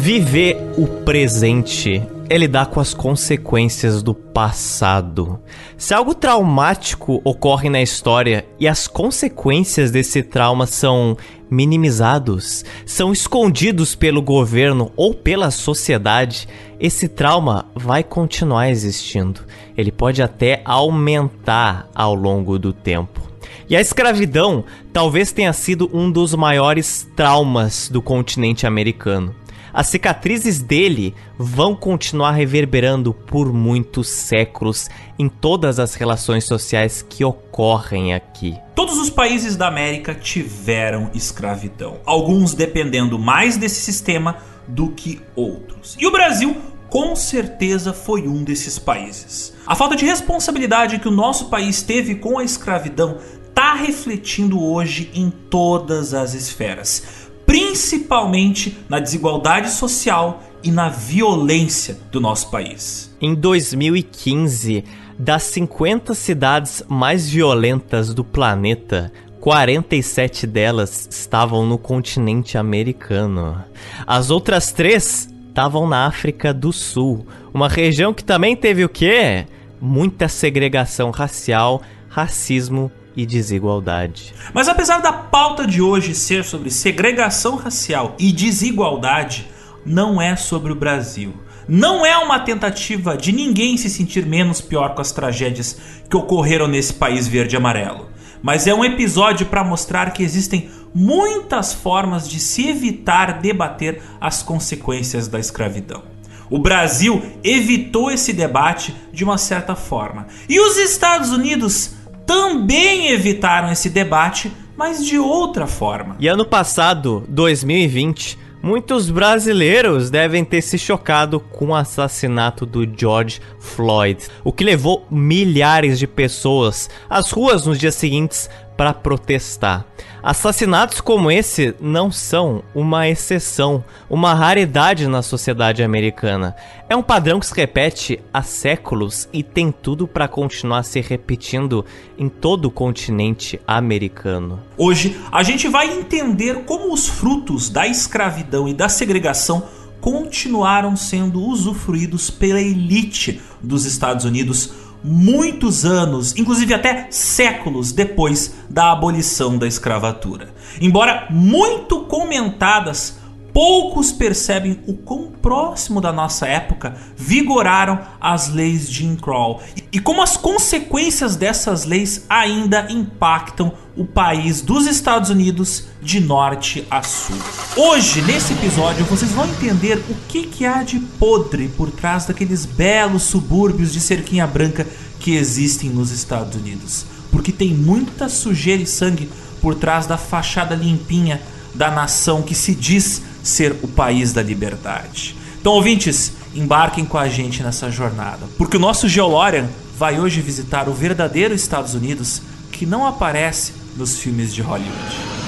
Viver o presente é lidar com as consequências do passado. Se algo traumático ocorre na história e as consequências desse trauma são minimizados, são escondidos pelo governo ou pela sociedade, esse trauma vai continuar existindo. Ele pode até aumentar ao longo do tempo. E a escravidão talvez tenha sido um dos maiores traumas do continente americano. As cicatrizes dele vão continuar reverberando por muitos séculos em todas as relações sociais que ocorrem aqui. Todos os países da América tiveram escravidão, alguns dependendo mais desse sistema do que outros. E o Brasil com certeza foi um desses países. A falta de responsabilidade que o nosso país teve com a escravidão está refletindo hoje em todas as esferas, principalmente na desigualdade social e na violência do nosso país. Em 2015, das 50 cidades mais violentas do planeta, 47 delas estavam no continente americano. As outras três estavam na África do Sul, uma região que também teve o quê? Muita segregação racial, racismo e desigualdade. Mas apesar da pauta de hoje ser sobre segregação racial e desigualdade, não é sobre o Brasil. Não é uma tentativa de ninguém se sentir menos pior com as tragédias que ocorreram nesse país verde e amarelo. Mas é um episódio para mostrar que existem muitas formas de se evitar debater as consequências da escravidão. O Brasil evitou esse debate de uma certa forma. E os Estados Unidos também evitaram esse debate, mas de outra forma. E ano passado, 2020, muitos brasileiros devem ter se chocado com o assassinato do George Floyd, o que levou milhares de pessoas às ruas nos dias seguintes para protestar. Assassinatos como esse não são uma exceção, uma raridade na sociedade americana. É um padrão que se repete há séculos e tem tudo para continuar se repetindo em todo o continente americano. Hoje a gente vai entender como os frutos da escravidão e da segregação continuaram sendo usufruídos pela elite dos Estados Unidos muitos anos, inclusive até séculos depois da abolição da escravatura. Embora muito comentadas, poucos percebem o quão próximo da nossa época vigoraram as leis de Jim Crow e como as consequências dessas leis ainda impactam o país dos Estados Unidos de norte a sul. Hoje, nesse episódio, vocês vão entender o que, que há de podre por trás daqueles belos subúrbios de cerquinha branca que existem nos Estados Unidos. Porque tem muita sujeira e sangue por trás da fachada limpinha da nação que se diz ser o país da liberdade. Então, ouvintes, embarquem com a gente nessa jornada, porque o nosso Geolorian vai hoje visitar o verdadeiro Estados Unidos que não aparece nos filmes de Hollywood.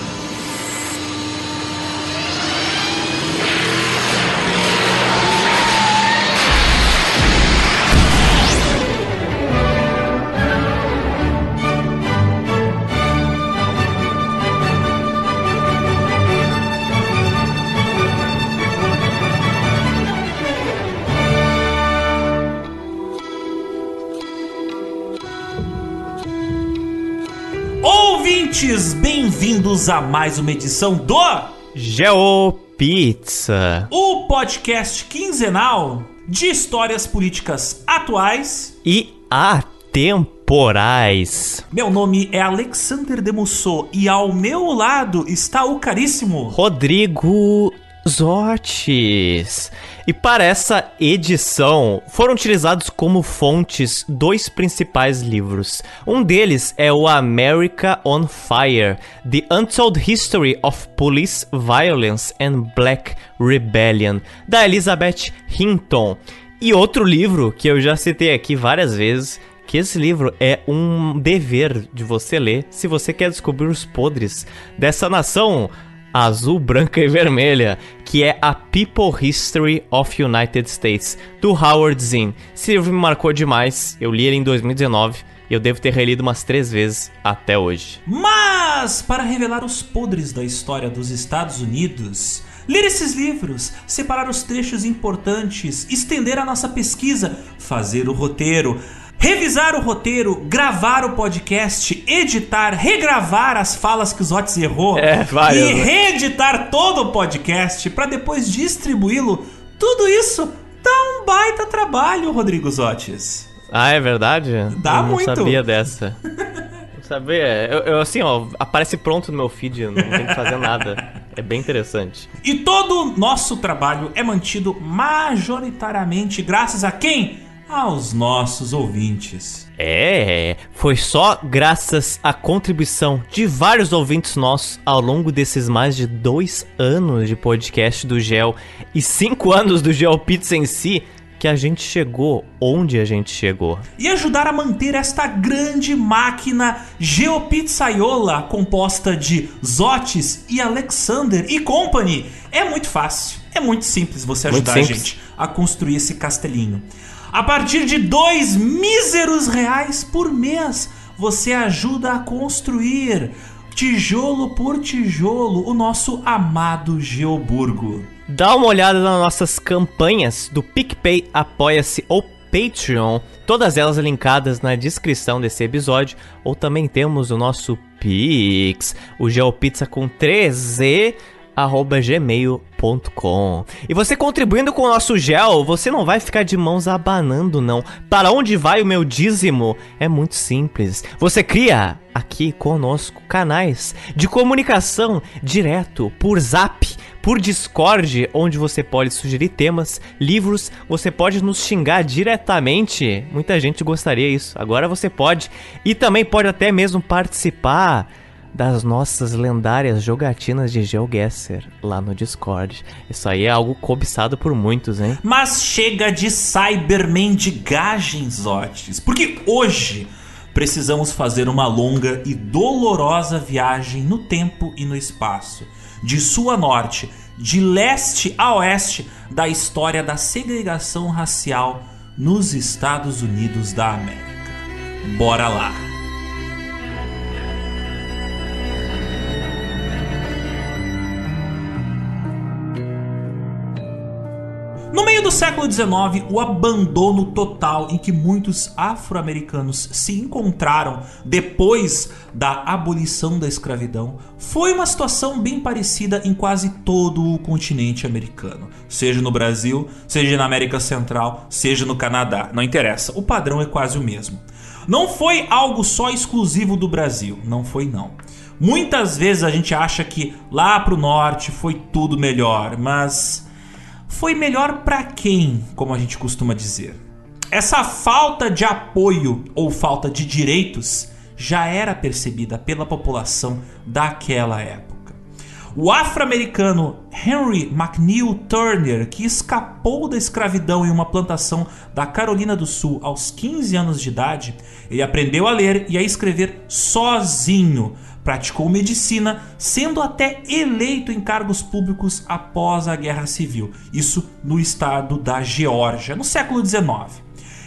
Bem-vindos a mais uma edição do GeoPizza, o podcast quinzenal de histórias políticas atuais e atemporais. Meu nome é Alexander Demusso e ao meu lado está o caríssimo Rodrigo Zotes. E para essa edição foram utilizados como fontes dois principais livros. Um deles é o America on Fire: The Untold History of Police Violence and Black Rebellion, da Elizabeth Hinton. E outro livro que eu já citei aqui várias vezes, que esse livro é um dever de você ler se você quer descobrir os podres dessa nação azul, branca e vermelha, que é a People History of United States, do Howard Zinn. Esse livro me marcou demais, eu li ele em 2019 e eu devo ter relido umas três vezes até hoje. Mas, para revelar os podres da história dos Estados Unidos, ler esses livros, separar os trechos importantes, estender a nossa pesquisa, fazer o roteiro, revisar o roteiro, gravar o podcast, editar, regravar as falas que os Otis errou É, várias, e né? reeditar todo o podcast para depois distribuí-lo. Tudo isso dá um baita trabalho, Rodrigo Zotes. Ah, é verdade? Dá eu não muito. sabia dessa. Não sabia. Eu, eu, assim, ó, aparece pronto no meu feed, não tem que fazer nada. É bem interessante. E todo o nosso trabalho é mantido majoritariamente graças a quem? Aos nossos ouvintes. É, foi só graças à contribuição de vários ouvintes nossos ao longo desses mais de dois anos de podcast do Gel e cinco anos do Gel Pizza em si que a gente chegou onde a gente chegou. E ajudar a manter esta grande máquina geopizzaiola composta de Zotes e Alexander e Company é muito fácil. É muito simples você ajudar a gente a construir esse castelinho. A partir de dois míseros reais por mês, você ajuda a construir tijolo por tijolo o nosso amado Geoburgo. Dá uma olhada nas nossas campanhas do PicPay, Apoia-se ou Patreon, todas elas linkadas na descrição desse episódio, ou também temos o nosso Pix, o Geopizza com 3Z arroba E você contribuindo com o nosso gel, você não vai ficar de mãos abanando não. Para onde vai o meu dízimo? É muito simples. Você cria aqui conosco canais de comunicação direto por Zap, por Discord, onde você pode sugerir temas, livros, você pode nos xingar diretamente. Muita gente gostaria isso. Agora você pode e também pode até mesmo participar das nossas lendárias jogatinas de GeoGuessr lá no Discord. Isso aí é algo cobiçado por muitos, hein? Mas chega de cybermendigagens, Zotes. Porque hoje precisamos fazer uma longa e dolorosa viagem no tempo e no espaço. De sul a norte, de leste a oeste, da história da segregação racial nos Estados Unidos da América. Bora lá! No meio do século XIX, o abandono total em que muitos afro-americanos se encontraram depois da abolição da escravidão foi uma situação bem parecida em quase todo o continente americano. Seja no Brasil, seja na América Central, seja no Canadá, não interessa, o padrão é quase o mesmo. Não foi algo só exclusivo do Brasil, não foi não. Muitas vezes a gente acha que lá pro norte foi tudo melhor, mas foi melhor para quem, como a gente costuma dizer. Essa falta de apoio ou falta de direitos já era percebida pela população daquela época. O afro-americano Henry McNeil Turner, que escapou da escravidão em uma plantação da Carolina do Sul aos 15 anos de idade, ele aprendeu a ler e a escrever sozinho. Praticou medicina, sendo até eleito em cargos públicos após a Guerra Civil. Isso no estado da Geórgia, no século XIX.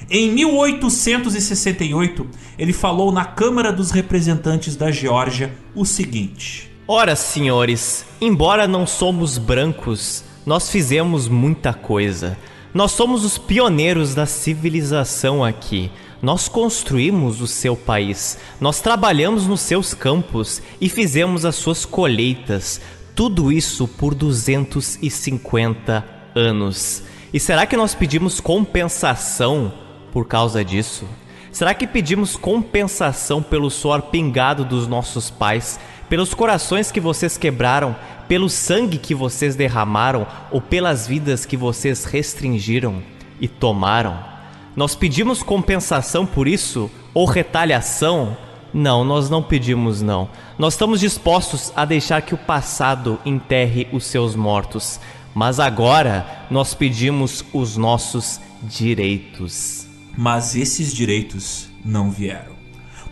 Em 1868, ele falou na Câmara dos Representantes da Geórgia o seguinte: Ora, senhores, embora não somos brancos, nós fizemos muita coisa. Nós somos os pioneiros da civilização aqui. Nós construímos o seu país. Nós trabalhamos nos seus campos e fizemos as suas colheitas. Tudo isso por 250 anos. E será que nós pedimos compensação por causa disso? Será que pedimos compensação pelo suor pingado dos nossos pais, pelos corações que vocês quebraram, pelo sangue que vocês derramaram ou pelas vidas que vocês restringiram e tomaram? Nós pedimos compensação por isso ou retaliação? Não, nós não pedimos não. Nós estamos dispostos a deixar que o passado enterre os seus mortos, mas agora nós pedimos os nossos direitos. Mas esses direitos não vieram.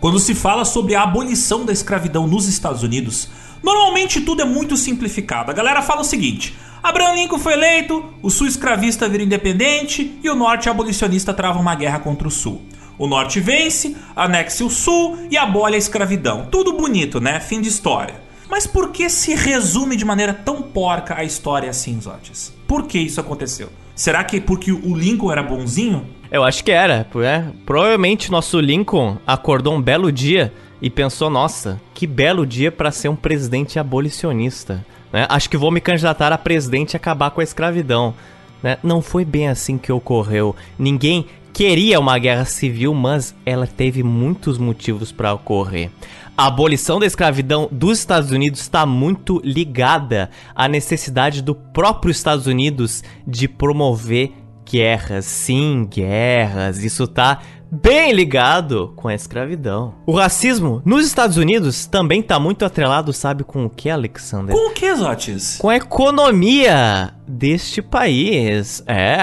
Quando se fala sobre a abolição da escravidão nos Estados Unidos, normalmente tudo é muito simplificado. A galera fala o seguinte: Abraham Lincoln foi eleito, o sul escravista vira independente e o norte abolicionista trava uma guerra contra o sul. O norte vence, anexa o sul e abole a escravidão. Tudo bonito, né? Fim de história. Mas por que se resume de maneira tão porca a história assim, Zotes? Por que isso aconteceu? Será que porque o Lincoln era bonzinho? Eu acho que era, é. Provavelmente nosso Lincoln acordou um belo dia e pensou: nossa, que belo dia para ser um presidente abolicionista. Né? Acho que vou me candidatar a presidente e acabar com a escravidão. Né? Não foi bem assim que ocorreu. Ninguém queria uma guerra civil, mas ela teve muitos motivos para ocorrer. A abolição da escravidão dos Estados Unidos está muito ligada à necessidade do próprio Estados Unidos de promover guerras. Sim, guerras. Isso tá bem ligado com a escravidão. O racismo nos Estados Unidos também tá muito atrelado, sabe com o que, Alexander? Com o que, Zotes? Com a economia deste país. É,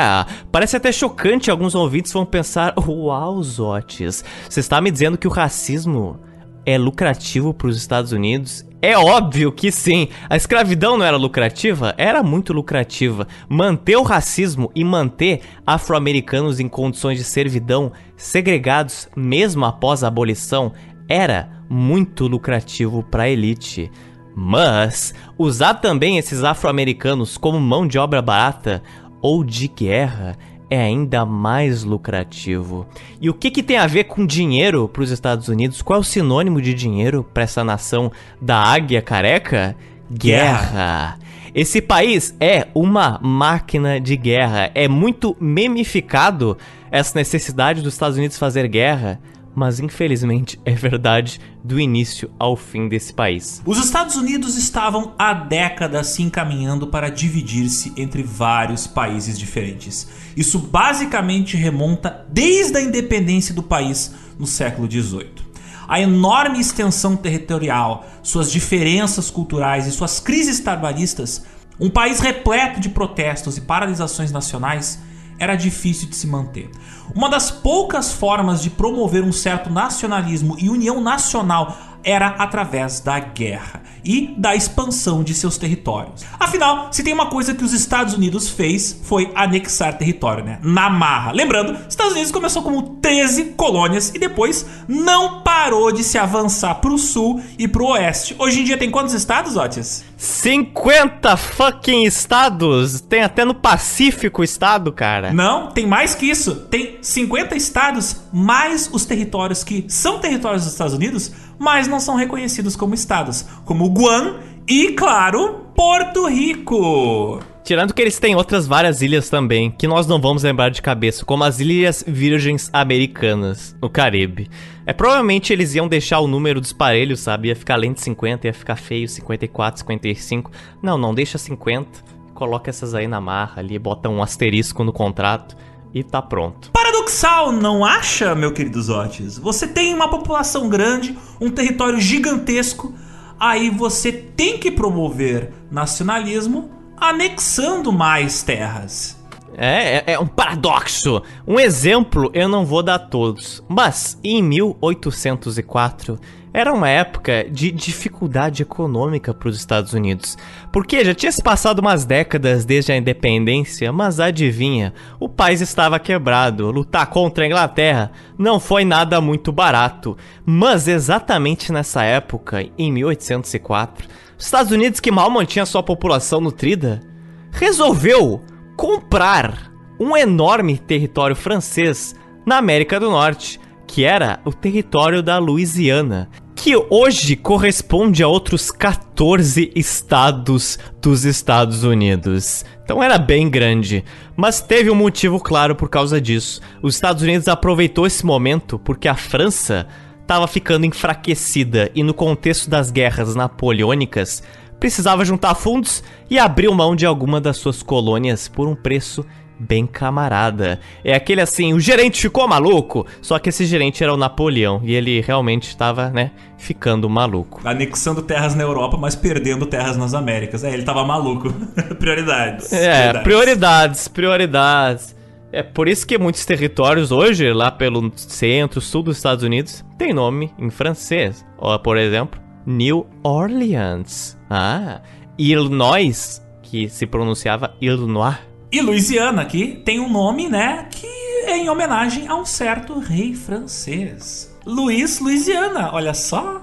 parece até chocante, alguns ouvintes vão pensar, uau, Zotes, você está me dizendo que o racismo é lucrativo para os Estados Unidos? É óbvio que sim. A escravidão não era lucrativa? Era muito lucrativa. Manter o racismo e manter afro-americanos em condições de servidão segregados mesmo após a abolição era muito lucrativo para a elite. Mas usar também esses afro-americanos como mão de obra barata ou de guerra é ainda mais lucrativo. E o que, que tem a ver com dinheiro para os Estados Unidos? Qual é o sinônimo de dinheiro para essa nação da águia careca? Guerra. Esse país é uma máquina de guerra. É muito memificado essa necessidade dos Estados Unidos fazer guerra mas infelizmente é verdade do início ao fim desse país. Os Estados Unidos estavam há décadas se encaminhando para dividir-se entre vários países diferentes. Isso basicamente remonta desde a independência do país no século XVIII. A enorme extensão territorial, suas diferenças culturais e suas crises trabalhistas, um país repleto de protestos e paralisações nacionais, era difícil de se manter. Uma das poucas formas de promover um certo nacionalismo e união nacional era através da guerra e da expansão de seus territórios. Afinal, se tem uma coisa que os Estados Unidos fez foi anexar território, né? Na marra. Lembrando, os Estados Unidos começou como 13 colônias e depois não parou de se avançar para o sul e para o oeste. Hoje em dia tem quantos estados, Otis? 50 fucking estados! Tem até no Pacífico estado, cara. Não, tem mais que isso. Tem 50 estados mais os territórios que são territórios dos Estados Unidos, mas não são reconhecidos como estados, como Guam e, claro, Porto Rico. Tirando que eles têm outras várias ilhas também, que nós não vamos lembrar de cabeça, como as Ilhas Virgens Americanas, no Caribe. É, provavelmente eles iam deixar o número dos parelhos, sabe? Ia ficar além de 50, ia ficar feio, 54, 55. Não, não, deixa 50. Coloca essas aí na marra ali, bota um asterisco no contrato e tá pronto. Paradoxal, não acha, meu querido Zotes? Você tem uma população grande, um território gigantesco, aí você tem que promover nacionalismo anexando mais terras. É, é, é, um paradoxo. Um exemplo eu não vou dar todos, mas em 1804 era uma época de dificuldade econômica para os Estados Unidos. Porque já tinha se passado umas décadas desde a independência, mas adivinha, o país estava quebrado. Lutar contra a Inglaterra não foi nada muito barato. Mas exatamente nessa época, em 1804, os Estados Unidos, que mal mantinha sua população nutrida, resolveu comprar um enorme território francês na América do Norte que era o território da Louisiana, que hoje corresponde a outros 14 estados dos Estados Unidos. Então era bem grande, mas teve um motivo claro por causa disso. Os Estados Unidos aproveitou esse momento porque a França estava ficando enfraquecida e no contexto das guerras napoleônicas precisava juntar fundos e abriu mão de alguma das suas colônias por um preço bem camarada. É aquele assim, o gerente ficou maluco, só que esse gerente era o Napoleão e ele realmente estava, né, ficando maluco. Anexando terras na Europa, mas perdendo terras nas Américas. É, ele tava maluco. prioridades. É, prioridades. prioridades, prioridades. É por isso que muitos territórios hoje, lá pelo centro, sul dos Estados Unidos, tem nome em francês. Ó, por exemplo, New Orleans. Ah, Illinois, que se pronunciava Illinois. E Louisiana, que tem um nome, né, que é em homenagem a um certo rei francês. Luiz Louisiana, olha só.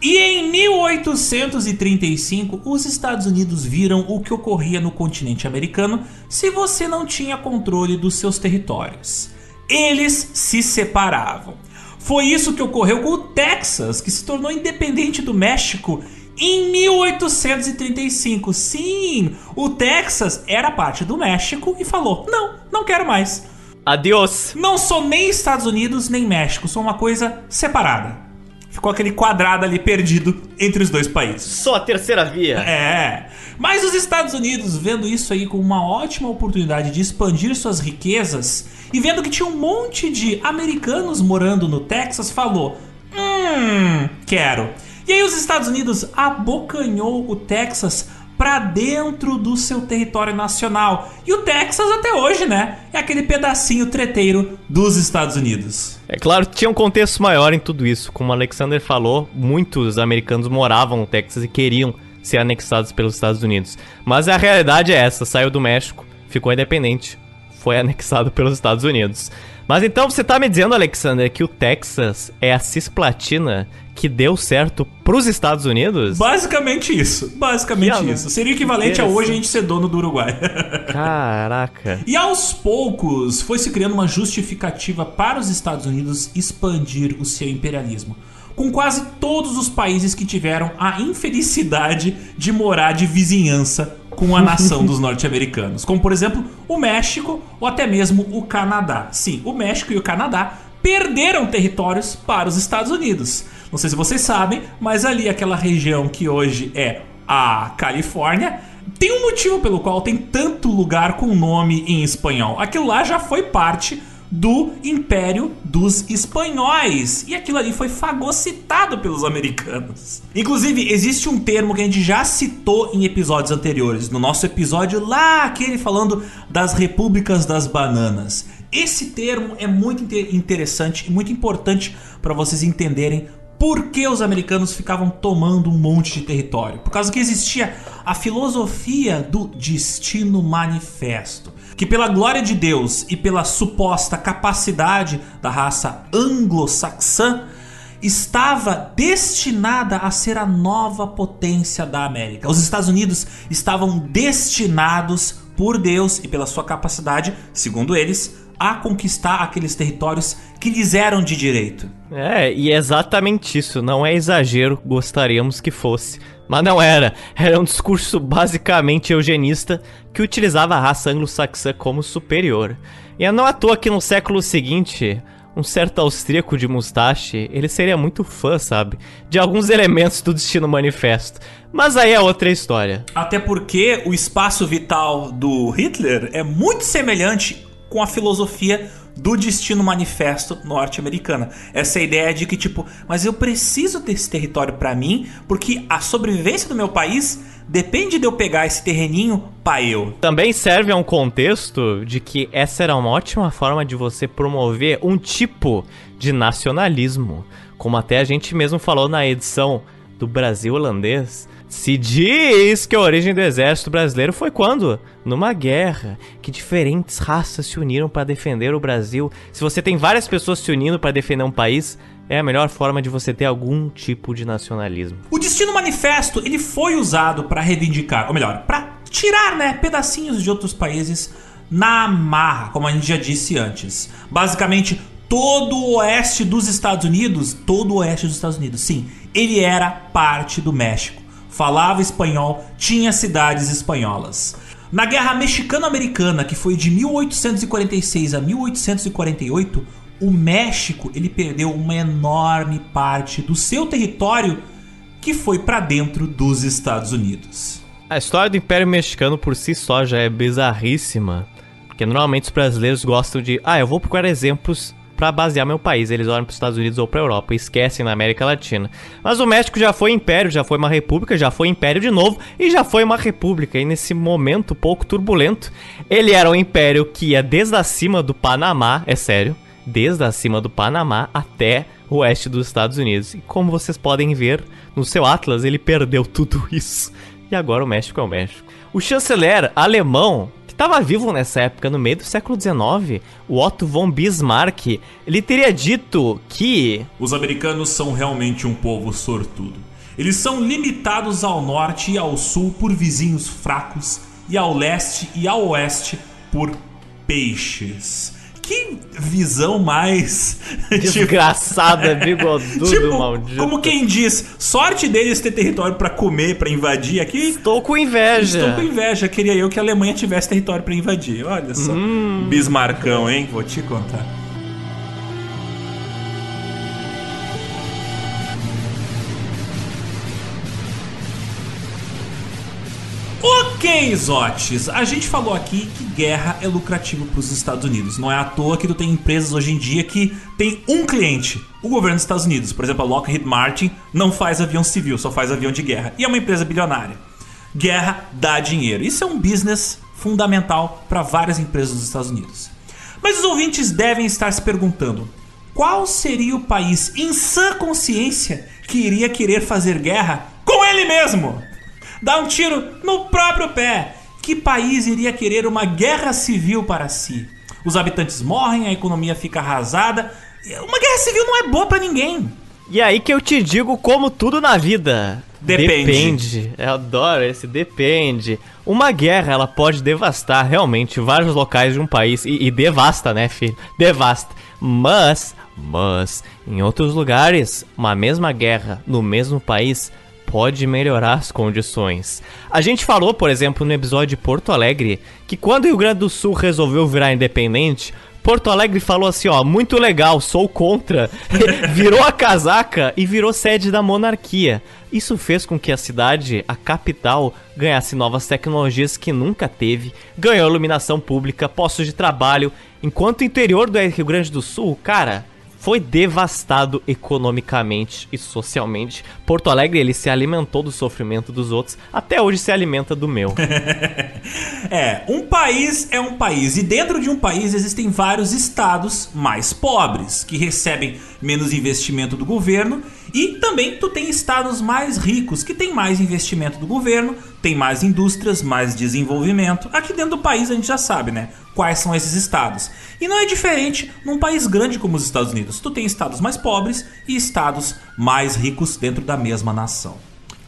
E em 1835, os Estados Unidos viram o que ocorria no continente americano se você não tinha controle dos seus territórios. Eles se separavam. Foi isso que ocorreu com o Texas, que se tornou independente do México em 1835. Sim, o Texas era parte do México e falou: não, não quero mais. Adiós. Não sou nem Estados Unidos nem México, sou uma coisa separada. Ficou aquele quadrado ali perdido entre os dois países. Só a terceira via. É. Mas os Estados Unidos, vendo isso aí como uma ótima oportunidade de expandir suas riquezas e vendo que tinha um monte de americanos morando no Texas, falou: Hum, quero. E aí os Estados Unidos abocanhou o Texas para dentro do seu território nacional. E o Texas até hoje, né, é aquele pedacinho treteiro dos Estados Unidos. É claro, tinha um contexto maior em tudo isso. Como o Alexander falou, muitos americanos moravam no Texas e queriam ser anexados pelos Estados Unidos. Mas a realidade é essa, saiu do México, ficou independente, foi anexado pelos Estados Unidos. Mas então você tá me dizendo, Alexander, que o Texas é a cisplatina que deu certo pros Estados Unidos? Basicamente isso. Basicamente que isso. Seria equivalente a hoje a gente ser dono do Uruguai. Caraca. E aos poucos foi se criando uma justificativa para os Estados Unidos expandir o seu imperialismo. Com quase todos os países que tiveram a infelicidade de morar de vizinhança com a nação dos norte-americanos, como por exemplo o México ou até mesmo o Canadá. Sim, o México e o Canadá perderam territórios para os Estados Unidos. Não sei se vocês sabem, mas ali aquela região que hoje é a Califórnia tem um motivo pelo qual tem tanto lugar com nome em espanhol. Aquilo lá já foi parte do Império dos Espanhóis. E aquilo ali foi fagocitado pelos americanos. Inclusive, existe um termo que a gente já citou em episódios anteriores. No nosso episódio lá, aquele falando das repúblicas das bananas. Esse termo é muito interessante e muito importante para vocês entenderem por que os americanos ficavam tomando um monte de território. Por causa que existia a filosofia do destino manifesto que pela glória de Deus e pela suposta capacidade da raça anglo-saxã estava destinada a ser a nova potência da América. Os Estados Unidos estavam destinados por Deus e pela sua capacidade, segundo eles, a conquistar aqueles territórios que lhes eram de direito. É, e é exatamente isso, não é exagero, gostaríamos que fosse. Mas não era. Era um discurso basicamente eugenista que utilizava a raça anglo-saxã como superior. E é não à toa que no século seguinte, um certo austríaco de mustache, ele seria muito fã, sabe? De alguns elementos do Destino Manifesto. Mas aí é outra história. Até porque o espaço vital do Hitler é muito semelhante com a filosofia do destino manifesto norte-americana. Essa ideia de que tipo, mas eu preciso desse território para mim, porque a sobrevivência do meu país depende de eu pegar esse terreninho para eu. Também serve a um contexto de que essa era uma ótima forma de você promover um tipo de nacionalismo, como até a gente mesmo falou na edição do Brasil holandês se diz que a origem do exército brasileiro foi quando? Numa guerra, que diferentes raças se uniram para defender o Brasil. Se você tem várias pessoas se unindo para defender um país, é a melhor forma de você ter algum tipo de nacionalismo. O Destino Manifesto, ele foi usado para reivindicar, ou melhor, para tirar, né, pedacinhos de outros países na marra, como a gente já disse antes. Basicamente, todo o oeste dos Estados Unidos, todo o oeste dos Estados Unidos, sim, ele era parte do México falava espanhol, tinha cidades espanholas. Na Guerra Mexicano-Americana, que foi de 1846 a 1848, o México ele perdeu uma enorme parte do seu território que foi para dentro dos Estados Unidos. A história do Império Mexicano por si só já é bizarríssima, porque normalmente os brasileiros gostam de, ah, eu vou procurar exemplos para basear meu país. Eles olham para os Estados Unidos ou para Europa, esquecem na América Latina. Mas o México já foi império, já foi uma república, já foi império de novo e já foi uma república. E nesse momento pouco turbulento, ele era um império que ia desde acima do Panamá, é sério, desde acima do Panamá até o oeste dos Estados Unidos. E como vocês podem ver no seu Atlas, ele perdeu tudo isso. E agora o México é o México. O chanceler alemão estava vivo nessa época, no meio do século XIX, o Otto von Bismarck, ele teria dito que os americanos são realmente um povo sortudo. Eles são limitados ao norte e ao sul por vizinhos fracos e ao leste e ao oeste por peixes. Que visão mais. Desgraçada, tipo, bigodudo, tipo, maldito. Como quem diz, sorte deles ter território para comer, para invadir aqui. Estou com inveja. Estou com inveja. Queria eu que a Alemanha tivesse território para invadir. Olha só. Hum. Bismarcão, hein? Vou te contar. Ok, Zotes, a gente falou aqui que guerra é lucrativo para os Estados Unidos. Não é à toa que tu tem empresas hoje em dia que tem um cliente, o governo dos Estados Unidos. Por exemplo, a Lockheed Martin não faz avião civil, só faz avião de guerra. E é uma empresa bilionária. Guerra dá dinheiro. Isso é um business fundamental para várias empresas dos Estados Unidos. Mas os ouvintes devem estar se perguntando: qual seria o país em sã consciência que iria querer fazer guerra com ele mesmo? Dá um tiro no próprio pé. Que país iria querer uma guerra civil para si? Os habitantes morrem, a economia fica arrasada. Uma guerra civil não é boa para ninguém. E aí que eu te digo como tudo na vida. Depende. Depende. Eu adoro esse depende. Uma guerra, ela pode devastar realmente vários locais de um país. E, e devasta, né, filho? Devasta. Mas, mas, em outros lugares, uma mesma guerra no mesmo país pode melhorar as condições. A gente falou, por exemplo, no episódio de Porto Alegre, que quando o Rio Grande do Sul resolveu virar independente, Porto Alegre falou assim, ó, muito legal, sou contra. virou a casaca e virou sede da monarquia. Isso fez com que a cidade, a capital, ganhasse novas tecnologias que nunca teve, ganhou iluminação pública, postos de trabalho, enquanto o interior do Rio Grande do Sul, cara, foi devastado economicamente e socialmente. Porto Alegre ele se alimentou do sofrimento dos outros, até hoje se alimenta do meu. é, um país é um país e dentro de um país existem vários estados mais pobres que recebem menos investimento do governo e também tu tem estados mais ricos que tem mais investimento do governo, tem mais indústrias, mais desenvolvimento. Aqui dentro do país a gente já sabe, né? quais são esses estados. E não é diferente num país grande como os Estados Unidos. Tu tem estados mais pobres e estados mais ricos dentro da mesma nação.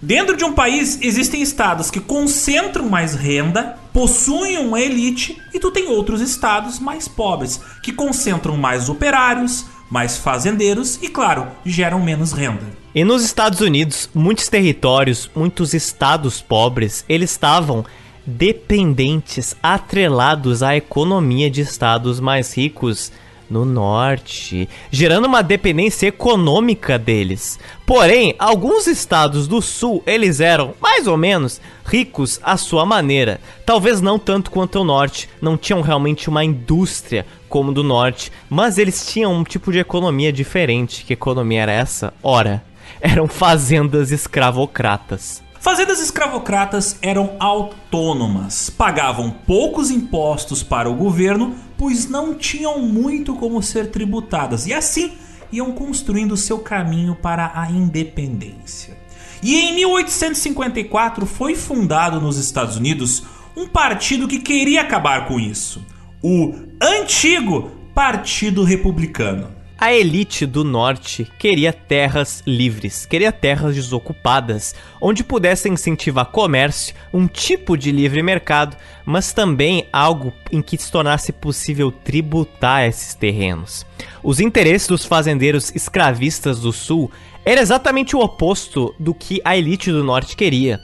Dentro de um país existem estados que concentram mais renda, possuem uma elite, e tu tem outros estados mais pobres, que concentram mais operários, mais fazendeiros e, claro, geram menos renda. E nos Estados Unidos, muitos territórios, muitos estados pobres, eles estavam dependentes, atrelados à economia de estados mais ricos no norte, gerando uma dependência econômica deles. Porém, alguns estados do sul, eles eram mais ou menos ricos à sua maneira. Talvez não tanto quanto o norte, não tinham realmente uma indústria como do norte, mas eles tinham um tipo de economia diferente. Que economia era essa? Ora, eram fazendas escravocratas. Fazendas escravocratas eram autônomas, pagavam poucos impostos para o governo, pois não tinham muito como ser tributadas, e assim iam construindo seu caminho para a independência. E em 1854 foi fundado nos Estados Unidos um partido que queria acabar com isso: o antigo Partido Republicano. A elite do norte queria terras livres, queria terras desocupadas, onde pudessem incentivar comércio, um tipo de livre mercado, mas também algo em que se tornasse possível tributar esses terrenos. Os interesses dos fazendeiros escravistas do sul era exatamente o oposto do que a elite do norte queria.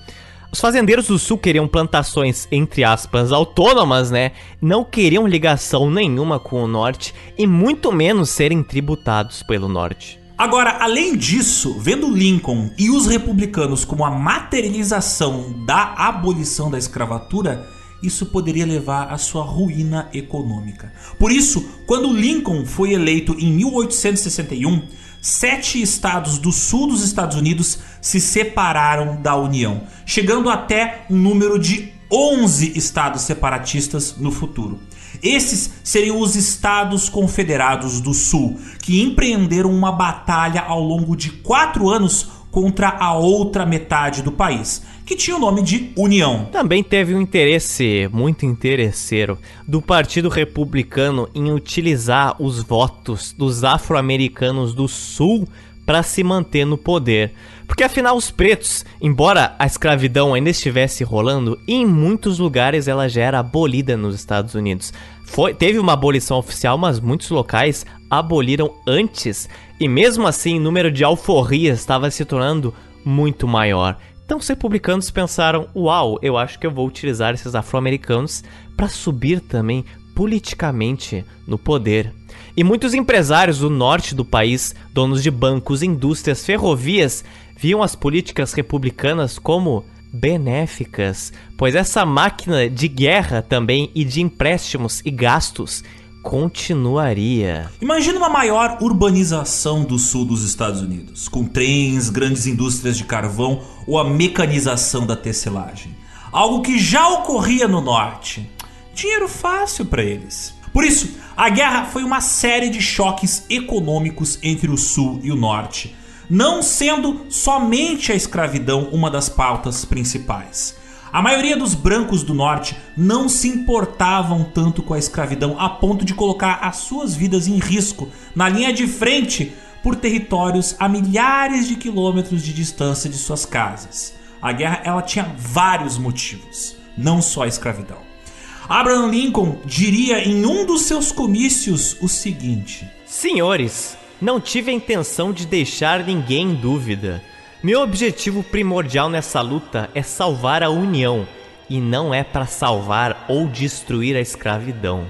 Os fazendeiros do sul queriam plantações, entre aspas, autônomas, né? Não queriam ligação nenhuma com o norte e muito menos serem tributados pelo norte. Agora, além disso, vendo Lincoln e os republicanos como a materialização da abolição da escravatura, isso poderia levar à sua ruína econômica. Por isso, quando Lincoln foi eleito em 1861, sete estados do sul dos Estados Unidos se separaram da União, chegando até um número de 11 estados separatistas no futuro. Esses seriam os Estados Confederados do Sul, que empreenderam uma batalha ao longo de quatro anos contra a outra metade do país, que tinha o nome de União. Também teve um interesse muito interesseiro do Partido Republicano em utilizar os votos dos afro-americanos do Sul para se manter no poder. Porque afinal os pretos, embora a escravidão ainda estivesse rolando, em muitos lugares ela já era abolida nos Estados Unidos. Foi, teve uma abolição oficial, mas muitos locais aboliram antes, e mesmo assim o número de alforrias estava se tornando muito maior. Então os republicanos pensaram: "Uau, eu acho que eu vou utilizar esses afro-americanos para subir também politicamente no poder". E muitos empresários do norte do país, donos de bancos, indústrias, ferrovias, viam as políticas republicanas como benéficas, pois essa máquina de guerra também e de empréstimos e gastos continuaria. Imagina uma maior urbanização do sul dos Estados Unidos, com trens, grandes indústrias de carvão ou a mecanização da tecelagem. Algo que já ocorria no norte. Dinheiro fácil para eles. Por isso, a guerra foi uma série de choques econômicos entre o sul e o norte, não sendo somente a escravidão uma das pautas principais. A maioria dos brancos do norte não se importavam tanto com a escravidão a ponto de colocar as suas vidas em risco na linha de frente por territórios a milhares de quilômetros de distância de suas casas. A guerra ela tinha vários motivos, não só a escravidão. Abraham Lincoln diria em um dos seus comícios o seguinte: Senhores, não tive a intenção de deixar ninguém em dúvida. Meu objetivo primordial nessa luta é salvar a União e não é para salvar ou destruir a escravidão.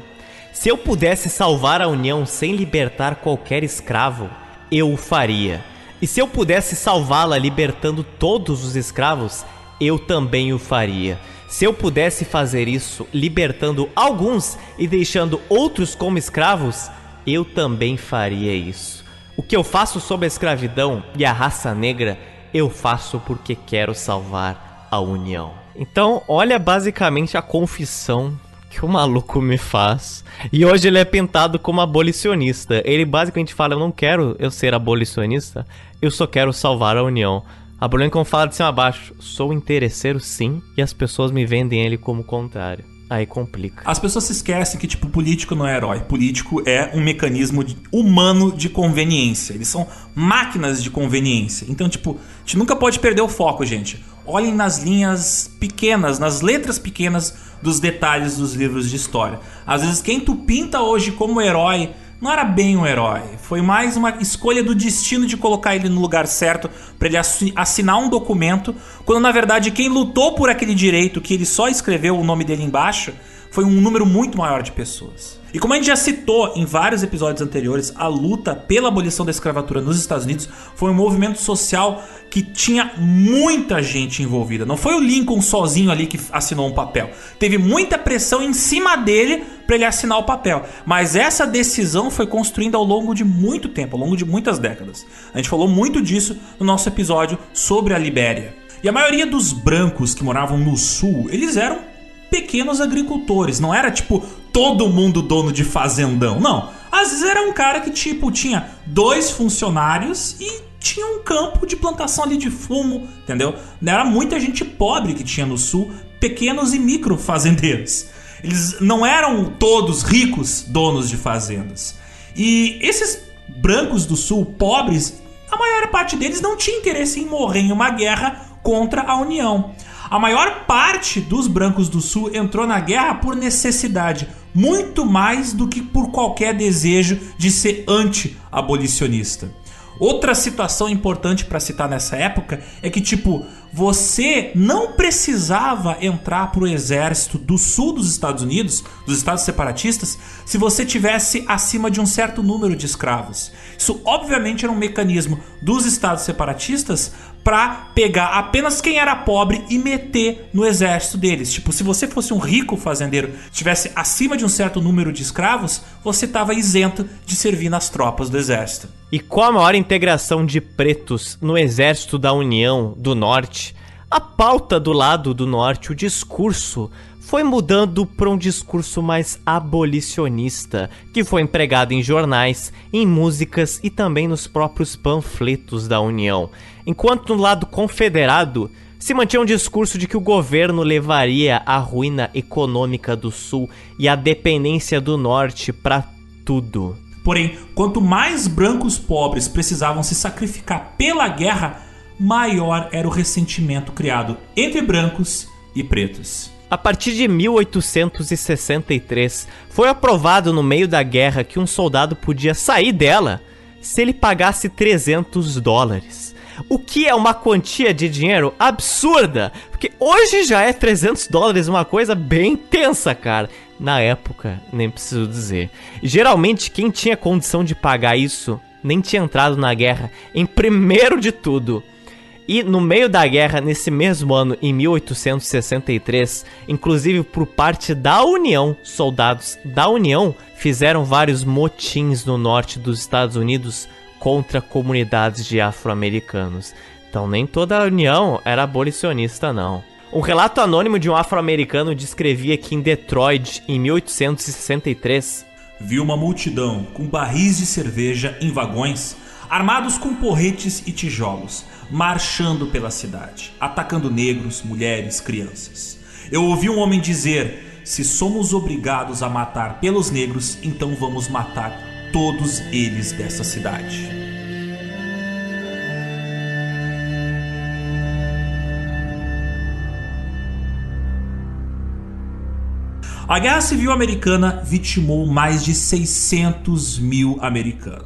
Se eu pudesse salvar a União sem libertar qualquer escravo, eu o faria. E se eu pudesse salvá-la libertando todos os escravos, eu também o faria. Se eu pudesse fazer isso libertando alguns e deixando outros como escravos, eu também faria isso. O que eu faço sobre a escravidão e a raça negra eu faço porque quero salvar a União. Então, olha basicamente a confissão que o maluco me faz. E hoje ele é pintado como abolicionista. Ele basicamente fala: Eu não quero eu ser abolicionista, eu só quero salvar a União. A Lincoln fala de cima a baixo: Sou interesseiro sim, e as pessoas me vendem ele como contrário. Aí complica. As pessoas se esquecem que, tipo, político não é herói. Político é um mecanismo de, humano de conveniência. Eles são máquinas de conveniência. Então, tipo, a gente nunca pode perder o foco, gente. Olhem nas linhas pequenas, nas letras pequenas dos detalhes dos livros de história. Às vezes, quem tu pinta hoje como herói não era bem um herói. Foi mais uma escolha do destino de colocar ele no lugar certo para ele assinar um documento, quando na verdade quem lutou por aquele direito, que ele só escreveu o nome dele embaixo, foi um número muito maior de pessoas. E como a gente já citou em vários episódios anteriores, a luta pela abolição da escravatura nos Estados Unidos foi um movimento social que tinha muita gente envolvida. Não foi o Lincoln sozinho ali que assinou um papel. Teve muita pressão em cima dele para ele assinar o papel. Mas essa decisão foi construída ao longo de muito tempo, ao longo de muitas décadas. A gente falou muito disso no nosso episódio sobre a Libéria. E a maioria dos brancos que moravam no sul, eles eram pequenos agricultores. Não era tipo todo mundo dono de fazendão. Não. Às vezes era um cara que tipo tinha dois funcionários e tinha um campo de plantação ali de fumo, entendeu? Era muita gente pobre que tinha no sul, pequenos e micro fazendeiros. Eles não eram todos ricos donos de fazendas. E esses brancos do sul, pobres, a maior parte deles não tinha interesse em morrer em uma guerra contra a União. A maior parte dos brancos do sul entrou na guerra por necessidade, muito mais do que por qualquer desejo de ser anti-abolicionista. Outra situação importante para citar nessa época é que, tipo, você não precisava entrar para o exército do sul dos Estados Unidos, dos estados separatistas, se você tivesse acima de um certo número de escravos. Isso, obviamente, era um mecanismo dos estados separatistas para pegar apenas quem era pobre e meter no exército deles. Tipo, se você fosse um rico fazendeiro, tivesse acima de um certo número de escravos, você estava isento de servir nas tropas do exército. E com a maior integração de pretos no exército da União do Norte, A pauta do lado do norte, o discurso, foi mudando para um discurso mais abolicionista, que foi empregado em jornais, em músicas e também nos próprios panfletos da União. Enquanto no lado confederado se mantinha um discurso de que o governo levaria a ruína econômica do Sul e a dependência do Norte para tudo. Porém, quanto mais brancos pobres precisavam se sacrificar pela guerra, maior era o ressentimento criado entre brancos e pretos. A partir de 1863, foi aprovado no meio da guerra que um soldado podia sair dela se ele pagasse 300 dólares. O que é uma quantia de dinheiro absurda, porque hoje já é 300 dólares uma coisa bem tensa, cara. Na época, nem preciso dizer. Geralmente, quem tinha condição de pagar isso nem tinha entrado na guerra em primeiro de tudo. E no meio da guerra, nesse mesmo ano, em 1863, inclusive por parte da União, soldados da União fizeram vários motins no norte dos Estados Unidos contra comunidades de afro-americanos. Então nem toda a União era abolicionista, não. Um relato anônimo de um afro-americano descrevia que em Detroit, em 1863, viu uma multidão com barris de cerveja em vagões, armados com porretes e tijolos marchando pela cidade, atacando negros, mulheres, crianças. Eu ouvi um homem dizer: Se somos obrigados a matar pelos negros, então vamos matar todos eles dessa cidade. A Guerra Civil Americana vitimou mais de 600 mil americanos.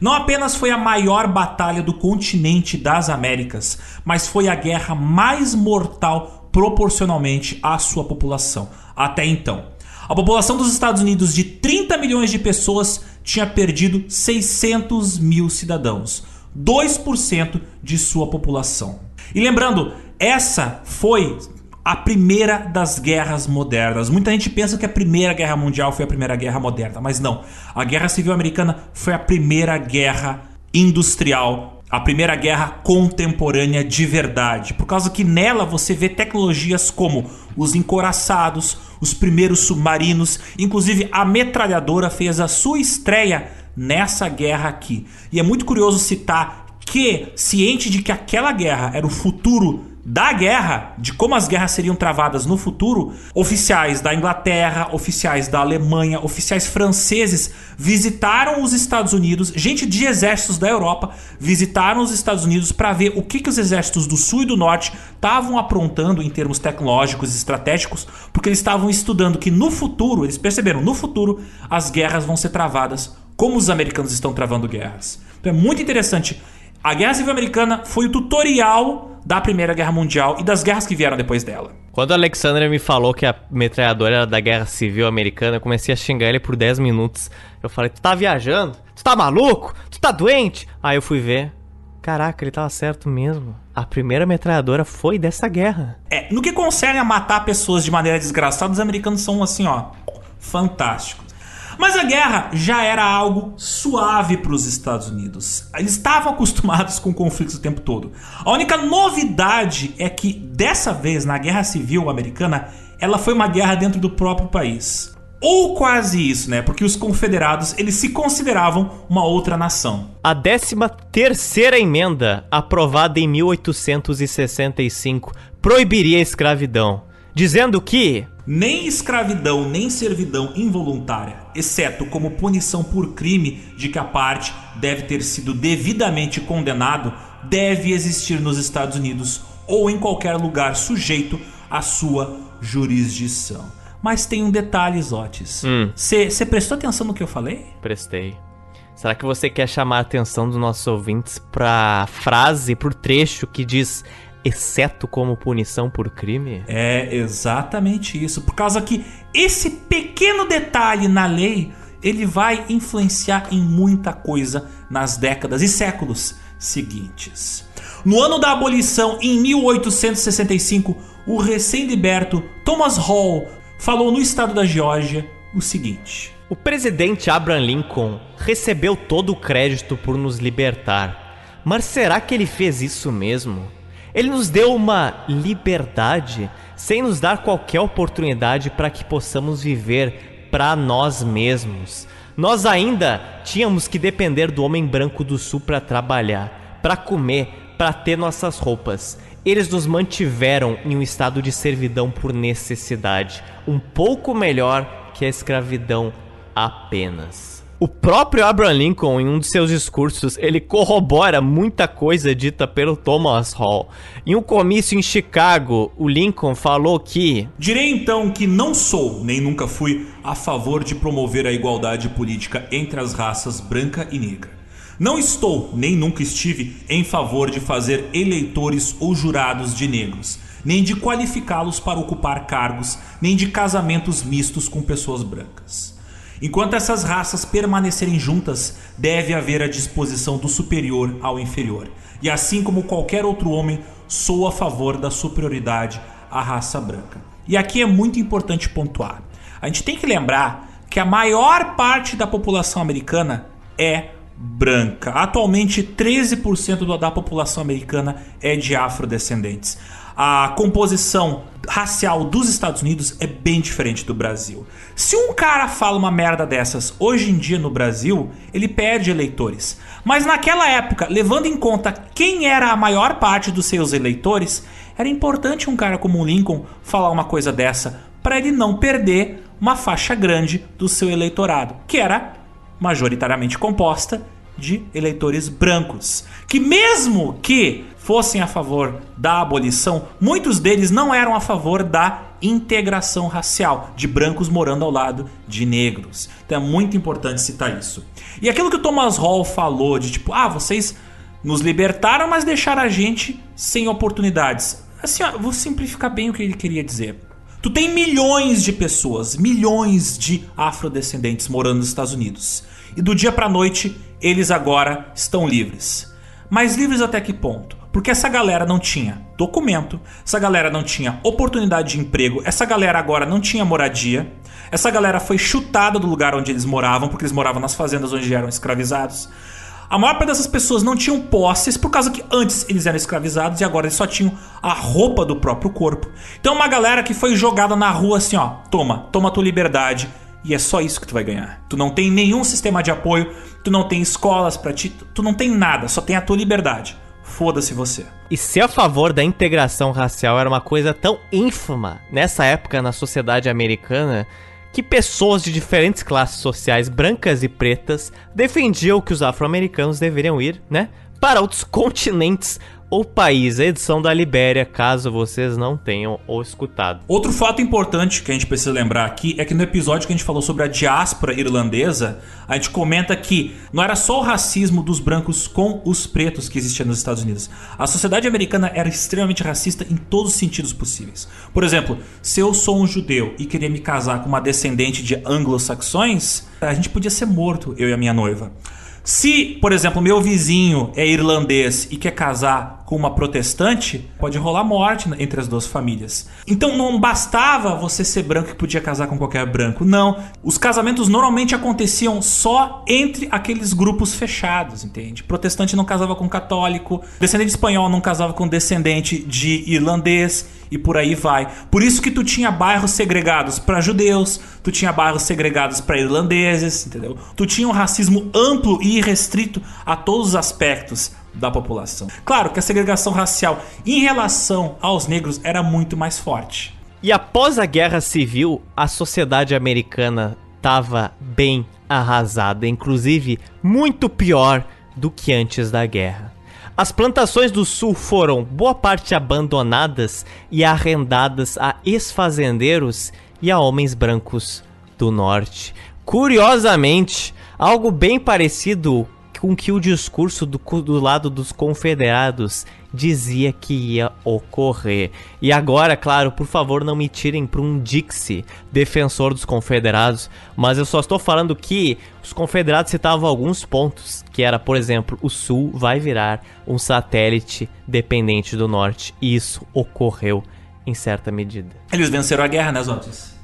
Não apenas foi a maior batalha do continente das Américas, mas foi a guerra mais mortal proporcionalmente à sua população até então. A população dos Estados Unidos de 30 milhões de pessoas tinha perdido 600 mil cidadãos, 2% de sua população. E lembrando, essa foi a primeira das guerras modernas. Muita gente pensa que a Primeira Guerra Mundial foi a Primeira Guerra Moderna, mas não. A Guerra Civil Americana foi a primeira guerra industrial, a primeira guerra contemporânea de verdade. Por causa que nela você vê tecnologias como os encoraçados, os primeiros submarinos, inclusive a metralhadora fez a sua estreia nessa guerra aqui. E é muito curioso citar que, ciente de que aquela guerra era o futuro da guerra, de como as guerras seriam travadas no futuro, oficiais da Inglaterra, oficiais da Alemanha, oficiais franceses visitaram os Estados Unidos, gente de exércitos da Europa visitaram os Estados Unidos para ver o que, que os exércitos do Sul e do Norte estavam aprontando em termos tecnológicos e estratégicos, porque eles estavam estudando que no futuro, eles perceberam, no futuro as guerras vão ser travadas como os americanos estão travando guerras. Então é muito interessante. A Guerra Civil Americana foi o tutorial da Primeira Guerra Mundial e das guerras que vieram depois dela. Quando a Alexandra me falou que a metralhadora era da Guerra Civil Americana, eu comecei a xingar ele por 10 minutos. Eu falei: Tu tá viajando? Tu tá maluco? Tu tá doente? Aí eu fui ver. Caraca, ele tava certo mesmo. A primeira metralhadora foi dessa guerra. É, no que concerne a matar pessoas de maneira desgraçada, os americanos são assim, ó, fantásticos. Mas a guerra já era algo suave para os Estados Unidos. Eles estavam acostumados com conflitos o tempo todo. A única novidade é que dessa vez na Guerra Civil Americana, ela foi uma guerra dentro do próprio país. Ou quase isso, né? Porque os confederados, eles se consideravam uma outra nação. A 13 terceira emenda, aprovada em 1865, proibiria a escravidão, dizendo que nem escravidão nem servidão involuntária, exceto como punição por crime de que a parte deve ter sido devidamente condenado, deve existir nos Estados Unidos ou em qualquer lugar sujeito à sua jurisdição. Mas tem um detalhe, Zotes. Você hum. prestou atenção no que eu falei? Prestei. Será que você quer chamar a atenção dos nossos ouvintes pra frase, pro trecho que diz exceto como punição por crime? É exatamente isso. Por causa que esse pequeno detalhe na lei ele vai influenciar em muita coisa nas décadas e séculos seguintes. No ano da abolição, em 1865, o recém-liberto Thomas Hall falou no estado da Geórgia o seguinte: O presidente Abraham Lincoln recebeu todo o crédito por nos libertar. Mas será que ele fez isso mesmo? Ele nos deu uma liberdade sem nos dar qualquer oportunidade para que possamos viver para nós mesmos. Nós ainda tínhamos que depender do homem branco do sul para trabalhar, para comer, para ter nossas roupas. Eles nos mantiveram em um estado de servidão por necessidade, um pouco melhor que a escravidão apenas. O próprio Abraham Lincoln, em um de seus discursos, ele corrobora muita coisa dita pelo Thomas Hall. Em um comício em Chicago, o Lincoln falou que... Direi então que não sou, nem nunca fui, a favor de promover a igualdade política entre as raças branca e negra. Não estou, nem nunca estive, em favor de fazer eleitores ou jurados de negros, nem de qualificá-los para ocupar cargos, nem de casamentos mistos com pessoas brancas. Enquanto essas raças permanecerem juntas, deve haver a disposição do superior ao inferior. E assim como qualquer outro homem, sou a favor da superioridade à raça branca. E aqui é muito importante pontuar. A gente tem que lembrar que a maior parte da população americana é branca. Atualmente, 13% da população americana é de afrodescendentes a composição racial dos Estados Unidos é bem diferente do Brasil. Se um cara fala uma merda dessas hoje em dia no Brasil, ele perde eleitores. Mas naquela época, levando em conta quem era a maior parte dos seus eleitores, era importante um cara como o Lincoln falar uma coisa dessa para ele não perder uma faixa grande do seu eleitorado, que era majoritariamente composta de eleitores brancos, que mesmo que fossem a favor da abolição, muitos deles não eram a favor da integração racial, de brancos morando ao lado de negros. Então é muito importante citar isso. E aquilo que o Thomas Hall falou de tipo, ah, vocês nos libertaram, mas deixaram a gente sem oportunidades. Assim, ó, vou simplificar bem o que ele queria dizer. Tu tem milhões de pessoas, milhões de afrodescendentes morando nos Estados Unidos. E do dia para noite, eles agora estão livres. Mas livres até que ponto? Porque essa galera não tinha documento, essa galera não tinha oportunidade de emprego, essa galera agora não tinha moradia, essa galera foi chutada do lugar onde eles moravam, porque eles moravam nas fazendas onde eram escravizados. A maior parte dessas pessoas não tinham posses por causa que antes eles eram escravizados e agora eles só tinham a roupa do próprio corpo. Então uma galera que foi jogada na rua assim, ó, toma, toma tua liberdade e é só isso que tu vai ganhar. Tu não tem nenhum sistema de apoio, tu não tem escolas para ti, tu não tem nada, só tem a tua liberdade foda-se você. E ser a favor da integração racial era uma coisa tão ínfima nessa época na sociedade americana que pessoas de diferentes classes sociais, brancas e pretas, defendiam que os afro-americanos deveriam ir, né, para outros continentes o país, a edição da Libéria, caso vocês não tenham ou escutado. Outro fato importante que a gente precisa lembrar aqui é que no episódio que a gente falou sobre a diáspora irlandesa, a gente comenta que não era só o racismo dos brancos com os pretos que existia nos Estados Unidos. A sociedade americana era extremamente racista em todos os sentidos possíveis. Por exemplo, se eu sou um judeu e queria me casar com uma descendente de anglo-saxões, a gente podia ser morto, eu e a minha noiva. Se, por exemplo, meu vizinho é irlandês e quer casar com uma protestante, pode rolar morte entre as duas famílias. Então não bastava você ser branco que podia casar com qualquer branco. Não. Os casamentos normalmente aconteciam só entre aqueles grupos fechados, entende? Protestante não casava com católico, descendente espanhol não casava com descendente de irlandês e por aí vai. Por isso que tu tinha bairros segregados para judeus, tu tinha bairros segregados para irlandeses, entendeu? Tu tinha um racismo amplo e irrestrito a todos os aspectos da população. Claro que a segregação racial em relação aos negros era muito mais forte. E após a Guerra Civil, a sociedade americana estava bem arrasada, inclusive muito pior do que antes da guerra. As plantações do sul foram boa parte abandonadas e arrendadas a ex-fazendeiros e a homens brancos do norte. Curiosamente, algo bem parecido com que o discurso do, do lado dos confederados dizia que ia ocorrer. E agora, claro, por favor, não me tirem para um Dixie, defensor dos confederados, mas eu só estou falando que os confederados citavam alguns pontos, que era, por exemplo, o sul vai virar um satélite dependente do norte, e isso ocorreu em certa medida. Eles venceram a guerra, né, Zotis?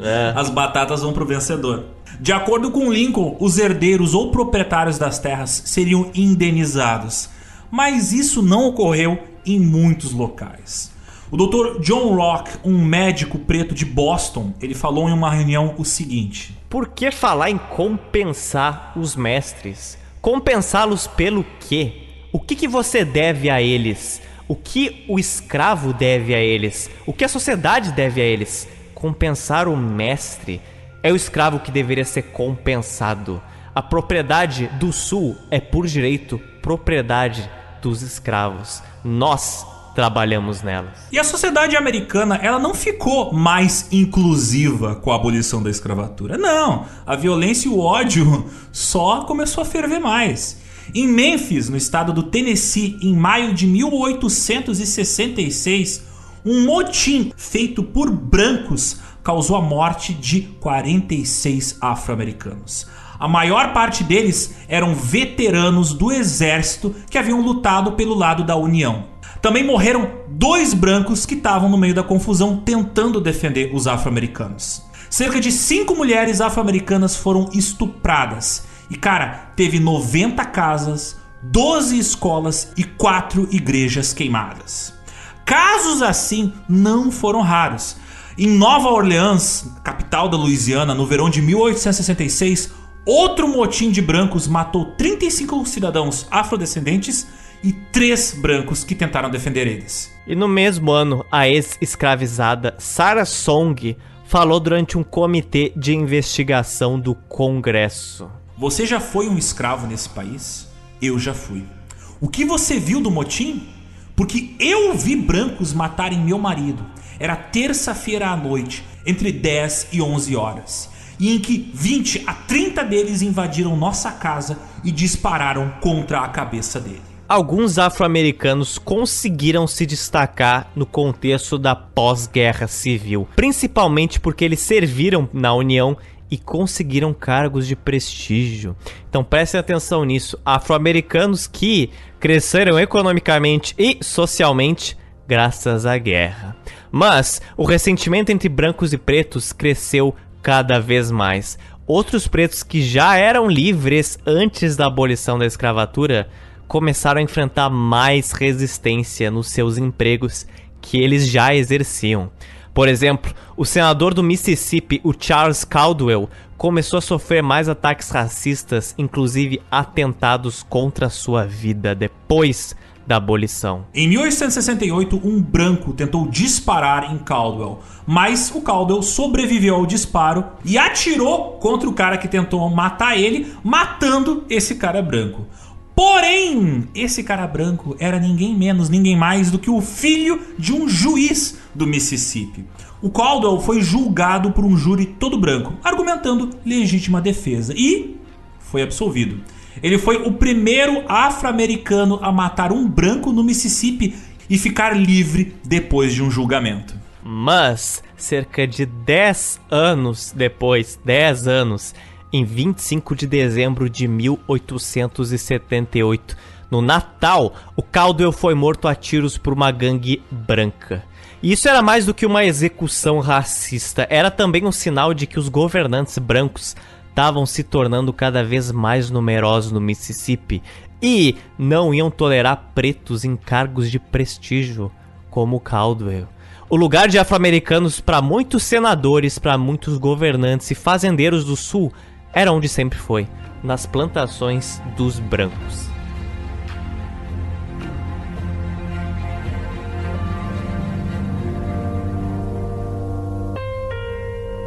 é. As batatas vão pro vencedor. De acordo com Lincoln, os herdeiros ou proprietários das terras seriam indenizados mas isso não ocorreu em muitos locais. O Dr. John Rock, um médico preto de Boston, ele falou em uma reunião o seguinte: Por que falar em compensar os mestres? Compensá-los pelo quê? O que, que você deve a eles? O que o escravo deve a eles? O que a sociedade deve a eles? Compensar o mestre é o escravo que deveria ser compensado. A propriedade do sul é por direito propriedade dos escravos. Nós trabalhamos nelas. E a sociedade americana, ela não ficou mais inclusiva com a abolição da escravatura. Não, a violência e o ódio só começou a ferver mais. Em Memphis, no estado do Tennessee, em maio de 1866, um motim feito por brancos causou a morte de 46 afro-americanos. A maior parte deles eram veteranos do exército que haviam lutado pelo lado da União. Também morreram dois brancos que estavam no meio da confusão tentando defender os afro-americanos. Cerca de cinco mulheres afro-americanas foram estupradas. E cara, teve 90 casas, 12 escolas e 4 igrejas queimadas. Casos assim não foram raros. Em Nova Orleans, capital da Louisiana, no verão de 1866, outro motim de brancos matou 35 cidadãos afrodescendentes e três brancos que tentaram defender eles. E no mesmo ano, a ex-escravizada Sarah Song falou durante um comitê de investigação do Congresso. Você já foi um escravo nesse país? Eu já fui. O que você viu do motim? Porque eu vi brancos matarem meu marido. Era terça-feira à noite, entre 10 e 11 horas, e em que 20 a 30 deles invadiram nossa casa e dispararam contra a cabeça dele. Alguns afro-americanos conseguiram se destacar no contexto da pós-guerra civil, principalmente porque eles serviram na União e conseguiram cargos de prestígio. Então prestem atenção nisso. Afro-americanos que cresceram economicamente e socialmente graças à guerra. Mas o ressentimento entre brancos e pretos cresceu cada vez mais. Outros pretos que já eram livres antes da abolição da escravatura começaram a enfrentar mais resistência nos seus empregos que eles já exerciam. Por exemplo, o senador do Mississippi, o Charles Caldwell, começou a sofrer mais ataques racistas, inclusive atentados contra sua vida depois da abolição. Em 1868, um branco tentou disparar em Caldwell, mas o Caldwell sobreviveu ao disparo e atirou contra o cara que tentou matar ele, matando esse cara branco. Porém, esse cara branco era ninguém menos, ninguém mais do que o filho de um juiz do Mississippi. O Caldwell foi julgado por um júri todo branco, argumentando legítima defesa e foi absolvido. Ele foi o primeiro afro-americano a matar um branco no Mississippi e ficar livre depois de um julgamento. Mas, cerca de 10 anos depois, 10 anos, em 25 de dezembro de 1878. No Natal, o Caldwell foi morto a tiros por uma gangue branca. E isso era mais do que uma execução racista, era também um sinal de que os governantes brancos estavam se tornando cada vez mais numerosos no Mississippi e não iam tolerar pretos em cargos de prestígio, como Caldwell. O lugar de afro-americanos para muitos senadores, para muitos governantes e fazendeiros do sul era onde sempre foi, nas plantações dos brancos.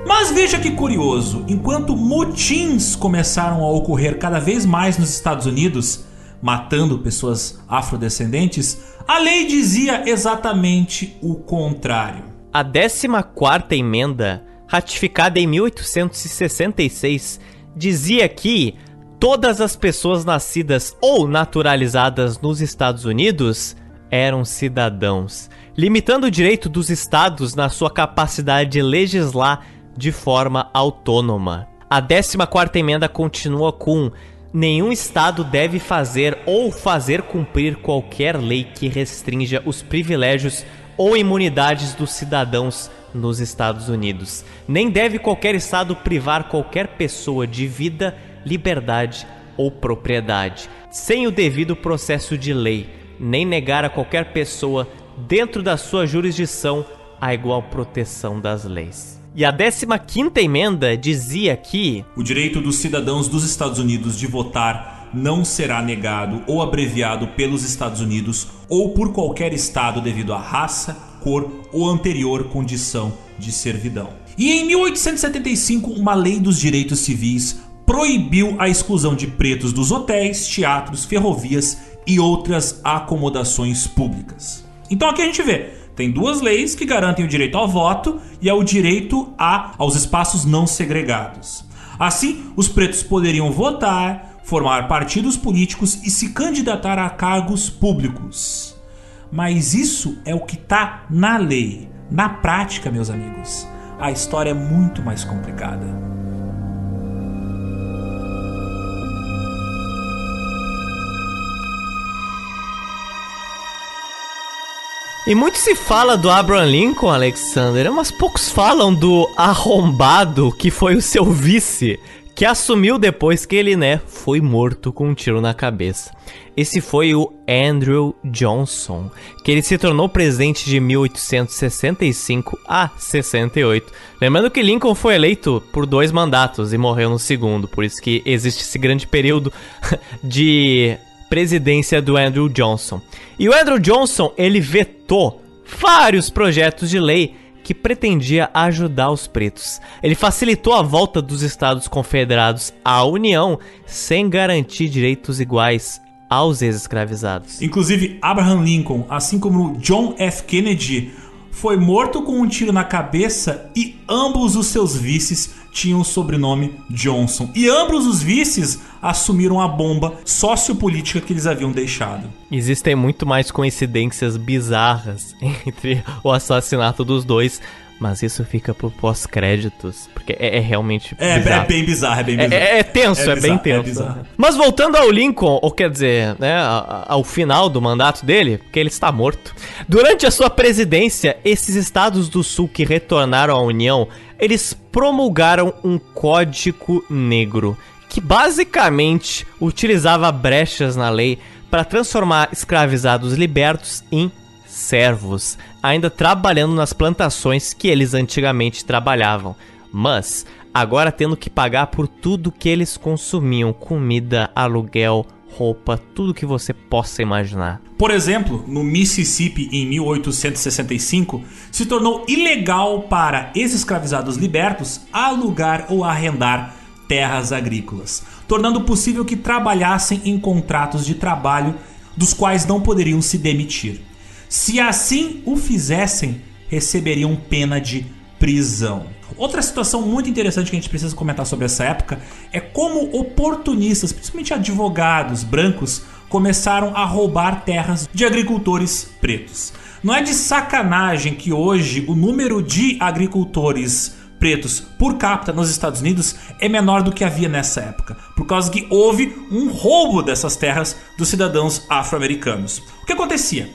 Mas veja que curioso, enquanto motins começaram a ocorrer cada vez mais nos Estados Unidos, matando pessoas afrodescendentes, a lei dizia exatamente o contrário. A 14ª emenda, ratificada em 1866, dizia que todas as pessoas nascidas ou naturalizadas nos Estados Unidos eram cidadãos, limitando o direito dos estados na sua capacidade de legislar de forma autônoma. A 14ª emenda continua com nenhum estado deve fazer ou fazer cumprir qualquer lei que restrinja os privilégios ou imunidades dos cidadãos nos Estados Unidos. Nem deve qualquer estado privar qualquer pessoa de vida, liberdade ou propriedade, sem o devido processo de lei, nem negar a qualquer pessoa dentro da sua jurisdição a igual proteção das leis. E a 15ª emenda dizia que o direito dos cidadãos dos Estados Unidos de votar não será negado ou abreviado pelos Estados Unidos ou por qualquer estado devido à raça, cor ou anterior condição de servidão. E em 1875, uma lei dos direitos civis proibiu a exclusão de pretos dos hotéis, teatros, ferrovias e outras acomodações públicas. Então aqui a gente vê, tem duas leis que garantem o direito ao voto e ao direito a, aos espaços não segregados. Assim, os pretos poderiam votar, formar partidos políticos e se candidatar a cargos públicos. Mas isso é o que está na lei. Na prática, meus amigos, a história é muito mais complicada. E muito se fala do Abraham Lincoln, Alexander, mas poucos falam do arrombado que foi o seu vice, que assumiu depois que ele, né, foi morto com um tiro na cabeça. Esse foi o Andrew Johnson, que ele se tornou presidente de 1865 a 68. Lembrando que Lincoln foi eleito por dois mandatos e morreu no segundo, por isso que existe esse grande período de presidência do Andrew Johnson. E o Andrew Johnson, ele vetou vários projetos de lei que pretendia ajudar os pretos. Ele facilitou a volta dos Estados Confederados à União sem garantir direitos iguais aos ex-escravizados. Inclusive, Abraham Lincoln, assim como John F. Kennedy, foi morto com um tiro na cabeça e ambos os seus vices tinham o sobrenome Johnson. E ambos os vices assumiram a bomba sociopolítica que eles haviam deixado. Existem muito mais coincidências bizarras entre o assassinato dos dois, mas isso fica por pós-créditos, porque é, é realmente é, bizarro. É bem bizarro, é bem bizarro. É, é tenso, é, é bizarro, bem tenso. Mas voltando ao Lincoln, ou quer dizer, né, ao final do mandato dele, porque ele está morto. Durante a sua presidência, esses estados do sul que retornaram à União, eles promulgaram um código negro, que basicamente utilizava brechas na lei para transformar escravizados libertos em servos, ainda trabalhando nas plantações que eles antigamente trabalhavam, mas agora tendo que pagar por tudo que eles consumiam: comida, aluguel, roupa, tudo que você possa imaginar. Por exemplo, no Mississippi em 1865, se tornou ilegal para ex-escravizados libertos alugar ou arrendar terras agrícolas, tornando possível que trabalhassem em contratos de trabalho dos quais não poderiam se demitir. Se assim o fizessem, receberiam pena de prisão. Outra situação muito interessante que a gente precisa comentar sobre essa época é como oportunistas, principalmente advogados brancos, começaram a roubar terras de agricultores pretos. Não é de sacanagem que hoje o número de agricultores pretos por capita nos Estados Unidos é menor do que havia nessa época, por causa que houve um roubo dessas terras dos cidadãos afro-americanos. O que acontecia?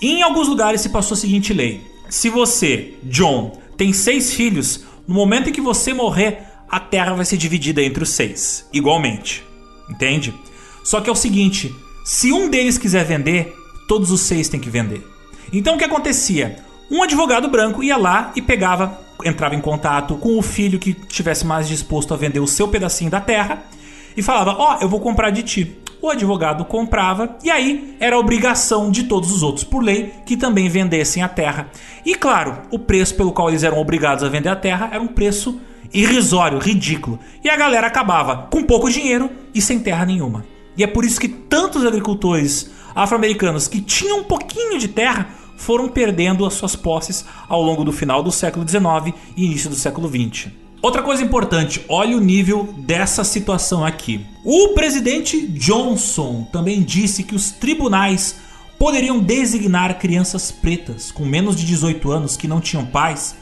Em alguns lugares se passou a seguinte lei: se você, John, tem seis filhos, no momento em que você morrer, a terra vai ser dividida entre os seis, igualmente. Entende? Só que é o seguinte: se um deles quiser vender, todos os seis têm que vender. Então o que acontecia? Um advogado branco ia lá e pegava, entrava em contato com o filho que estivesse mais disposto a vender o seu pedacinho da terra e falava: Ó, oh, eu vou comprar de ti o advogado comprava e aí era obrigação de todos os outros, por lei, que também vendessem a terra. E claro, o preço pelo qual eles eram obrigados a vender a terra era um preço irrisório, ridículo. E a galera acabava com pouco dinheiro e sem terra nenhuma. E é por isso que tantos agricultores afro-americanos que tinham um pouquinho de terra foram perdendo as suas posses ao longo do final do século XIX e início do século XX. Outra coisa importante, olha o nível dessa situação aqui. O presidente Johnson também disse que os tribunais poderiam designar crianças pretas com menos de 18 anos que não tinham pais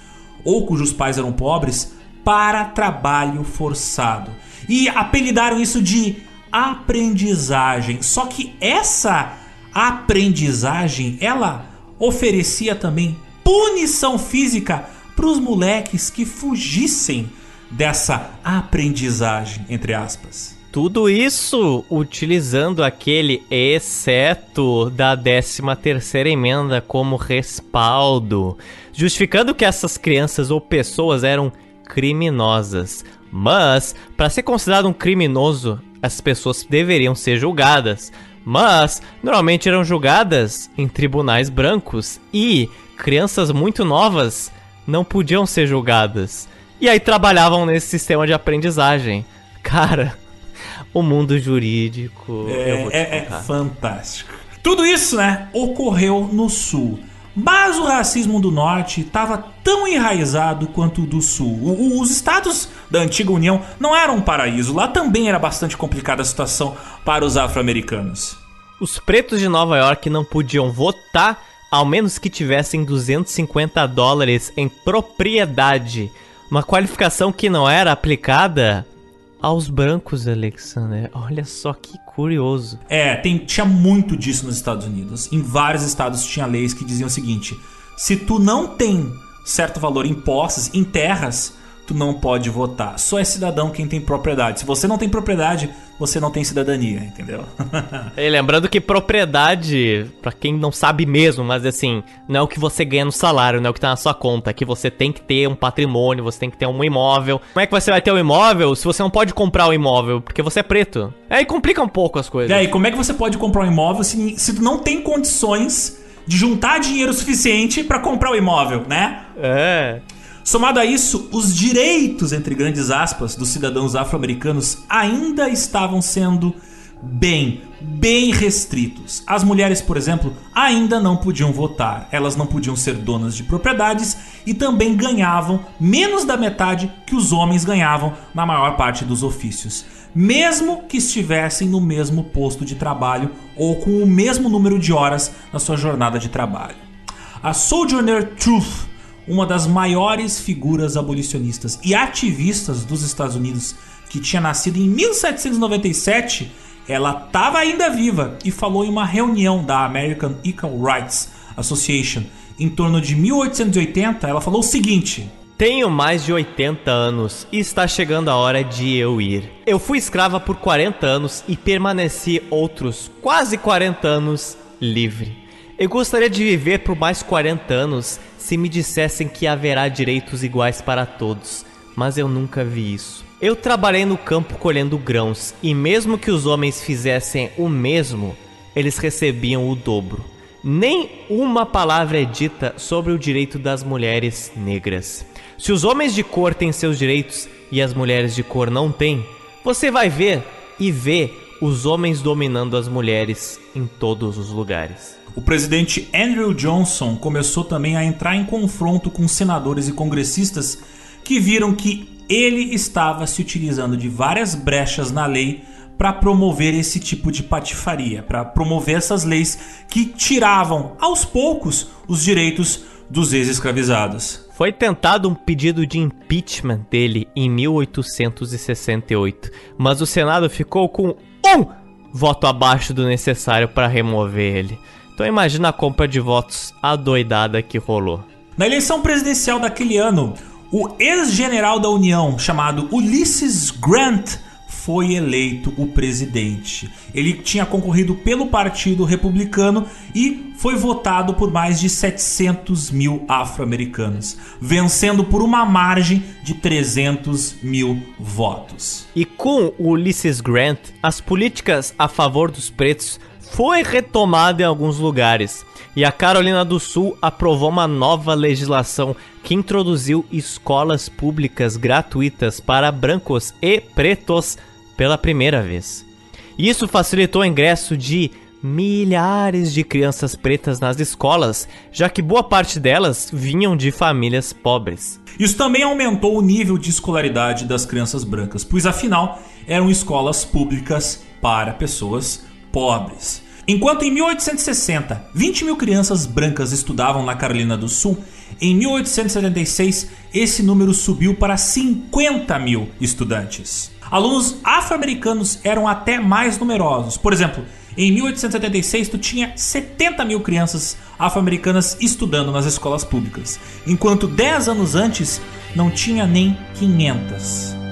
ou cujos pais eram pobres para trabalho forçado. E apelidaram isso de aprendizagem. Só que essa aprendizagem, ela oferecia também punição física para os moleques que fugissem dessa aprendizagem, entre aspas. Tudo isso utilizando aquele exceto da 13 terceira emenda como respaldo, justificando que essas crianças ou pessoas eram criminosas. Mas, para ser considerado um criminoso, as pessoas deveriam ser julgadas. Mas, normalmente eram julgadas em tribunais brancos e crianças muito novas não podiam ser julgadas. E aí trabalhavam nesse sistema de aprendizagem. Cara, o mundo jurídico. É, é, é fantástico. Tudo isso, né, ocorreu no Sul. Mas o racismo do Norte estava tão enraizado quanto o do Sul. O, os estados da antiga União não eram um paraíso. Lá também era bastante complicada a situação para os afro-americanos. Os pretos de Nova York não podiam votar ao menos que tivessem 250 dólares em propriedade. Uma qualificação que não era aplicada aos brancos, Alexander. Olha só que curioso. É, tem, tinha muito disso nos Estados Unidos. Em vários estados tinha leis que diziam o seguinte: se tu não tem certo valor em posses, em terras, tu não pode votar. Só é cidadão quem tem propriedade. Se você não tem propriedade, você não tem cidadania, entendeu? e lembrando que propriedade, para quem não sabe mesmo, mas assim, não é o que você ganha no salário, não é o que tá na sua conta, é que você tem que ter um patrimônio, você tem que ter um imóvel. Como é que você vai ter um imóvel se você não pode comprar o um imóvel? Porque você é preto. Aí complica um pouco as coisas. E aí, como é que você pode comprar um imóvel se, se tu não tem condições de juntar dinheiro suficiente para comprar o imóvel, né? É. Somado a isso, os direitos, entre grandes aspas, dos cidadãos afro-americanos ainda estavam sendo bem, bem restritos. As mulheres, por exemplo, ainda não podiam votar, elas não podiam ser donas de propriedades e também ganhavam menos da metade que os homens ganhavam na maior parte dos ofícios, mesmo que estivessem no mesmo posto de trabalho ou com o mesmo número de horas na sua jornada de trabalho. A Sojourner Truth uma das maiores figuras abolicionistas e ativistas dos Estados Unidos, que tinha nascido em 1797, ela estava ainda viva e falou em uma reunião da American Equal Rights Association em torno de 1880. Ela falou o seguinte: tenho mais de 80 anos e está chegando a hora de eu ir. Eu fui escrava por 40 anos e permaneci outros quase 40 anos livre. Eu gostaria de viver por mais 40 anos se me dissessem que haverá direitos iguais para todos, mas eu nunca vi isso. Eu trabalhei no campo colhendo grãos, e mesmo que os homens fizessem o mesmo, eles recebiam o dobro. Nem uma palavra é dita sobre o direito das mulheres negras. Se os homens de cor têm seus direitos e as mulheres de cor não têm, você vai ver e ver os homens dominando as mulheres em todos os lugares. O presidente Andrew Johnson começou também a entrar em confronto com senadores e congressistas que viram que ele estava se utilizando de várias brechas na lei para promover esse tipo de patifaria, para promover essas leis que tiravam aos poucos os direitos dos ex-escravizados. Foi tentado um pedido de impeachment dele em 1868, mas o Senado ficou com um voto abaixo do necessário para remover ele. Então imagina a compra de votos adoidada que rolou. Na eleição presidencial daquele ano, o ex-general da União, chamado Ulysses Grant, foi eleito o presidente. Ele tinha concorrido pelo Partido Republicano e foi votado por mais de 700 mil afro-americanos, vencendo por uma margem de 300 mil votos. E com o Ulysses Grant, as políticas a favor dos pretos foi retomada em alguns lugares. E a Carolina do Sul aprovou uma nova legislação que introduziu escolas públicas gratuitas para brancos e pretos pela primeira vez. Isso facilitou o ingresso de milhares de crianças pretas nas escolas, já que boa parte delas vinham de famílias pobres. Isso também aumentou o nível de escolaridade das crianças brancas, pois afinal eram escolas públicas para pessoas pobres. Enquanto em 1860 20 mil crianças brancas estudavam na Carolina do Sul, em 1876 esse número subiu para 50 mil estudantes. Alunos afro-americanos eram até mais numerosos. Por exemplo, em 1876 tu tinha 70 mil crianças afro-americanas estudando nas escolas públicas, enquanto 10 anos antes não tinha nem 500.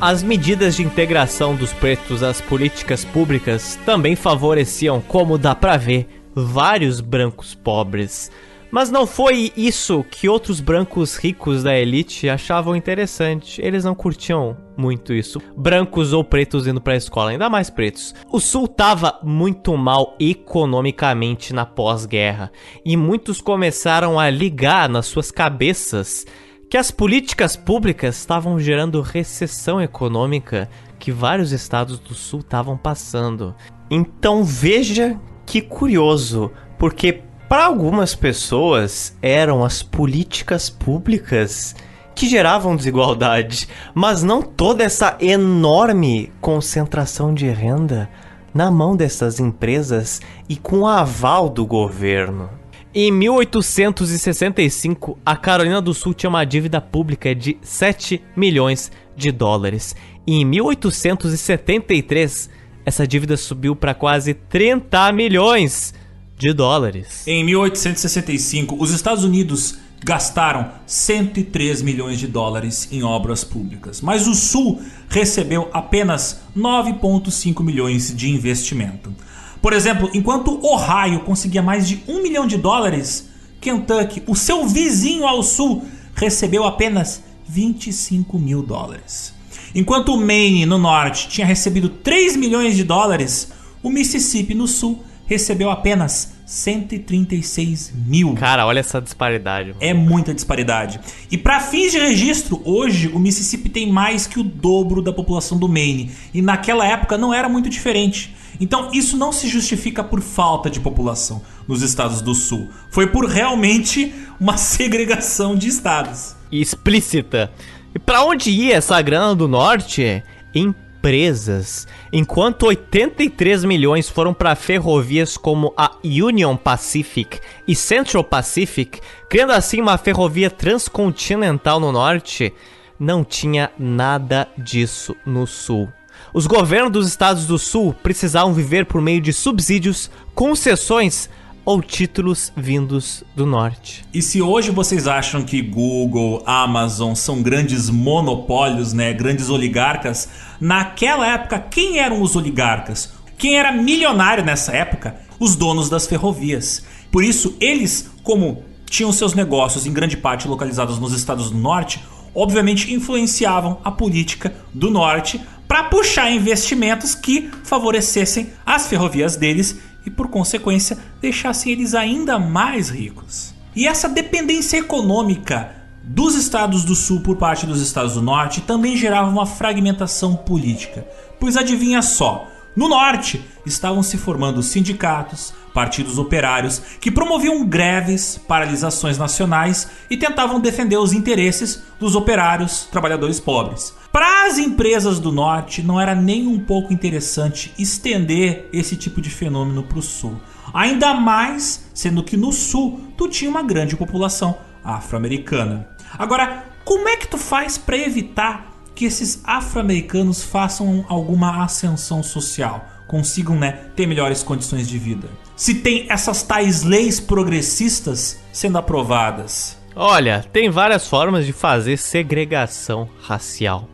As medidas de integração dos pretos às políticas públicas também favoreciam, como dá pra ver, vários brancos pobres. Mas não foi isso que outros brancos ricos da elite achavam interessante. Eles não curtiam muito isso. Brancos ou pretos indo pra escola, ainda mais pretos. O sul tava muito mal economicamente na pós-guerra. E muitos começaram a ligar nas suas cabeças que as políticas públicas estavam gerando recessão econômica que vários estados do sul estavam passando. Então veja que curioso, porque para algumas pessoas eram as políticas públicas que geravam desigualdade, mas não toda essa enorme concentração de renda na mão dessas empresas e com o aval do governo. Em 1865, a Carolina do Sul tinha uma dívida pública de 7 milhões de dólares. E em 1873, essa dívida subiu para quase 30 milhões de dólares. Em 1865, os Estados Unidos gastaram 103 milhões de dólares em obras públicas, mas o Sul recebeu apenas 9,5 milhões de investimento. Por exemplo, enquanto Ohio conseguia mais de 1 milhão de dólares, Kentucky, o seu vizinho ao sul, recebeu apenas 25 mil dólares. Enquanto o Maine, no norte, tinha recebido 3 milhões de dólares, o Mississippi, no sul, recebeu apenas 136 mil. Cara, olha essa disparidade. É muita disparidade. E para fins de registro, hoje o Mississippi tem mais que o dobro da população do Maine. E naquela época não era muito diferente. Então isso não se justifica por falta de população nos estados do sul. Foi por realmente uma segregação de estados. Explícita. E para onde ia essa grana do norte? Em empresas, enquanto 83 milhões foram para ferrovias como a Union Pacific e Central Pacific, criando assim uma ferrovia transcontinental no norte, não tinha nada disso no sul. Os governos dos estados do sul precisavam viver por meio de subsídios, concessões ou títulos vindos do norte. E se hoje vocês acham que Google, Amazon são grandes monopólios, né, grandes oligarcas, naquela época quem eram os oligarcas? Quem era milionário nessa época? Os donos das ferrovias. Por isso, eles, como tinham seus negócios em grande parte localizados nos estados do norte, obviamente influenciavam a política do norte para puxar investimentos que favorecessem as ferrovias deles e, por consequência, deixassem eles ainda mais ricos. E essa dependência econômica dos estados do sul por parte dos estados do norte também gerava uma fragmentação política. Pois adivinha só, no norte estavam se formando sindicatos, partidos operários que promoviam greves, paralisações nacionais e tentavam defender os interesses dos operários, trabalhadores pobres. Para as empresas do norte, não era nem um pouco interessante estender esse tipo de fenômeno para o sul. Ainda mais sendo que no sul tu tinha uma grande população afro-americana. Agora, como é que tu faz para evitar que esses afro-americanos façam alguma ascensão social? Consigam né, ter melhores condições de vida. Se tem essas tais leis progressistas sendo aprovadas. Olha, tem várias formas de fazer segregação racial.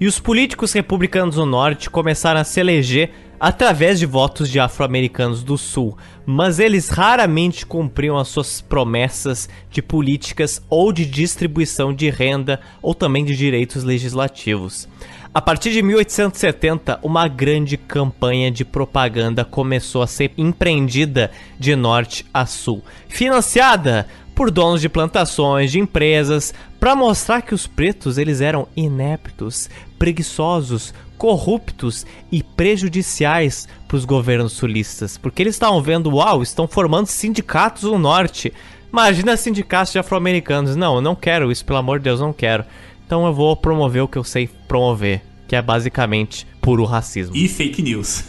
E os políticos republicanos do norte começaram a se eleger através de votos de afro-americanos do sul, mas eles raramente cumpriam as suas promessas de políticas ou de distribuição de renda ou também de direitos legislativos. A partir de 1870, uma grande campanha de propaganda começou a ser empreendida de norte a sul, financiada por donos de plantações, de empresas, para mostrar que os pretos eles eram ineptos, preguiçosos, corruptos e prejudiciais para os governos sulistas, porque eles estavam vendo, uau, estão formando sindicatos no norte. Imagina sindicatos de afro-americanos. Não, eu não quero isso, pelo amor de Deus, não quero. Então eu vou promover o que eu sei promover, que é basicamente puro racismo. E fake news.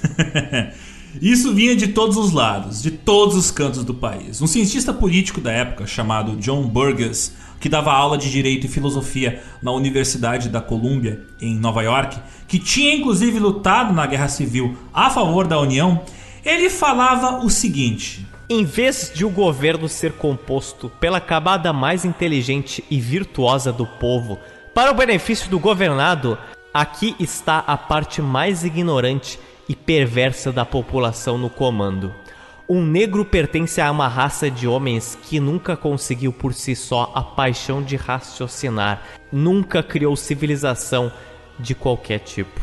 Isso vinha de todos os lados, de todos os cantos do país. Um cientista político da época, chamado John Burgess, que dava aula de Direito e Filosofia na Universidade da Colômbia, em Nova York, que tinha inclusive lutado na Guerra Civil a favor da União, ele falava o seguinte: Em vez de o governo ser composto pela camada mais inteligente e virtuosa do povo, para o benefício do governado, Aqui está a parte mais ignorante e perversa da população no comando. Um negro pertence a uma raça de homens que nunca conseguiu por si só a paixão de raciocinar, nunca criou civilização de qualquer tipo.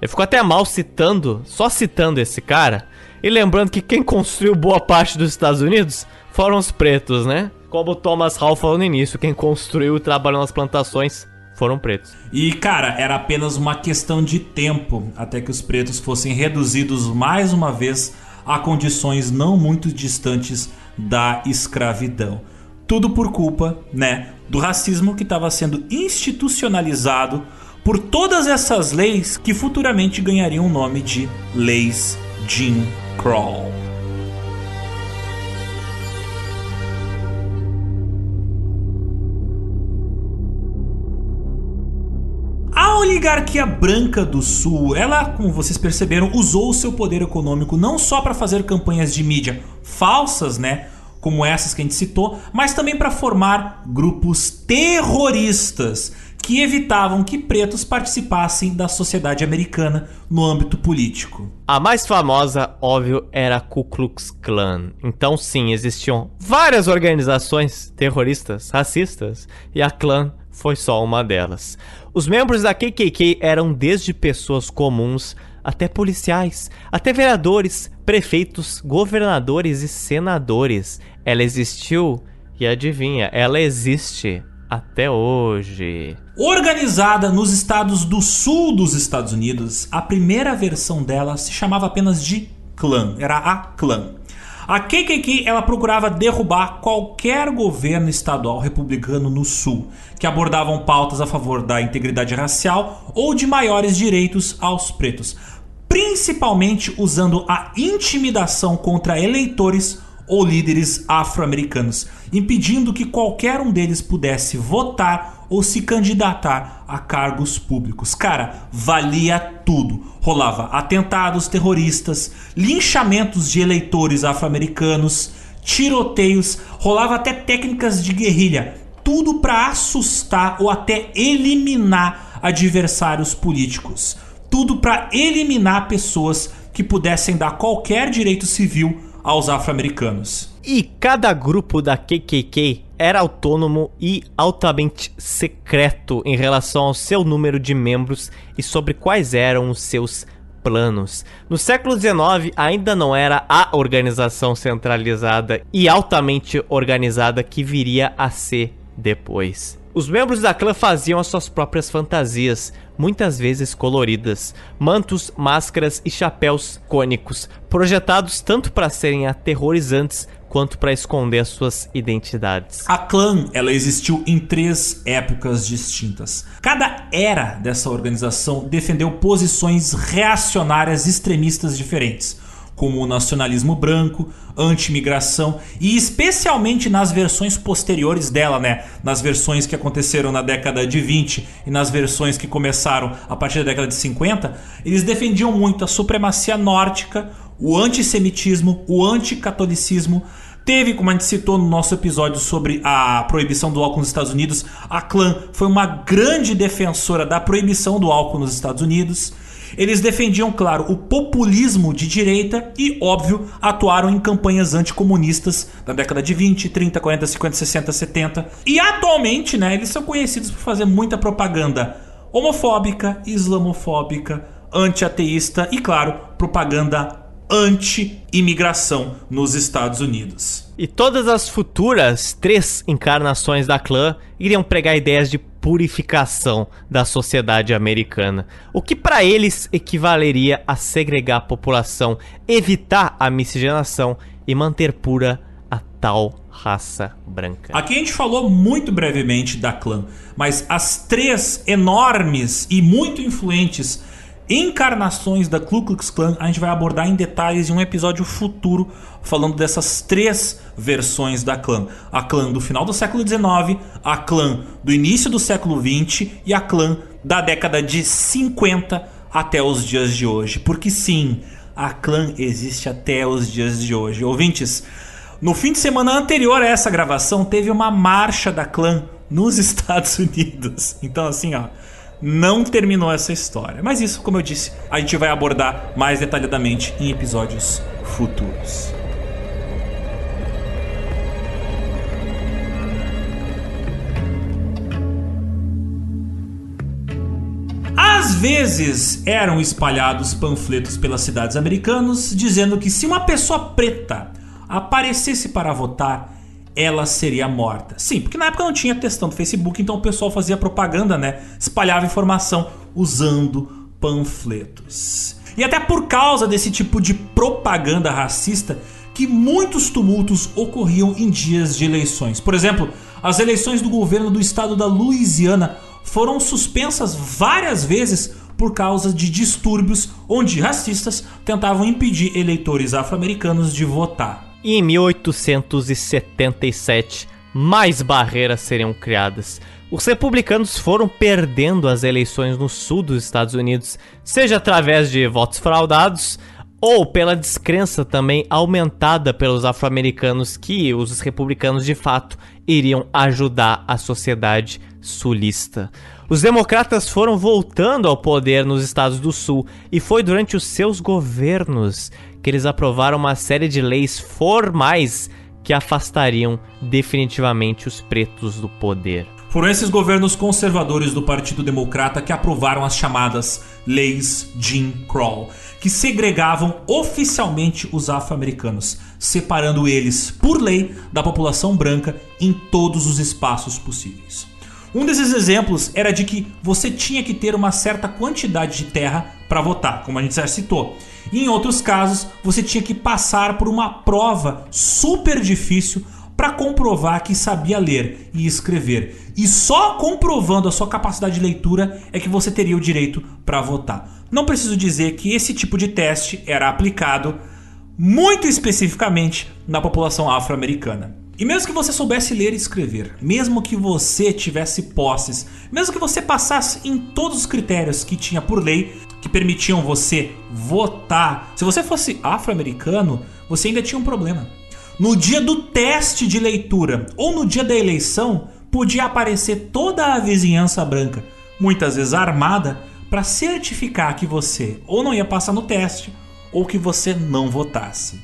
Eu fico até mal citando, só citando esse cara, e lembrando que quem construiu boa parte dos Estados Unidos foram os pretos, né? Como o Thomas Hall falou no início, quem construiu e trabalhou nas plantações foram pretos. E, cara, era apenas uma questão de tempo até que os pretos fossem reduzidos mais uma vez a condições não muito distantes da escravidão. Tudo por culpa, né, do racismo que estava sendo institucionalizado por todas essas leis que futuramente ganhariam o nome de Leis Jim Crow. A oligarquia branca do Sul, ela, como vocês perceberam, usou o seu poder econômico não só para fazer campanhas de mídia falsas, né, como essas que a gente citou, mas também para formar grupos terroristas que evitavam que pretos participassem da sociedade americana no âmbito político. A mais famosa, óbvio, era a Ku Klux Klan. Então, sim, existiam várias organizações terroristas, racistas, e a Klan foi só uma delas. Os membros da KKK eram desde pessoas comuns até policiais, até vereadores, prefeitos, governadores e senadores. Ela existiu e adivinha, ela existe até hoje. Organizada nos estados do sul dos Estados Unidos, a primeira versão dela se chamava apenas de Klan, era a Klan. A KKK ela procurava derrubar qualquer governo estadual republicano no sul que abordavam pautas a favor da integridade racial ou de maiores direitos aos pretos, principalmente usando a intimidação contra eleitores ou líderes afro-americanos, impedindo que qualquer um deles pudesse votar ou se candidatar a cargos públicos. Cara, valia tudo. Rolava atentados terroristas, linchamentos de eleitores afro-americanos, tiroteios, rolava até técnicas de guerrilha, tudo para assustar ou até eliminar adversários políticos. Tudo para eliminar pessoas que pudessem dar qualquer direito civil aos afro-americanos. E cada grupo da KKK era autônomo e altamente secreto em relação ao seu número de membros e sobre quais eram os seus planos. No século XIX ainda não era a organização centralizada e altamente organizada que viria a ser depois. Os membros da clã faziam as suas próprias fantasias, muitas vezes coloridas, mantos, máscaras e chapéus cônicos, projetados tanto para serem aterrorizantes quanto para esconder as suas identidades. A clã, ela existiu em três épocas distintas. Cada era dessa organização defendeu posições reacionárias extremistas diferentes como o nacionalismo branco, anti-imigração e especialmente nas versões posteriores dela, né? Nas versões que aconteceram na década de 20 e nas versões que começaram a partir da década de 50, eles defendiam muito a supremacia nórdica, o antissemitismo, o anticatolicismo. Teve, como a gente citou no nosso episódio sobre a proibição do álcool nos Estados Unidos, a Klan foi uma grande defensora da proibição do álcool nos Estados Unidos. Eles defendiam, claro, o populismo de direita e, óbvio, atuaram em campanhas anticomunistas da década de 20, 30, 40, 50, 60, 70. E atualmente, né, eles são conhecidos por fazer muita propaganda homofóbica, islamofóbica, anti-ateísta e, claro, propaganda anti-imigração nos Estados Unidos. E todas as futuras três encarnações da clã iriam pregar ideias de purificação da sociedade americana, o que para eles equivaleria a segregar a população, evitar a miscigenação e manter pura a tal raça branca. Aqui a gente falou muito brevemente da clã, mas as três enormes e muito influentes encarnações da Ku Klux Klan a gente vai abordar em detalhes em um episódio futuro falando dessas três versões da clã. A clã do final do século XIX, a clã do início do século XX e a clã da década de 50 até os dias de hoje. Porque sim, a clã existe até os dias de hoje. Ouvintes, no fim de semana anterior a essa gravação teve uma marcha da clã nos Estados Unidos. Então assim, ó, não terminou essa história. Mas isso, como eu disse, a gente vai abordar mais detalhadamente em episódios futuros. Às vezes eram espalhados panfletos pelas cidades americanas dizendo que se uma pessoa preta aparecesse para votar, ela seria morta. Sim, porque na época não tinha testão do Facebook, então o pessoal fazia propaganda, né? Espalhava informação usando panfletos. E até por causa desse tipo de propaganda racista que muitos tumultos ocorriam em dias de eleições. Por exemplo, as eleições do governo do estado da Louisiana foram suspensas várias vezes por causa de distúrbios onde racistas tentavam impedir eleitores afro-americanos de votar. E em 1877, mais barreiras seriam criadas. Os republicanos foram perdendo as eleições no sul dos Estados Unidos, seja através de votos fraudados ou pela descrença também aumentada pelos afro-americanos que os republicanos de fato iriam ajudar a sociedade sulista. Os democratas foram voltando ao poder nos estados do sul e foi durante os seus governos que eles aprovaram uma série de leis formais que afastariam definitivamente os pretos do poder. Foram esses governos conservadores do Partido Democrata que aprovaram as chamadas Leis Jim Crow, que segregavam oficialmente os afro-americanos, separando eles, por lei, da população branca em todos os espaços possíveis. Um desses exemplos era de que você tinha que ter uma certa quantidade de terra para votar, como a gente já citou. E em outros casos, você tinha que passar por uma prova super difícil para comprovar que sabia ler e escrever. E só comprovando a sua capacidade de leitura é que você teria o direito para votar. Não preciso dizer que esse tipo de teste era aplicado muito especificamente na população afro-americana. E mesmo que você soubesse ler e escrever, mesmo que você tivesse posses, mesmo que você passasse em todos os critérios que tinha por lei que permitiam você votar, se você fosse afro-americano, você ainda tinha um problema. No dia do teste de leitura ou no dia da eleição, podia aparecer toda a vizinhança branca, muitas vezes armada, para certificar que você ou não ia passar no teste ou que você não votasse.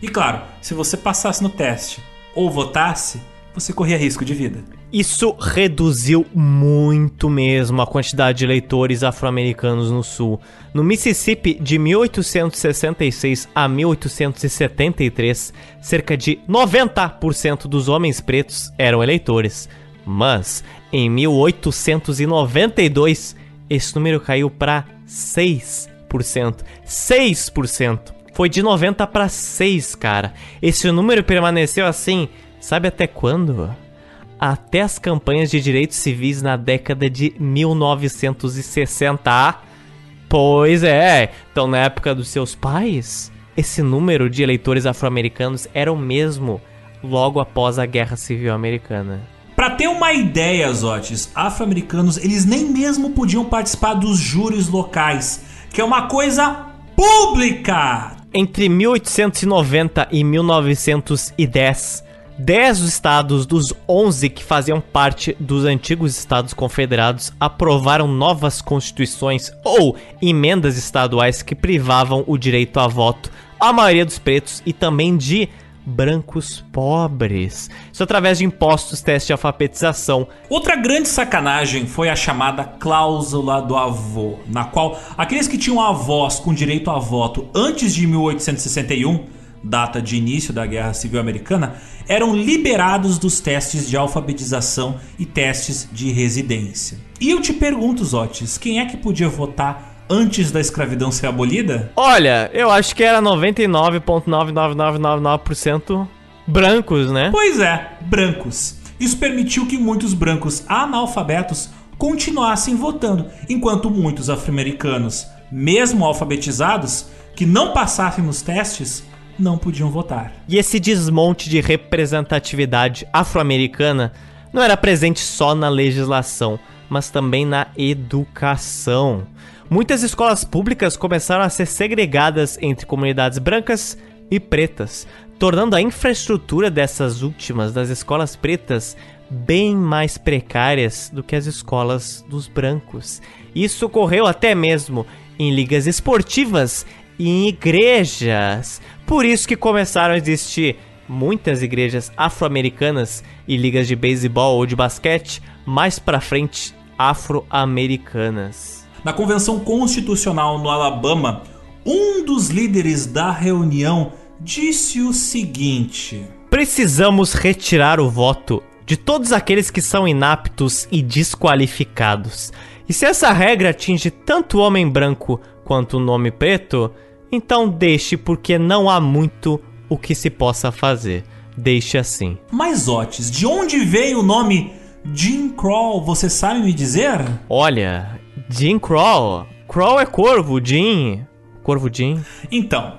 E claro, se você passasse no teste ou votasse, você corria risco de vida. Isso reduziu muito mesmo a quantidade de eleitores afro-americanos no sul. No Mississippi, de 1866 a 1873, cerca de 90% dos homens pretos eram eleitores. Mas, em 1892, esse número caiu para 6%. 6%. Foi de 90 para 6, cara. Esse número permaneceu assim, sabe até quando? Até as campanhas de direitos civis na década de 1960. Pois é, então na época dos seus pais, esse número de eleitores afro-americanos era o mesmo logo após a Guerra Civil Americana. Para ter uma ideia, Zotes, afro-americanos eles nem mesmo podiam participar dos júris locais, que é uma coisa pública. Entre 1890 e 1910, 10 estados dos 11 que faziam parte dos antigos Estados Confederados aprovaram novas constituições ou emendas estaduais que privavam o direito a voto à maioria dos pretos e também de brancos pobres. Isso através de impostos, teste de alfabetização. Outra grande sacanagem foi a chamada cláusula do avô, na qual aqueles que tinham avós com direito a voto antes de 1861, data de início da Guerra Civil Americana, eram liberados dos testes de alfabetização e testes de residência. E eu te pergunto, Zotes, quem é que podia votar antes da escravidão ser abolida? Olha, eu acho que era 99,99999% brancos, né? Pois é, brancos. Isso permitiu que muitos brancos analfabetos continuassem votando, enquanto muitos afro-americanos, mesmo alfabetizados, que não passassem nos testes, não podiam votar. E esse desmonte de representatividade afro-americana não era presente só na legislação, mas também na educação muitas escolas públicas começaram a ser segregadas entre comunidades brancas e pretas, tornando a infraestrutura dessas últimas, das escolas pretas, bem mais precárias do que as escolas dos brancos. Isso ocorreu até mesmo em ligas esportivas e em igrejas. Por isso que começaram a existir muitas igrejas afro-americanas e ligas de beisebol ou de basquete, mais para frente afro-americanas. Na convenção constitucional no Alabama, um dos líderes da reunião disse o seguinte: Precisamos retirar o voto de todos aqueles que são inaptos e desqualificados. E se essa regra atinge tanto o homem branco quanto o nome preto, então deixe porque não há muito o que se possa fazer. Deixe assim. Mas Otis, de onde veio o nome Jim Crow? Você sabe me dizer? Olha, Jim Crow. Crow é corvo, Jim. Corvo Jim. Então,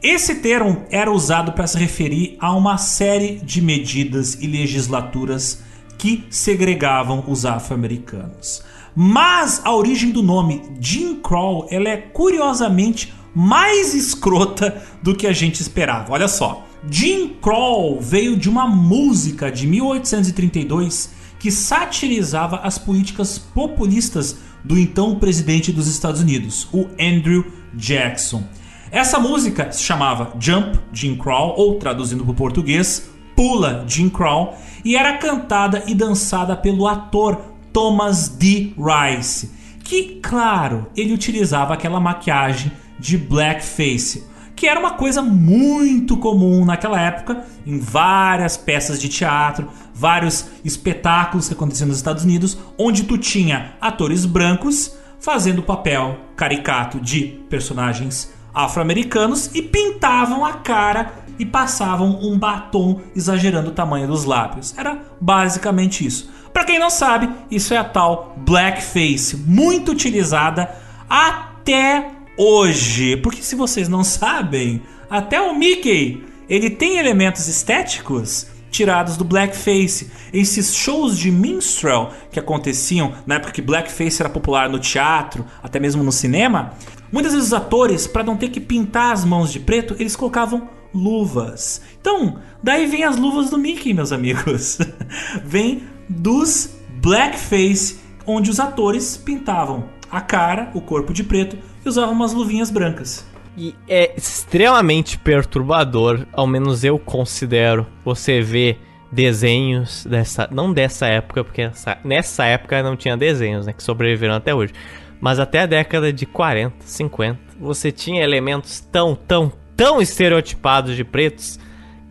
esse termo era usado para se referir a uma série de medidas e legislaturas que segregavam os afro-americanos. Mas a origem do nome Jim Crow ela é curiosamente mais escrota do que a gente esperava. Olha só, Jim Crow veio de uma música de 1832 que satirizava as políticas populistas do então presidente dos Estados Unidos, o Andrew Jackson. Essa música se chamava Jump Jim Crow, ou traduzindo para o português, Pula Jim Crow, e era cantada e dançada pelo ator Thomas D. Rice, que, claro, ele utilizava aquela maquiagem de blackface, que era uma coisa muito comum naquela época em várias peças de teatro, vários espetáculos que aconteciam nos Estados Unidos, onde tu tinha atores brancos fazendo o papel caricato de personagens afro-americanos e pintavam a cara e passavam um batom exagerando o tamanho dos lábios. Era basicamente isso. Para quem não sabe, isso é a tal blackface, muito utilizada até hoje. Porque se vocês não sabem, até o Mickey, ele tem elementos estéticos tirados do blackface. Esses shows de minstrel que aconteciam na época que blackface era popular no teatro, até mesmo no cinema, muitas vezes os atores, para não ter que pintar as mãos de preto, eles colocavam luvas. Então, daí vem as luvas do Mickey, meus amigos. vem dos blackface, onde os atores pintavam a cara, o corpo de preto e usavam umas luvinhas brancas. E é extremamente perturbador, ao menos eu considero, você ver desenhos dessa. Não dessa época, porque essa, nessa época não tinha desenhos, né? Que sobreviveram até hoje. Mas até a década de 40, 50, você tinha elementos tão, tão, tão estereotipados de pretos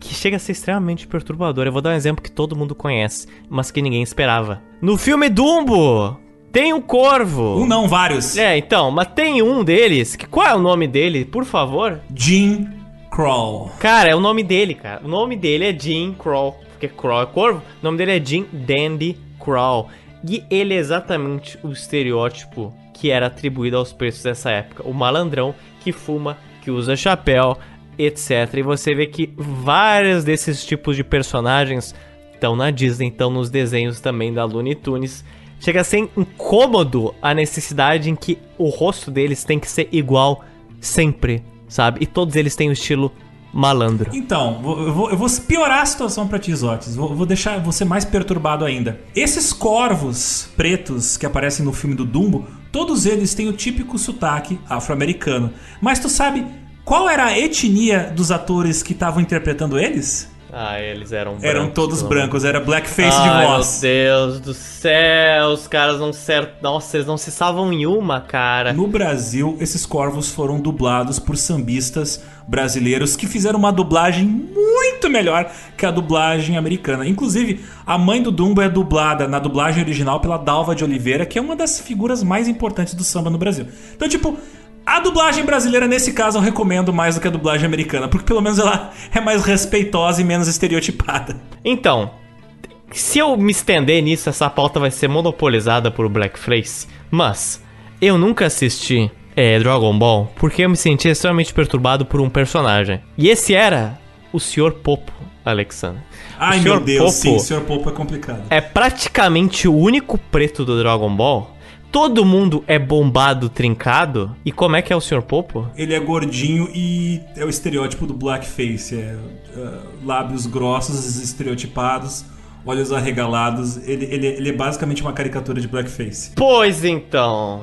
que chega a ser extremamente perturbador. Eu vou dar um exemplo que todo mundo conhece, mas que ninguém esperava. No filme Dumbo, tem um corvo. Um não, vários. É, então, mas tem um deles. Que, qual é o nome dele, por favor? Jim Crow. Cara, é o nome dele, cara. O nome dele é Jim Crow. Porque Crow é corvo. O nome dele é Jim Dandy Crow. E ele é exatamente o estereótipo que era atribuído aos preços dessa época. O malandrão que fuma, que usa chapéu, etc. E você vê que vários desses tipos de personagens estão na Disney, estão nos desenhos também da Looney Tunes chega a ser incômodo a necessidade em que o rosto deles tem que ser igual sempre, sabe? E todos eles têm o estilo malandro. Então, eu vou, eu vou piorar a situação pra ti, Zotes. Vou, vou deixar você mais perturbado ainda. Esses corvos pretos que aparecem no filme do Dumbo, todos eles têm o típico sotaque afro-americano. Mas tu sabe qual era a etnia dos atores que estavam interpretando eles? Ah, eles eram brancos. Eram todos brancos, era blackface Ai, de voz. Meu Deus do céu, os caras não ser... Nossa, eles não se salvam em uma, cara. No Brasil, esses corvos foram dublados por sambistas brasileiros que fizeram uma dublagem muito melhor que a dublagem americana. Inclusive, a mãe do Dumbo é dublada na dublagem original pela Dalva de Oliveira, que é uma das figuras mais importantes do samba no Brasil. Então, tipo, a dublagem brasileira, nesse caso, eu recomendo mais do que a dublagem americana, porque pelo menos ela é mais respeitosa e menos estereotipada. Então, se eu me estender nisso, essa pauta vai ser monopolizada por Blackface. Mas, eu nunca assisti é, Dragon Ball porque eu me senti extremamente perturbado por um personagem. E esse era o Sr. Popo, Alexandre. Ai meu Deus, Popo sim, o Sr. Popo é complicado. É praticamente o único preto do Dragon Ball todo mundo é bombado, trincado. E como é que é o Sr. Popo? Ele é gordinho e é o estereótipo do blackface. É, uh, lábios grossos, estereotipados, olhos arregalados. Ele, ele, ele é basicamente uma caricatura de blackface. Pois então.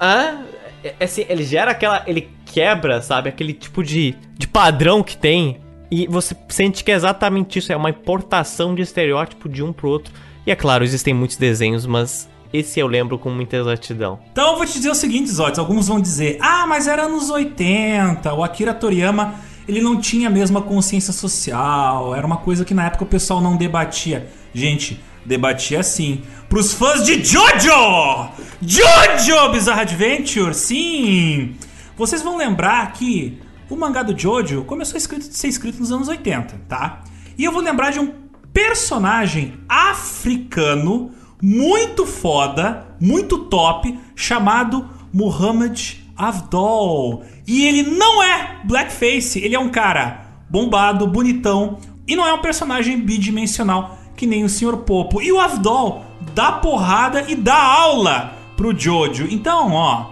Hã? É, é assim, ele gera aquela. Ele quebra, sabe? Aquele tipo de, de padrão que tem. E você sente que é exatamente isso. É uma importação de estereótipo de um pro outro. E é claro, existem muitos desenhos, mas esse eu lembro com muita exatidão. Então eu vou te dizer o seguinte, Zotes. Alguns vão dizer, ah, mas era anos 80. O Akira Toriyama, ele não tinha a mesma consciência social. Era uma coisa que na época o pessoal não debatia. Gente, debatia sim. Pros fãs de Jojo! Jojo Bizarre Adventure, sim! Vocês vão lembrar que o mangá do Jojo começou a ser escrito nos anos 80, tá? E eu vou lembrar de um personagem africano muito foda, muito top, chamado Muhammad Avdol. E ele não é blackface, ele é um cara bombado, bonitão, e não é um personagem bidimensional que nem o Sr. Popo. E o Avdol dá porrada e dá aula pro Jojo. Então, ó,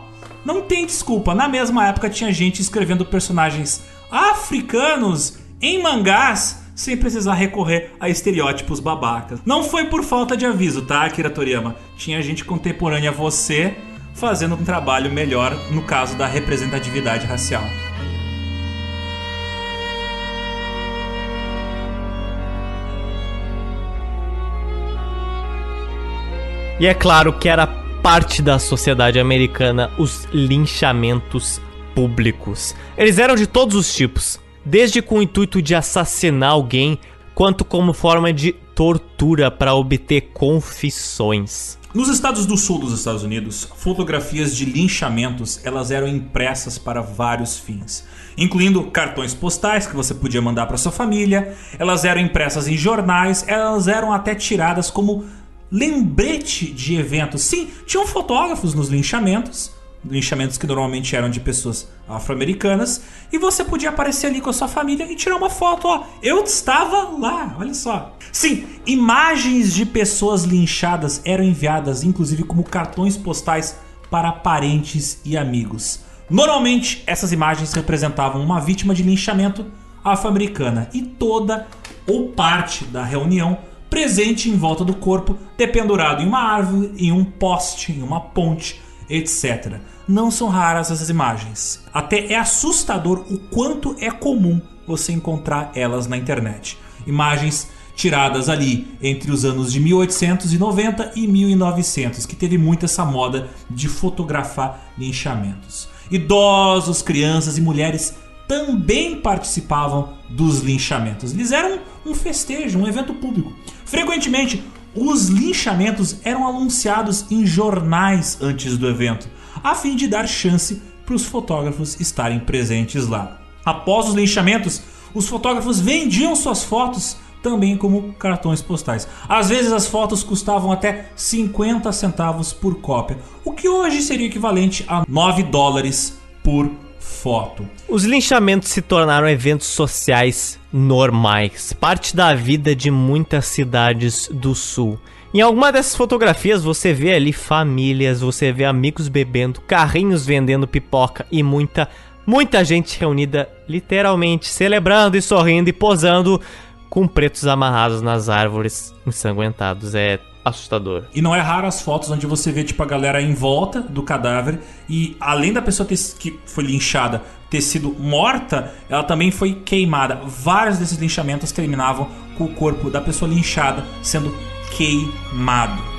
não tem desculpa. Na mesma época tinha gente escrevendo personagens africanos em mangás sem precisar recorrer a estereótipos babacas. Não foi por falta de aviso, tá, Akira Toriyama? Tinha gente contemporânea a você fazendo um trabalho melhor no caso da representatividade racial. E é claro que era parte da sociedade americana os linchamentos públicos. Eles eram de todos os tipos, desde com o intuito de assassinar alguém, quanto como forma de tortura para obter confissões. Nos estados do sul dos Estados Unidos, fotografias de linchamentos elas eram impressas para vários fins, incluindo cartões postais que você podia mandar para sua família, elas eram impressas em jornais, elas eram até tiradas como lembrete de eventos. Sim, tinham fotógrafos nos linchamentos, linchamentos que normalmente eram de pessoas afro-americanas, e você podia aparecer ali com a sua família e tirar uma foto, ó. Eu estava lá, olha só. Sim, imagens de pessoas linchadas eram enviadas inclusive como cartões postais para parentes e amigos. Normalmente, essas imagens representavam uma vítima de linchamento afro-americana e toda ou parte da reunião presente em volta do corpo, dependurado em uma árvore, em um poste, em uma ponte, etc. Não são raras essas imagens. Até é assustador o quanto é comum você encontrar elas na internet. Imagens tiradas ali entre os anos de 1890 e 1900, que teve muito essa moda de fotografar linchamentos. Idosos, crianças e mulheres também participavam dos linchamentos. Eles eram um festejo, um evento público. Frequentemente, os linchamentos eram anunciados em jornais antes do evento, a fim de dar chance para os fotógrafos estarem presentes lá. Após os linchamentos, os fotógrafos vendiam suas fotos também como cartões postais. Às vezes as fotos custavam até 50 centavos por cópia, o que hoje seria equivalente a 9 dólares por foto. Os linchamentos se tornaram eventos sociais normais, parte da vida de muitas cidades do sul. Em alguma dessas fotografias você vê ali famílias, você vê amigos bebendo, carrinhos vendendo pipoca e muita, muita gente reunida, literalmente celebrando e sorrindo e posando com pretos amarrados nas árvores ensanguentados. É assustador. E não é raro as fotos onde você vê tipo a galera em volta do cadáver e além da pessoa ter, que foi linchada ter sido morta, ela também foi queimada. Vários desses linchamentos terminavam com o corpo da pessoa linchada sendo queimado.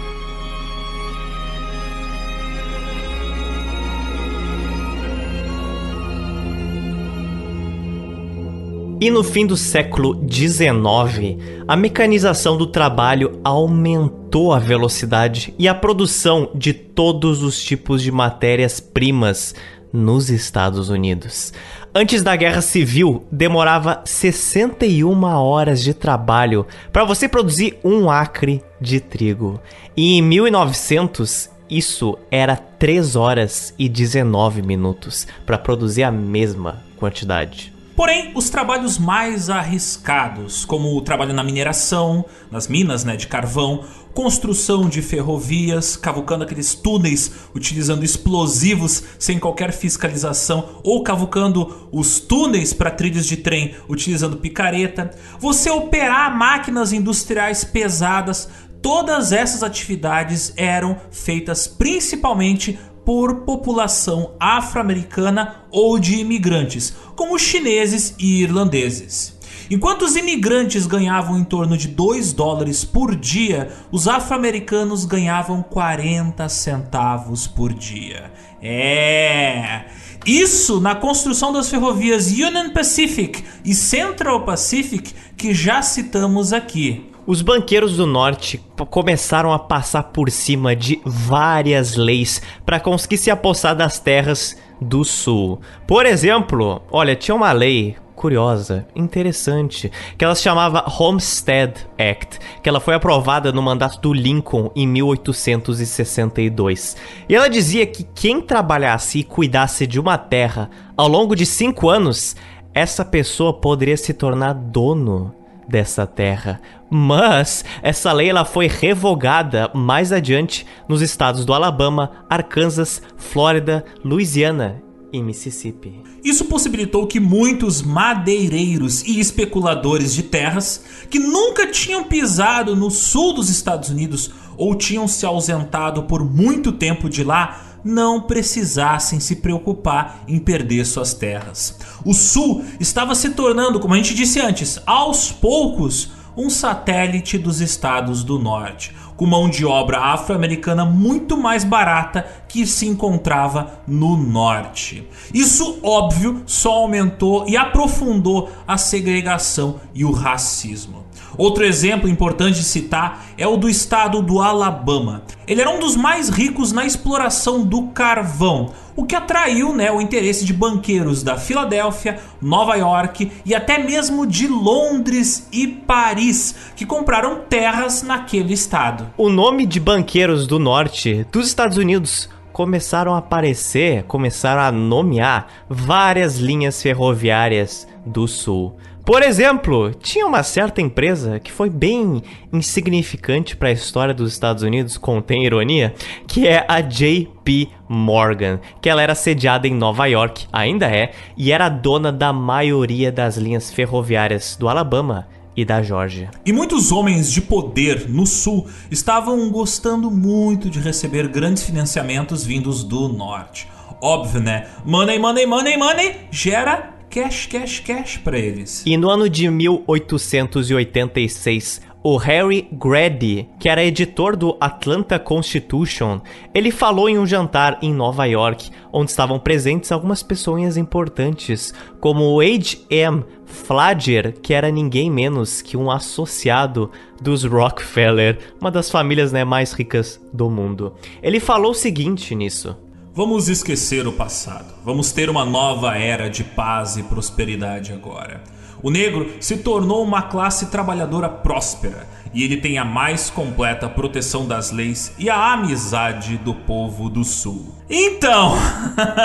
E no fim do século XIX, a mecanização do trabalho aumentou a velocidade e a produção de todos os tipos de matérias-primas nos Estados Unidos. Antes da Guerra Civil, demorava 61 horas de trabalho para você produzir um acre de trigo. E em 1900, isso era 3 horas e 19 minutos para produzir a mesma quantidade. Porém, os trabalhos mais arriscados, como o trabalho na mineração, nas minas né, de carvão, construção de ferrovias, cavucando aqueles túneis utilizando explosivos sem qualquer fiscalização, ou cavucando os túneis para trilhos de trem utilizando picareta, você operar máquinas industriais pesadas, todas essas atividades eram feitas principalmente por população afro-americana ou de imigrantes, como chineses e irlandeses. Enquanto os imigrantes ganhavam em torno de 2 dólares por dia, os afro-americanos ganhavam 40 centavos por dia. É. Isso na construção das ferrovias Union Pacific e Central Pacific que já citamos aqui. Os banqueiros do norte começaram a passar por cima de várias leis para conseguir se apossar das terras do sul. Por exemplo, olha, tinha uma lei curiosa, interessante, que ela se chamava Homestead Act, que ela foi aprovada no mandato do Lincoln em 1862. E ela dizia que quem trabalhasse e cuidasse de uma terra ao longo de cinco anos, essa pessoa poderia se tornar dono dessa terra. Mas essa lei ela foi revogada mais adiante nos estados do Alabama, Arkansas, Flórida, Louisiana e Mississippi. Isso possibilitou que muitos madeireiros e especuladores de terras que nunca tinham pisado no sul dos Estados Unidos ou tinham se ausentado por muito tempo de lá não precisassem se preocupar em perder suas terras. O Sul estava se tornando, como a gente disse antes, aos poucos, um satélite dos estados do Norte, com mão de obra afro-americana muito mais barata que se encontrava no Norte. Isso, óbvio, só aumentou e aprofundou a segregação e o racismo. Outro exemplo importante de citar é o do estado do Alabama. Ele era um dos mais ricos na exploração do carvão, o que atraiu né, o interesse de banqueiros da Filadélfia, Nova York e até mesmo de Londres e Paris, que compraram terras naquele estado. O nome de banqueiros do norte dos Estados Unidos começaram a aparecer, começaram a nomear várias linhas ferroviárias do sul. Por exemplo, tinha uma certa empresa que foi bem insignificante para a história dos Estados Unidos, contém ironia, que é a JP Morgan, que ela era sediada em Nova York, ainda é, e era dona da maioria das linhas ferroviárias do Alabama e da Georgia. E muitos homens de poder no sul estavam gostando muito de receber grandes financiamentos vindos do norte. Óbvio, né? Money, money, money, money gera cash, cash, cash para eles. E no ano de 1886, o Harry Grady, que era editor do Atlanta Constitution, ele falou em um jantar em Nova York, onde estavam presentes algumas pessoas importantes, como o H.M. Flagger, que era ninguém menos que um associado dos Rockefeller, uma das famílias né, mais ricas do mundo. Ele falou o seguinte nisso. Vamos esquecer o passado. Vamos ter uma nova era de paz e prosperidade agora. O negro se tornou uma classe trabalhadora próspera e ele tem a mais completa proteção das leis e a amizade do povo do sul. Então.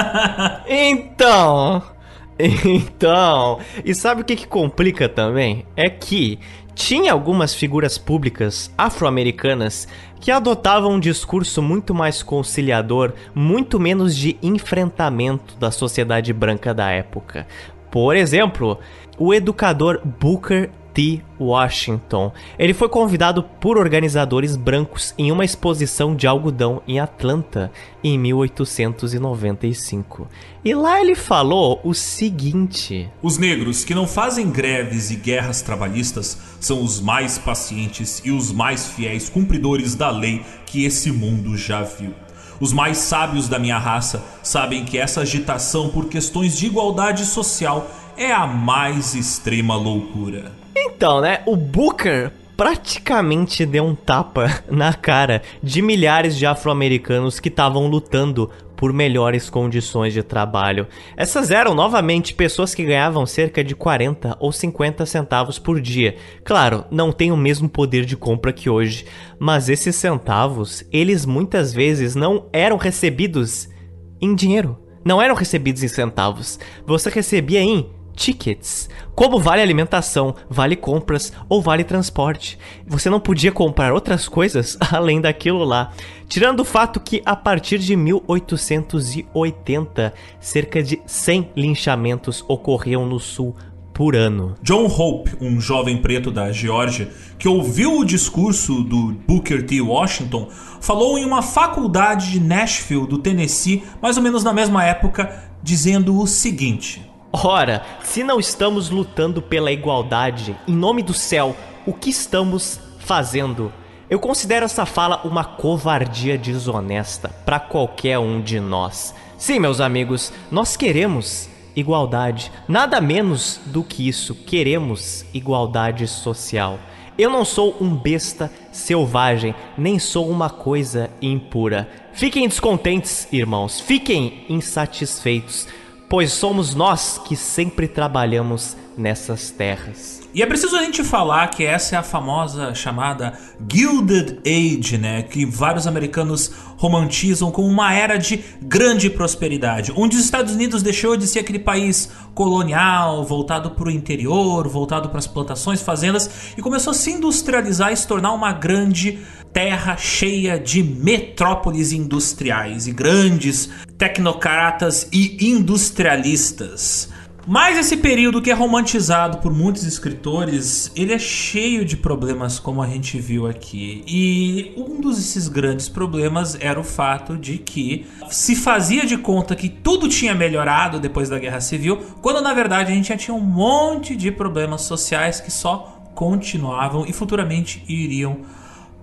então. Então. E sabe o que, que complica também? É que tinha algumas figuras públicas afro-americanas que adotavam um discurso muito mais conciliador, muito menos de enfrentamento da sociedade branca da época. Por exemplo, o educador Booker T. Washington. Ele foi convidado por organizadores brancos em uma exposição de algodão em Atlanta em 1895. E lá ele falou o seguinte: Os negros que não fazem greves e guerras trabalhistas são os mais pacientes e os mais fiéis cumpridores da lei que esse mundo já viu. Os mais sábios da minha raça sabem que essa agitação por questões de igualdade social é a mais extrema loucura. Então, né? O Booker praticamente deu um tapa na cara de milhares de afro-americanos que estavam lutando por melhores condições de trabalho. Essas eram novamente pessoas que ganhavam cerca de 40 ou 50 centavos por dia. Claro, não tem o mesmo poder de compra que hoje, mas esses centavos, eles muitas vezes não eram recebidos em dinheiro, não eram recebidos em centavos. Você recebia em tickets, como vale alimentação, vale compras ou vale transporte. Você não podia comprar outras coisas além daquilo lá. Tirando o fato que a partir de 1880, cerca de 100 linchamentos ocorriam no sul por ano. John Hope, um jovem preto da Geórgia, que ouviu o discurso do Booker T. Washington, falou em uma faculdade de Nashville, do Tennessee, mais ou menos na mesma época, dizendo o seguinte: Ora, se não estamos lutando pela igualdade, em nome do céu, o que estamos fazendo? Eu considero essa fala uma covardia desonesta para qualquer um de nós. Sim, meus amigos, nós queremos igualdade. Nada menos do que isso, queremos igualdade social. Eu não sou um besta selvagem, nem sou uma coisa impura. Fiquem descontentes, irmãos, fiquem insatisfeitos, pois somos nós que sempre trabalhamos nessas terras. E é preciso a gente falar que essa é a famosa chamada Gilded Age, né? Que vários americanos romantizam como uma era de grande prosperidade, onde os Estados Unidos deixou de ser aquele país colonial, voltado para o interior, voltado para as plantações, fazendas, e começou a se industrializar e se tornar uma grande terra cheia de metrópoles industriais e grandes tecnocratas e industrialistas. Mas esse período que é romantizado por muitos escritores, ele é cheio de problemas, como a gente viu aqui. E um desses grandes problemas era o fato de que se fazia de conta que tudo tinha melhorado depois da Guerra Civil, quando na verdade a gente já tinha um monte de problemas sociais que só continuavam e futuramente iriam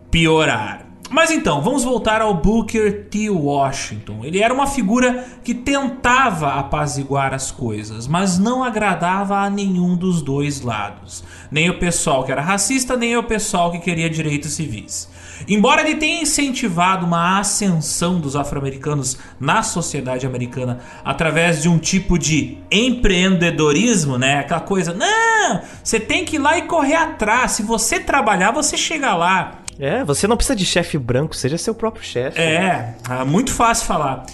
piorar. Mas então, vamos voltar ao Booker T. Washington. Ele era uma figura que tentava apaziguar as coisas, mas não agradava a nenhum dos dois lados. Nem o pessoal que era racista, nem o pessoal que queria direitos civis. Embora ele tenha incentivado uma ascensão dos afro-americanos na sociedade americana através de um tipo de empreendedorismo, né? Aquela coisa, não, você tem que ir lá e correr atrás. Se você trabalhar, você chega lá. É, você não precisa de chefe branco, seja seu próprio chefe. É, né? muito fácil falar.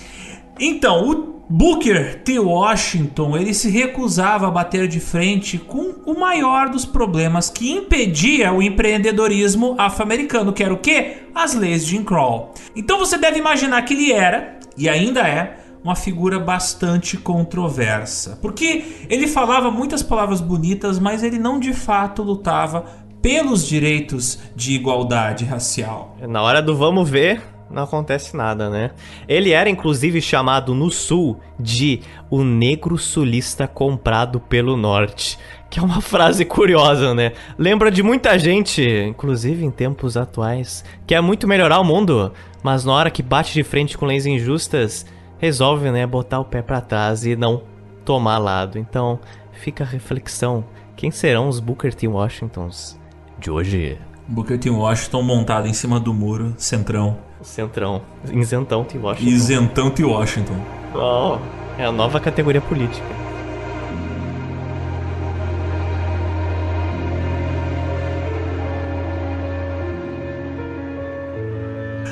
Então, o Booker T. Washington ele se recusava a bater de frente com o maior dos problemas que impedia o empreendedorismo afro-americano, que era o quê? As leis de Jim Crow. Então você deve imaginar que ele era, e ainda é, uma figura bastante controversa. Porque ele falava muitas palavras bonitas, mas ele não de fato lutava pelos direitos de igualdade racial. Na hora do vamos ver, não acontece nada, né? Ele era inclusive chamado no sul de o negro sulista comprado pelo norte. Que é uma frase curiosa, né? Lembra de muita gente, inclusive em tempos atuais, que é muito melhorar o mundo, mas na hora que bate de frente com leis injustas, resolve, né, botar o pé para trás e não tomar lado. Então, fica a reflexão: quem serão os Booker T. Washingtons? De hoje. Booker. Washington montado em cima do muro, centrão. Centrão. Isentão T. Washington. Isentão T. Washington. Oh, é a nova categoria política.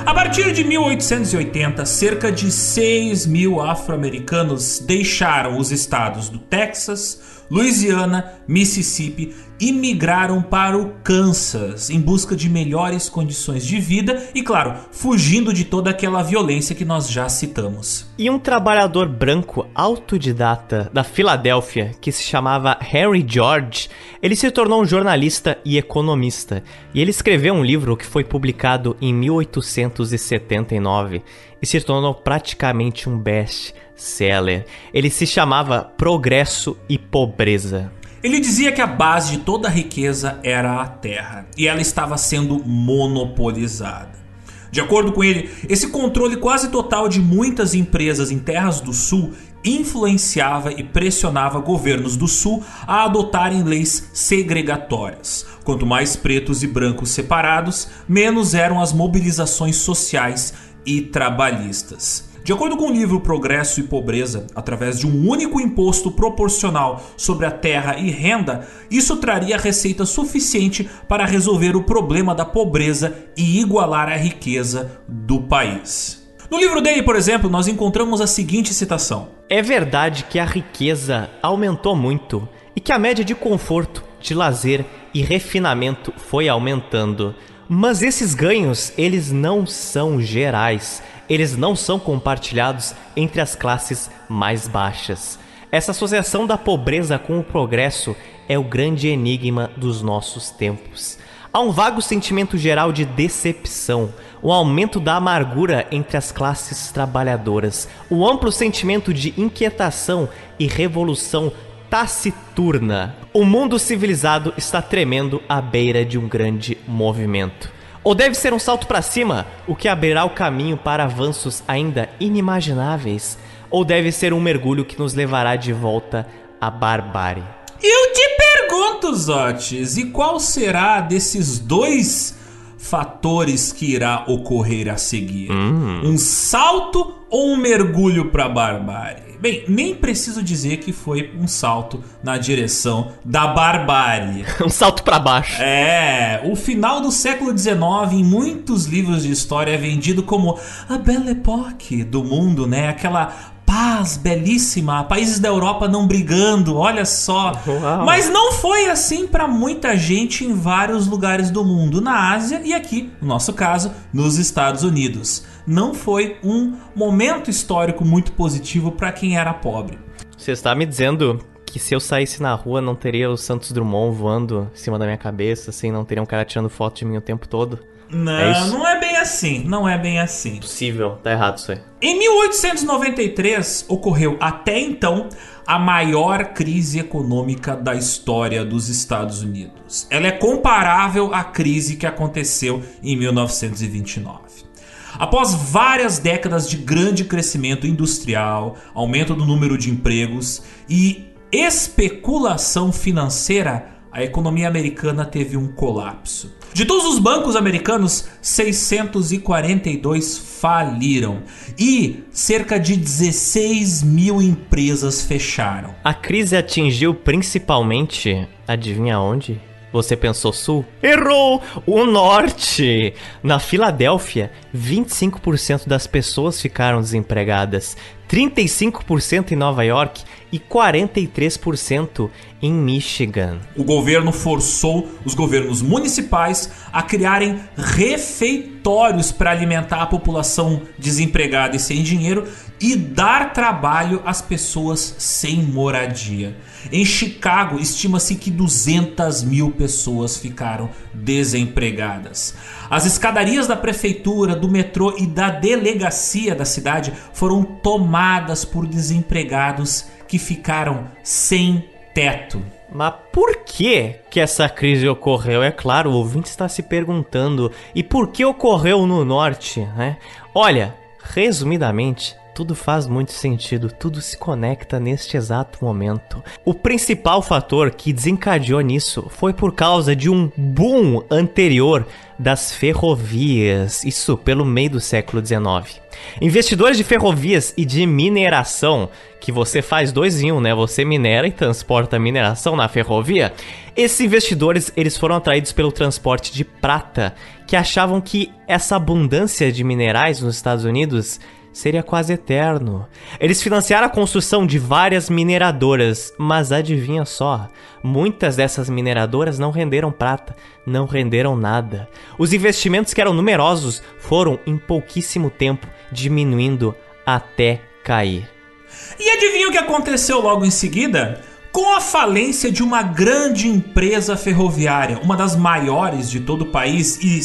A partir de 1880, cerca de 6 mil afro-americanos deixaram os estados do Texas, Louisiana, Mississippi e migraram para o Kansas em busca de melhores condições de vida e, claro, fugindo de toda aquela violência que nós já citamos. E um trabalhador branco autodidata da Filadélfia, que se chamava Harry George, ele se tornou um jornalista e economista, e ele escreveu um livro que foi publicado em 1879 e se tornou praticamente um best seller. Ele se chamava Progresso e Pobreza. Ele dizia que a base de toda a riqueza era a terra e ela estava sendo monopolizada. De acordo com ele, esse controle quase total de muitas empresas em terras do sul influenciava e pressionava governos do sul a adotarem leis segregatórias. Quanto mais pretos e brancos separados, menos eram as mobilizações sociais e trabalhistas. De acordo com o livro Progresso e Pobreza, através de um único imposto proporcional sobre a terra e renda, isso traria receita suficiente para resolver o problema da pobreza e igualar a riqueza do país. No livro dele, por exemplo, nós encontramos a seguinte citação: É verdade que a riqueza aumentou muito e que a média de conforto, de lazer e refinamento foi aumentando. Mas esses ganhos, eles não são gerais, eles não são compartilhados entre as classes mais baixas. Essa associação da pobreza com o progresso é o grande enigma dos nossos tempos. Há um vago sentimento geral de decepção, um aumento da amargura entre as classes trabalhadoras, um amplo sentimento de inquietação e revolução taciturna. O mundo civilizado está tremendo à beira de um grande movimento. Ou deve ser um salto para cima, o que abrirá o caminho para avanços ainda inimagináveis, ou deve ser um mergulho que nos levará de volta à barbárie. Eu te pergunto, Zotes, e qual será desses dois fatores que irá ocorrer a seguir? Hum. Um salto ou um mergulho para a barbárie? Bem, nem preciso dizer que foi um salto na direção da barbárie. um salto para baixo. É, o final do século XIX em muitos livros de história é vendido como a Belle Époque do mundo, né? Aquela paz belíssima, países da Europa não brigando, olha só. Uau. Mas não foi assim para muita gente em vários lugares do mundo, na Ásia e aqui, no nosso caso, nos Estados Unidos. Não foi um momento histórico muito positivo para quem era pobre. Você está me dizendo que se eu saísse na rua não teria o Santos Drummond voando em cima da minha cabeça, assim, não teria um cara tirando foto de mim o tempo todo? Não, É não é bem assim, não é bem assim. Possível, tá errado isso aí. Em 1893 ocorreu até então a maior crise econômica da história dos Estados Unidos. Ela é comparável à crise que aconteceu em 1929. Após várias décadas de grande crescimento industrial, aumento do número de empregos e especulação financeira, a economia americana teve um colapso. De todos os bancos americanos, 642 faliram e cerca de 16 mil empresas fecharam. A crise atingiu principalmente, adivinha onde? Você pensou sul? Errou! O norte! Na Filadélfia, 25% das pessoas ficaram desempregadas, 35% em Nova York e 43% em Michigan. O governo forçou os governos municipais a criarem refeitórios para alimentar a população desempregada e sem dinheiro e dar trabalho às pessoas sem moradia. Em Chicago, estima-se que 200 mil pessoas ficaram desempregadas. As escadarias da prefeitura, do metrô e da delegacia da cidade foram tomadas por desempregados que ficaram sem teto. Mas por que que essa crise ocorreu? É claro, o ouvinte está se perguntando. E por que ocorreu no norte, né? Olha, resumidamente, tudo faz muito sentido, tudo se conecta neste exato momento. O principal fator que desencadeou nisso foi por causa de um boom anterior das ferrovias, isso pelo meio do século XIX. Investidores de ferrovias e de mineração, que você faz dois em um, né? Você minera e transporta mineração na ferrovia. Esses investidores, eles foram atraídos pelo transporte de prata, que achavam que essa abundância de minerais nos Estados Unidos seria quase eterno. Eles financiaram a construção de várias mineradoras, mas adivinha só, muitas dessas mineradoras não renderam prata, não renderam nada. Os investimentos que eram numerosos foram em pouquíssimo tempo diminuindo até cair. E adivinha o que aconteceu logo em seguida? Com a falência de uma grande empresa ferroviária, uma das maiores de todo o país e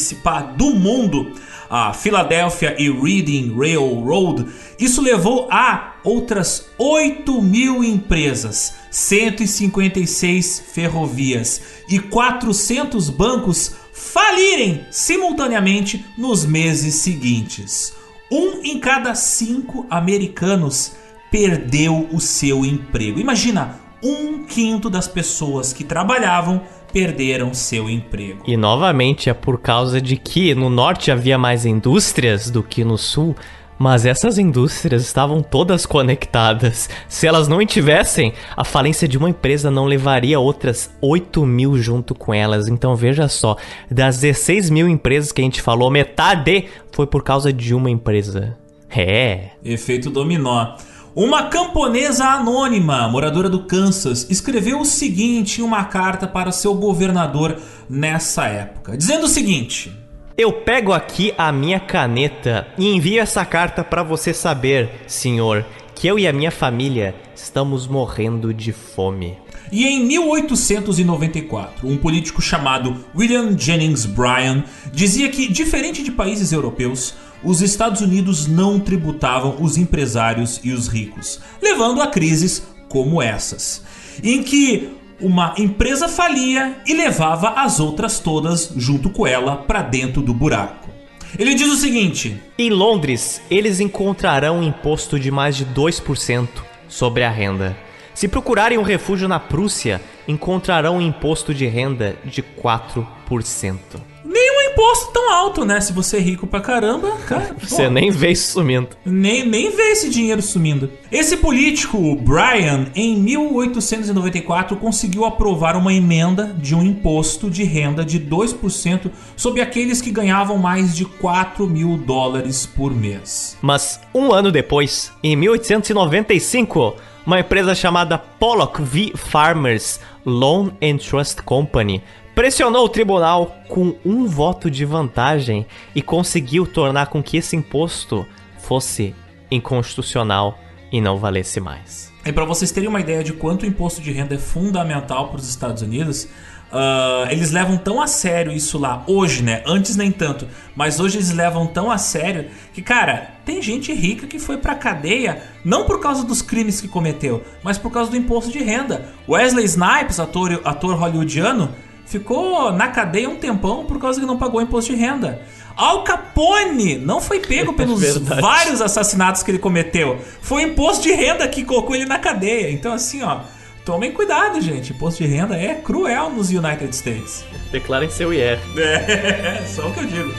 do mundo, a Philadelphia e Reading Railroad, isso levou a outras 8 mil empresas, 156 ferrovias e 400 bancos falirem simultaneamente nos meses seguintes. Um em cada cinco americanos perdeu o seu emprego. Imagina, um quinto das pessoas que trabalhavam perderam seu emprego. E novamente é por causa de que no norte havia mais indústrias do que no sul, mas essas indústrias estavam todas conectadas. Se elas não tivessem, a falência de uma empresa não levaria outras 8 mil junto com elas. Então veja só, das 16 mil empresas que a gente falou, metade foi por causa de uma empresa. É. Efeito dominó. Uma camponesa anônima, moradora do Kansas, escreveu o seguinte em uma carta para seu governador nessa época, dizendo o seguinte: Eu pego aqui a minha caneta e envio essa carta para você saber, senhor, que eu e a minha família estamos morrendo de fome. E em 1894, um político chamado William Jennings Bryan dizia que, diferente de países europeus, os Estados Unidos não tributavam os empresários e os ricos, levando a crises como essas, em que uma empresa falia e levava as outras todas junto com ela para dentro do buraco. Ele diz o seguinte: Em Londres, eles encontrarão um imposto de mais de 2% sobre a renda. Se procurarem um refúgio na Prússia, encontrarão um imposto de renda de 4%. Nenhum imposto tão alto, né? Se você é rico pra caramba, cara. Você pô, nem vê isso sumindo. nem, nem vê esse dinheiro sumindo. Esse político, o Bryan, em 1894 conseguiu aprovar uma emenda de um imposto de renda de 2% sobre aqueles que ganhavam mais de 4 mil dólares por mês. Mas um ano depois, em 1895, uma empresa chamada Pollock V Farmers Loan and Trust Company pressionou o tribunal com um voto de vantagem e conseguiu tornar com que esse imposto fosse inconstitucional e não valesse mais. E para vocês terem uma ideia de quanto o imposto de renda é fundamental para os Estados Unidos, uh, eles levam tão a sério isso lá hoje, né? Antes nem tanto, mas hoje eles levam tão a sério que, cara, tem gente rica que foi pra cadeia não por causa dos crimes que cometeu, mas por causa do imposto de renda. Wesley Snipes, ator, ator hollywoodiano, ficou na cadeia um tempão por causa que não pagou imposto de renda. Al Capone não foi pego pelos Verdade. vários assassinatos que ele cometeu. Foi o imposto de renda que colocou ele na cadeia. Então, assim, ó, tomem cuidado, gente. Imposto de renda é cruel nos United States. Declarem seu IR. É, só o que eu digo.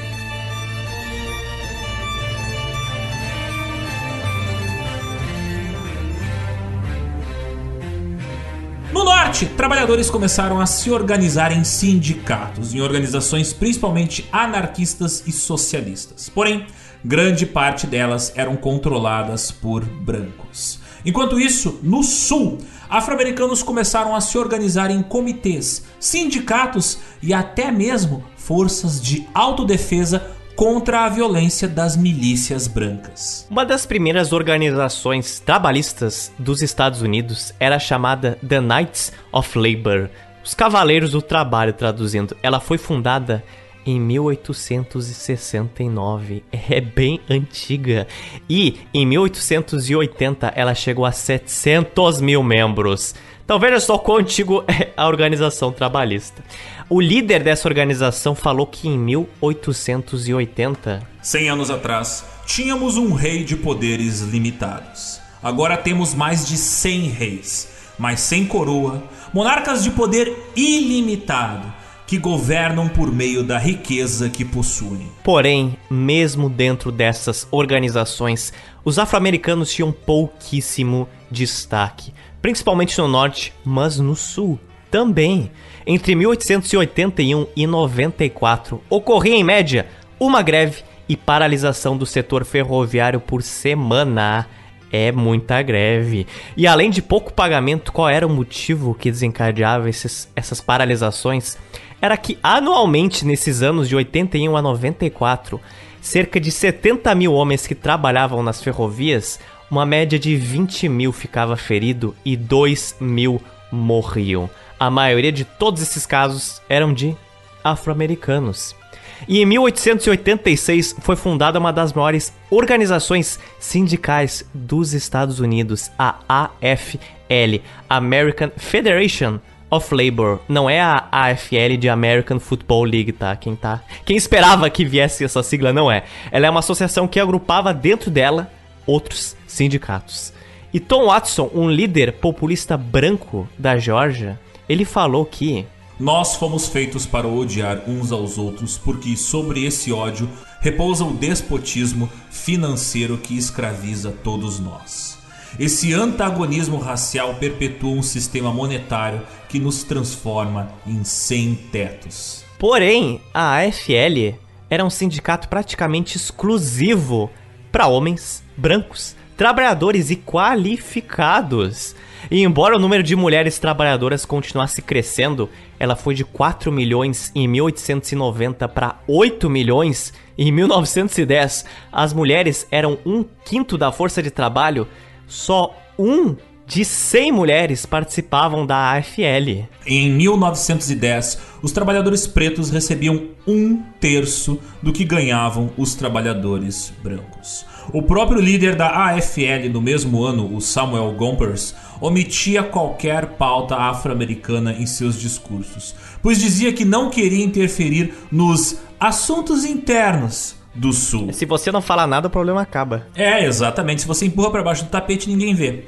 Norte, trabalhadores começaram a se organizar em sindicatos, em organizações principalmente anarquistas e socialistas. Porém, grande parte delas eram controladas por brancos. Enquanto isso, no sul, afro-americanos começaram a se organizar em comitês, sindicatos e até mesmo forças de autodefesa contra a violência das milícias brancas. Uma das primeiras organizações trabalhistas dos Estados Unidos era chamada The Knights of Labor, os Cavaleiros do Trabalho, traduzindo. Ela foi fundada em 1869, é bem antiga. E em 1880 ela chegou a 700 mil membros. Então veja só quão antigo é a organização trabalhista. O líder dessa organização falou que em 1880 Cem anos atrás, tínhamos um rei de poderes limitados. Agora temos mais de 100 reis, mas sem coroa, monarcas de poder ilimitado, que governam por meio da riqueza que possuem. Porém, mesmo dentro dessas organizações, os afro-americanos tinham pouquíssimo destaque, principalmente no norte, mas no sul também. Entre 1881 e 94, ocorria em média uma greve e paralisação do setor ferroviário por semana. É muita greve. E além de pouco pagamento, qual era o motivo que desencadeava esses, essas paralisações? Era que anualmente, nesses anos de 81 a 94, cerca de 70 mil homens que trabalhavam nas ferrovias, uma média de 20 mil ficava ferido e 2 mil morriam. A maioria de todos esses casos eram de afro-americanos. E em 1886 foi fundada uma das maiores organizações sindicais dos Estados Unidos, a AFL, American Federation of Labor. Não é a AFL de American Football League, tá? Quem tá? Quem esperava que viesse essa sigla não é. Ela é uma associação que agrupava dentro dela outros sindicatos. E Tom Watson, um líder populista branco da Geórgia, ele falou que Nós fomos feitos para odiar uns aos outros, porque sobre esse ódio repousa o despotismo financeiro que escraviza todos nós. Esse antagonismo racial perpetua um sistema monetário que nos transforma em sem tetos. Porém, a AFL era um sindicato praticamente exclusivo para homens brancos, trabalhadores e qualificados. E embora o número de mulheres trabalhadoras continuasse crescendo, ela foi de 4 milhões em 1890 para 8 milhões em 1910. As mulheres eram um quinto da força de trabalho, só um de 100 mulheres participavam da AFL. Em 1910, os trabalhadores pretos recebiam um terço do que ganhavam os trabalhadores brancos. O próprio líder da AFL no mesmo ano, o Samuel Gompers, omitia qualquer pauta afro-americana em seus discursos, pois dizia que não queria interferir nos assuntos internos do Sul. Se você não falar nada, o problema acaba. É, exatamente. Se você empurra para baixo do tapete, ninguém vê.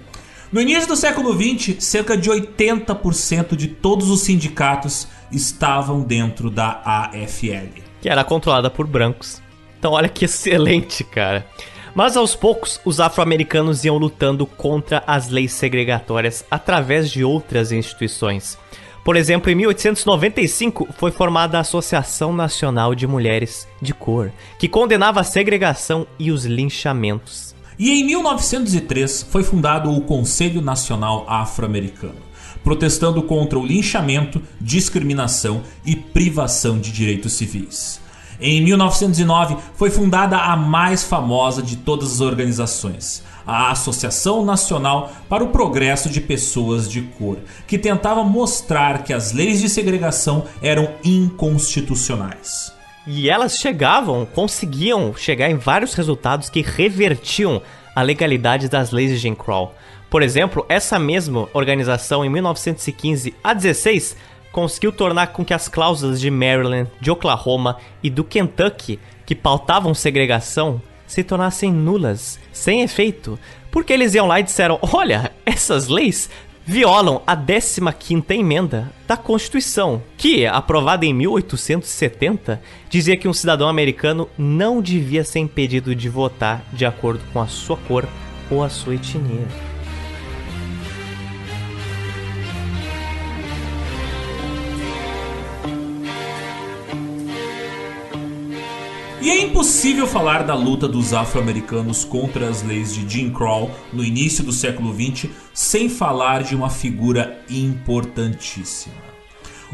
No início do século XX, cerca de 80% de todos os sindicatos estavam dentro da AFL. Que era controlada por brancos. Então olha que excelente, cara. Mas aos poucos, os afro-americanos iam lutando contra as leis segregatórias através de outras instituições. Por exemplo, em 1895 foi formada a Associação Nacional de Mulheres de Cor, que condenava a segregação e os linchamentos. E em 1903 foi fundado o Conselho Nacional Afro-Americano, protestando contra o linchamento, discriminação e privação de direitos civis. Em 1909 foi fundada a mais famosa de todas as organizações, a Associação Nacional para o Progresso de Pessoas de Cor, que tentava mostrar que as leis de segregação eram inconstitucionais. E elas chegavam, conseguiam chegar em vários resultados que revertiam a legalidade das leis de Jim Crow. Por exemplo, essa mesma organização em 1915 a 16 conseguiu tornar com que as cláusulas de Maryland, de Oklahoma e do Kentucky que pautavam segregação se tornassem nulas, sem efeito, porque eles iam lá e disseram: "Olha, essas leis violam a 15ª emenda da Constituição, que, aprovada em 1870, dizia que um cidadão americano não devia ser impedido de votar de acordo com a sua cor ou a sua etnia. E é impossível falar da luta dos afro-americanos contra as leis de Jim Crow no início do século XX sem falar de uma figura importantíssima.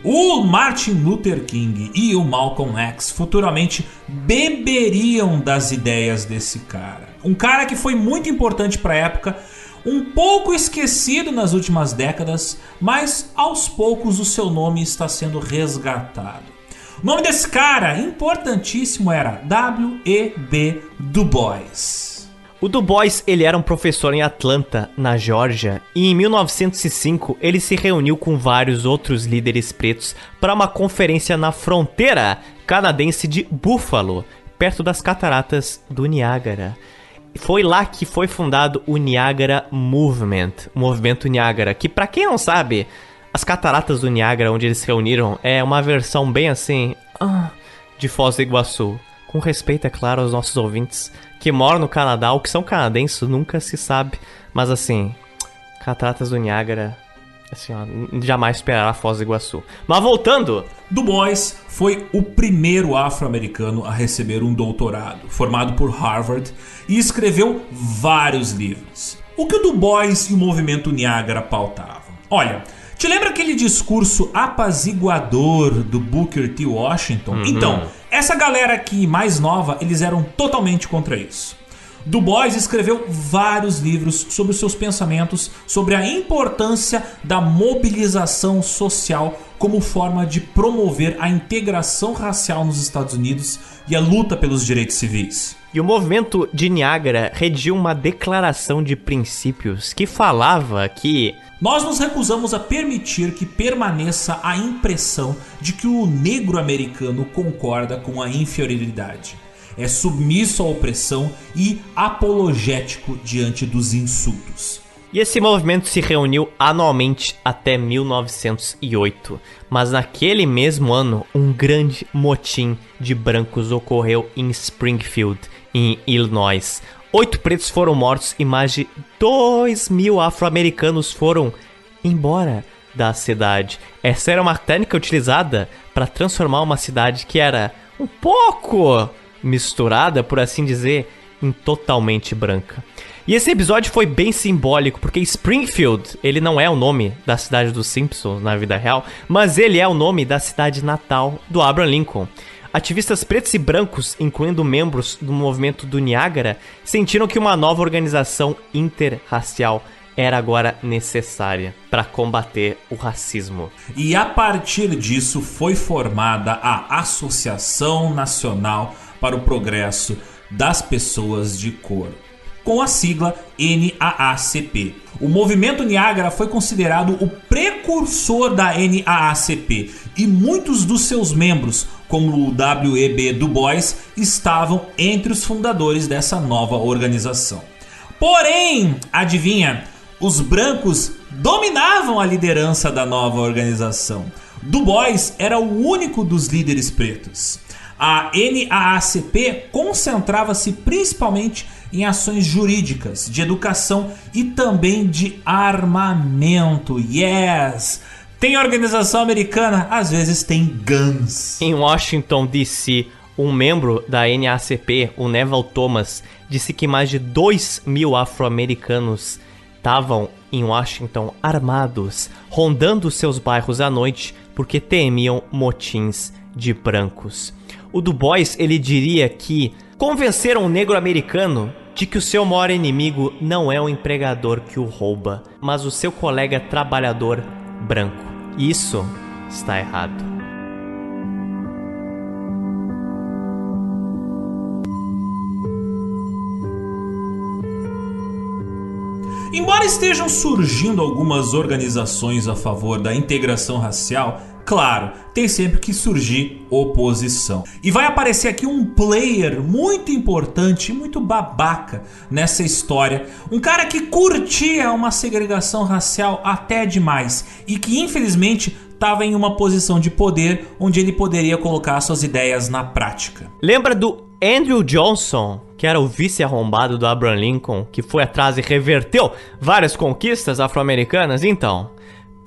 O Martin Luther King e o Malcolm X futuramente beberiam das ideias desse cara. Um cara que foi muito importante para a época, um pouco esquecido nas últimas décadas, mas aos poucos o seu nome está sendo resgatado. O nome desse cara, importantíssimo, era W.E.B. Du Bois. O Du Bois, ele era um professor em Atlanta, na Geórgia, e em 1905 ele se reuniu com vários outros líderes pretos para uma conferência na fronteira canadense de Buffalo, perto das cataratas do Niágara. Foi lá que foi fundado o Niagara Movement, o movimento Niagara, que para quem não sabe, as cataratas do Niágara, onde eles se reuniram, é uma versão bem assim. Ah, de Foz do Iguaçu. Com respeito, é claro, aos nossos ouvintes que moram no Canadá ou que são canadenses, nunca se sabe. Mas assim, cataratas do Niágara. Assim, ó, jamais esperará Foz do Iguaçu. Mas voltando. Du Bois foi o primeiro afro-americano a receber um doutorado, formado por Harvard, e escreveu vários livros. O que o Du Bois e o movimento Niágara pautavam? Olha, te lembra aquele discurso apaziguador do Booker T. Washington? Uhum. Então, essa galera aqui mais nova, eles eram totalmente contra isso. Du Bois escreveu vários livros sobre os seus pensamentos sobre a importância da mobilização social como forma de promover a integração racial nos Estados Unidos e a luta pelos direitos civis. E o movimento de Niágara redigiu uma declaração de princípios que falava que nós nos recusamos a permitir que permaneça a impressão de que o negro americano concorda com a inferioridade. É submisso à opressão e apologético diante dos insultos. E esse movimento se reuniu anualmente até 1908, mas naquele mesmo ano, um grande motim de brancos ocorreu em Springfield, em Illinois, Oito pretos foram mortos e mais de dois mil afro-americanos foram embora da cidade. Essa era uma técnica utilizada para transformar uma cidade que era um pouco misturada, por assim dizer, em totalmente branca. E esse episódio foi bem simbólico, porque Springfield, ele não é o nome da cidade dos Simpsons na vida real, mas ele é o nome da cidade natal do Abraham Lincoln. Ativistas pretos e brancos, incluindo membros do movimento do Niágara, sentiram que uma nova organização interracial era agora necessária para combater o racismo. E a partir disso foi formada a Associação Nacional para o Progresso das Pessoas de Cor com a sigla NAACP. O movimento Niágara foi considerado o precursor da NAACP e muitos dos seus membros, como o W.E.B. Du Bois, estavam entre os fundadores dessa nova organização. Porém, adivinha, os brancos dominavam a liderança da nova organização. Du Bois era o único dos líderes pretos. A NAACP concentrava-se principalmente em ações jurídicas, de educação e também de armamento. Yes! Tem organização americana, às vezes tem guns. Em Washington, D.C., um membro da NACP, o Neville Thomas, disse que mais de 2 mil afro-americanos estavam em Washington armados, rondando seus bairros à noite porque temiam motins de brancos. O Du Bois ele diria que convencer um negro americano de que o seu maior inimigo não é o empregador que o rouba, mas o seu colega trabalhador branco. Isso está errado. Embora estejam surgindo algumas organizações a favor da integração racial, Claro, tem sempre que surgir oposição. E vai aparecer aqui um player muito importante, muito babaca nessa história. Um cara que curtia uma segregação racial até demais e que infelizmente estava em uma posição de poder onde ele poderia colocar suas ideias na prática. Lembra do Andrew Johnson, que era o vice arrombado do Abraham Lincoln, que foi atrás e reverteu várias conquistas afro-americanas? Então,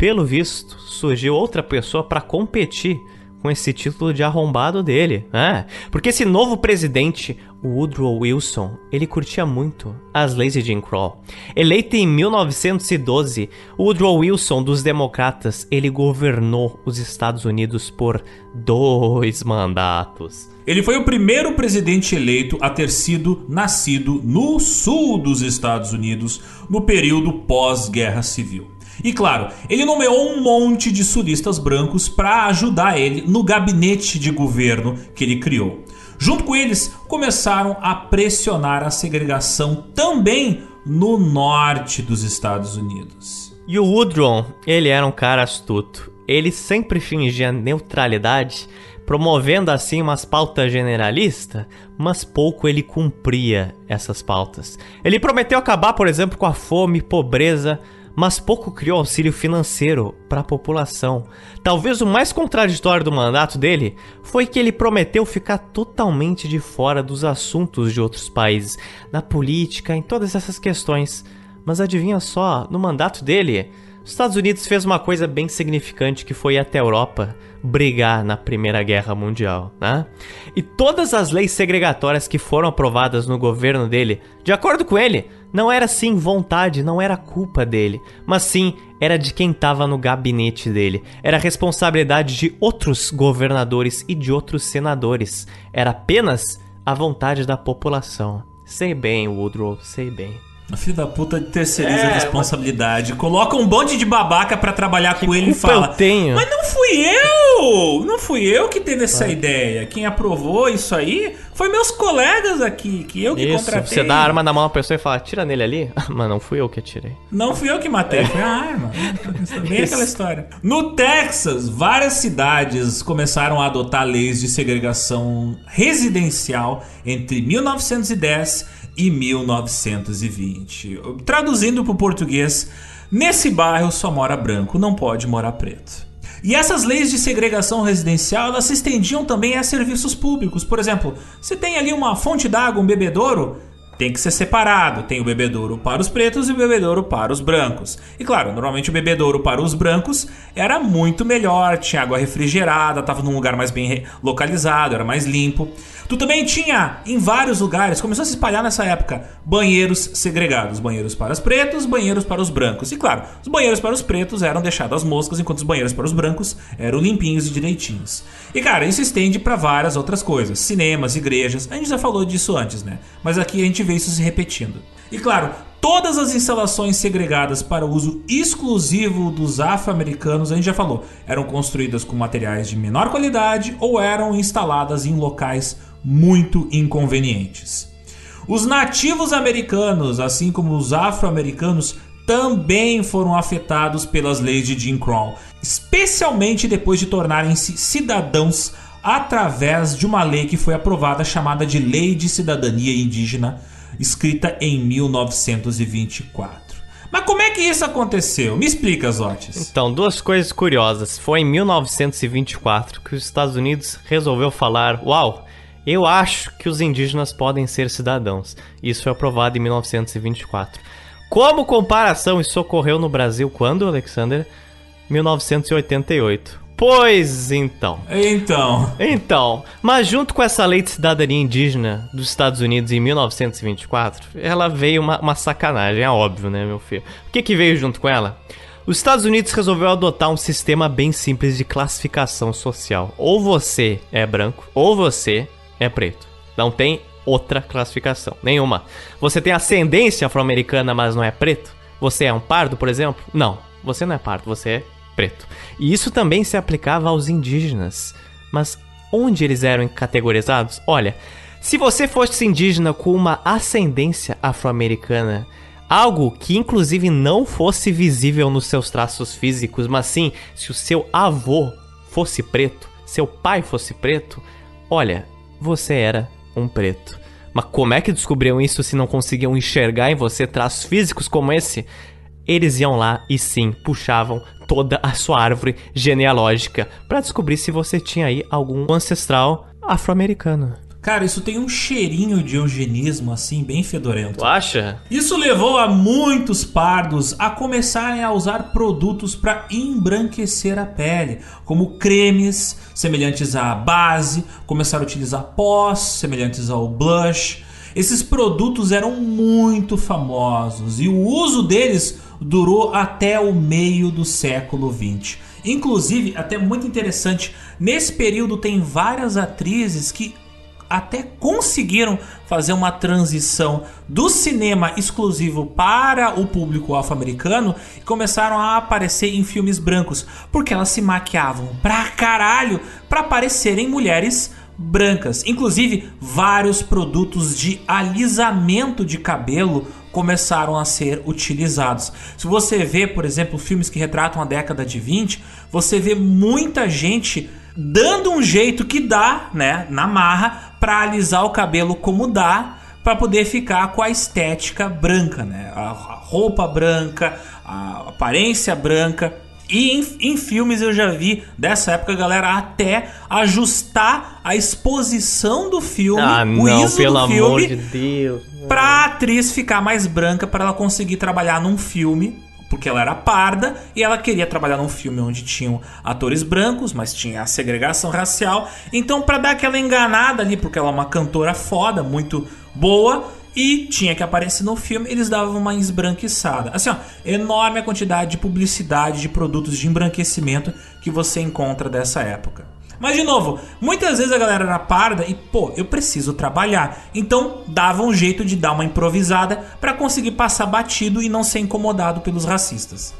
pelo visto, surgiu outra pessoa para competir com esse título de arrombado dele, né? Porque esse novo presidente, Woodrow Wilson, ele curtia muito as leis de Jim Crow. Eleito em 1912, Woodrow Wilson dos Democratas, ele governou os Estados Unidos por dois mandatos. Ele foi o primeiro presidente eleito a ter sido nascido no sul dos Estados Unidos no período pós-guerra civil. E claro, ele nomeou um monte de sulistas brancos para ajudar ele no gabinete de governo que ele criou. Junto com eles, começaram a pressionar a segregação também no norte dos Estados Unidos. E o Woodrow, ele era um cara astuto. Ele sempre fingia neutralidade, promovendo assim umas pautas generalistas, mas pouco ele cumpria essas pautas. Ele prometeu acabar, por exemplo, com a fome e pobreza mas pouco criou auxílio financeiro para a população. Talvez o mais contraditório do mandato dele foi que ele prometeu ficar totalmente de fora dos assuntos de outros países, na política, em todas essas questões. Mas adivinha só, no mandato dele, os Estados Unidos fez uma coisa bem significante que foi até a Europa brigar na Primeira Guerra Mundial, né? E todas as leis segregatórias que foram aprovadas no governo dele, de acordo com ele, não era sim vontade, não era culpa dele, mas sim era de quem estava no gabinete dele. Era responsabilidade de outros governadores e de outros senadores. Era apenas a vontade da população. Sei bem, Woodrow, sei bem. Filho da puta terceiriza é, a responsabilidade. Mas... Coloca um bonde de babaca para trabalhar que com ele e fala. Eu tenho. Mas não fui eu! Não fui eu que teve essa ideia. Quem aprovou isso aí foi meus colegas aqui, que eu que isso, contratei. Você dá a arma na mão da pessoa e fala, tira nele ali. Mas não fui eu que atirei. Não fui eu que matei, foi a arma. Bem aquela história. No Texas, várias cidades começaram a adotar leis de segregação residencial entre 1910 e 1920. Traduzindo para o português, nesse bairro só mora branco, não pode morar preto. E essas leis de segregação residencial elas se estendiam também a serviços públicos. Por exemplo, você tem ali uma fonte d'água, um bebedouro, tem que ser separado. Tem o bebedouro para os pretos e o bebedouro para os brancos. E claro, normalmente o bebedouro para os brancos era muito melhor, tinha água refrigerada, estava num lugar mais bem localizado, era mais limpo. Tu também tinha em vários lugares, começou a se espalhar nessa época, banheiros segregados, banheiros para os pretos, banheiros para os brancos. E claro, os banheiros para os pretos eram deixados às moscas, enquanto os banheiros para os brancos eram limpinhos e direitinhos. E cara, isso estende para várias outras coisas, cinemas, igrejas. A gente já falou disso antes, né? Mas aqui a gente isso se repetindo. E claro, Todas as instalações segregadas para uso exclusivo dos afro-americanos, a gente já falou, eram construídas com materiais de menor qualidade ou eram instaladas em locais muito inconvenientes. Os nativos americanos, assim como os afro-americanos, também foram afetados pelas leis de Jim Crow, especialmente depois de tornarem-se cidadãos através de uma lei que foi aprovada chamada de Lei de Cidadania Indígena, escrita em 1924. Mas como é que isso aconteceu? Me explica, Zotes. Então, duas coisas curiosas. Foi em 1924 que os Estados Unidos resolveu falar: "Uau, eu acho que os indígenas podem ser cidadãos". Isso foi aprovado em 1924. Como comparação, isso ocorreu no Brasil quando, Alexander? 1988. Pois então. Então. Então, mas junto com essa lei de cidadania indígena dos Estados Unidos em 1924, ela veio uma, uma sacanagem, é óbvio, né, meu filho? O que, que veio junto com ela? Os Estados Unidos resolveu adotar um sistema bem simples de classificação social. Ou você é branco, ou você é preto. Não tem outra classificação, nenhuma. Você tem ascendência afro-americana, mas não é preto? Você é um pardo, por exemplo? Não, você não é pardo, você é preto. E isso também se aplicava aos indígenas. Mas onde eles eram categorizados? Olha, se você fosse indígena com uma ascendência afro-americana, algo que inclusive não fosse visível nos seus traços físicos, mas sim se o seu avô fosse preto, seu pai fosse preto, olha, você era um preto. Mas como é que descobriam isso se não conseguiam enxergar em você traços físicos como esse? Eles iam lá e sim puxavam toda a sua árvore genealógica para descobrir se você tinha aí algum ancestral afro-americano. Cara, isso tem um cheirinho de eugenismo assim, bem fedorento. Tu acha? Isso levou a muitos pardos a começarem a usar produtos para embranquecer a pele, como cremes semelhantes à base, começaram a utilizar pós semelhantes ao blush. Esses produtos eram muito famosos e o uso deles durou até o meio do século XX. Inclusive, até muito interessante, nesse período tem várias atrizes que até conseguiram fazer uma transição do cinema exclusivo para o público afro-americano e começaram a aparecer em filmes brancos, porque elas se maquiavam pra caralho para parecerem mulheres brancas. Inclusive, vários produtos de alisamento de cabelo começaram a ser utilizados. Se você vê, por exemplo, filmes que retratam a década de 20, você vê muita gente dando um jeito que dá, né, na marra, para alisar o cabelo como dá, para poder ficar com a estética branca, né? A roupa branca, a aparência branca. E em, em, filmes eu já vi dessa época, galera, até ajustar a exposição do filme, ah, o não, ISO pelo do filme, amor de Deus. pra atriz ficar mais branca, para ela conseguir trabalhar num filme porque ela era parda e ela queria trabalhar num filme onde tinham atores brancos, mas tinha a segregação racial. Então, para dar aquela enganada ali, porque ela é uma cantora foda, muito boa, e tinha que aparecer no filme, eles davam uma esbranquiçada. Assim, ó, enorme a quantidade de publicidade de produtos de embranquecimento que você encontra dessa época. Mas de novo, muitas vezes a galera era parda e, pô, eu preciso trabalhar. Então dava um jeito de dar uma improvisada para conseguir passar batido e não ser incomodado pelos racistas.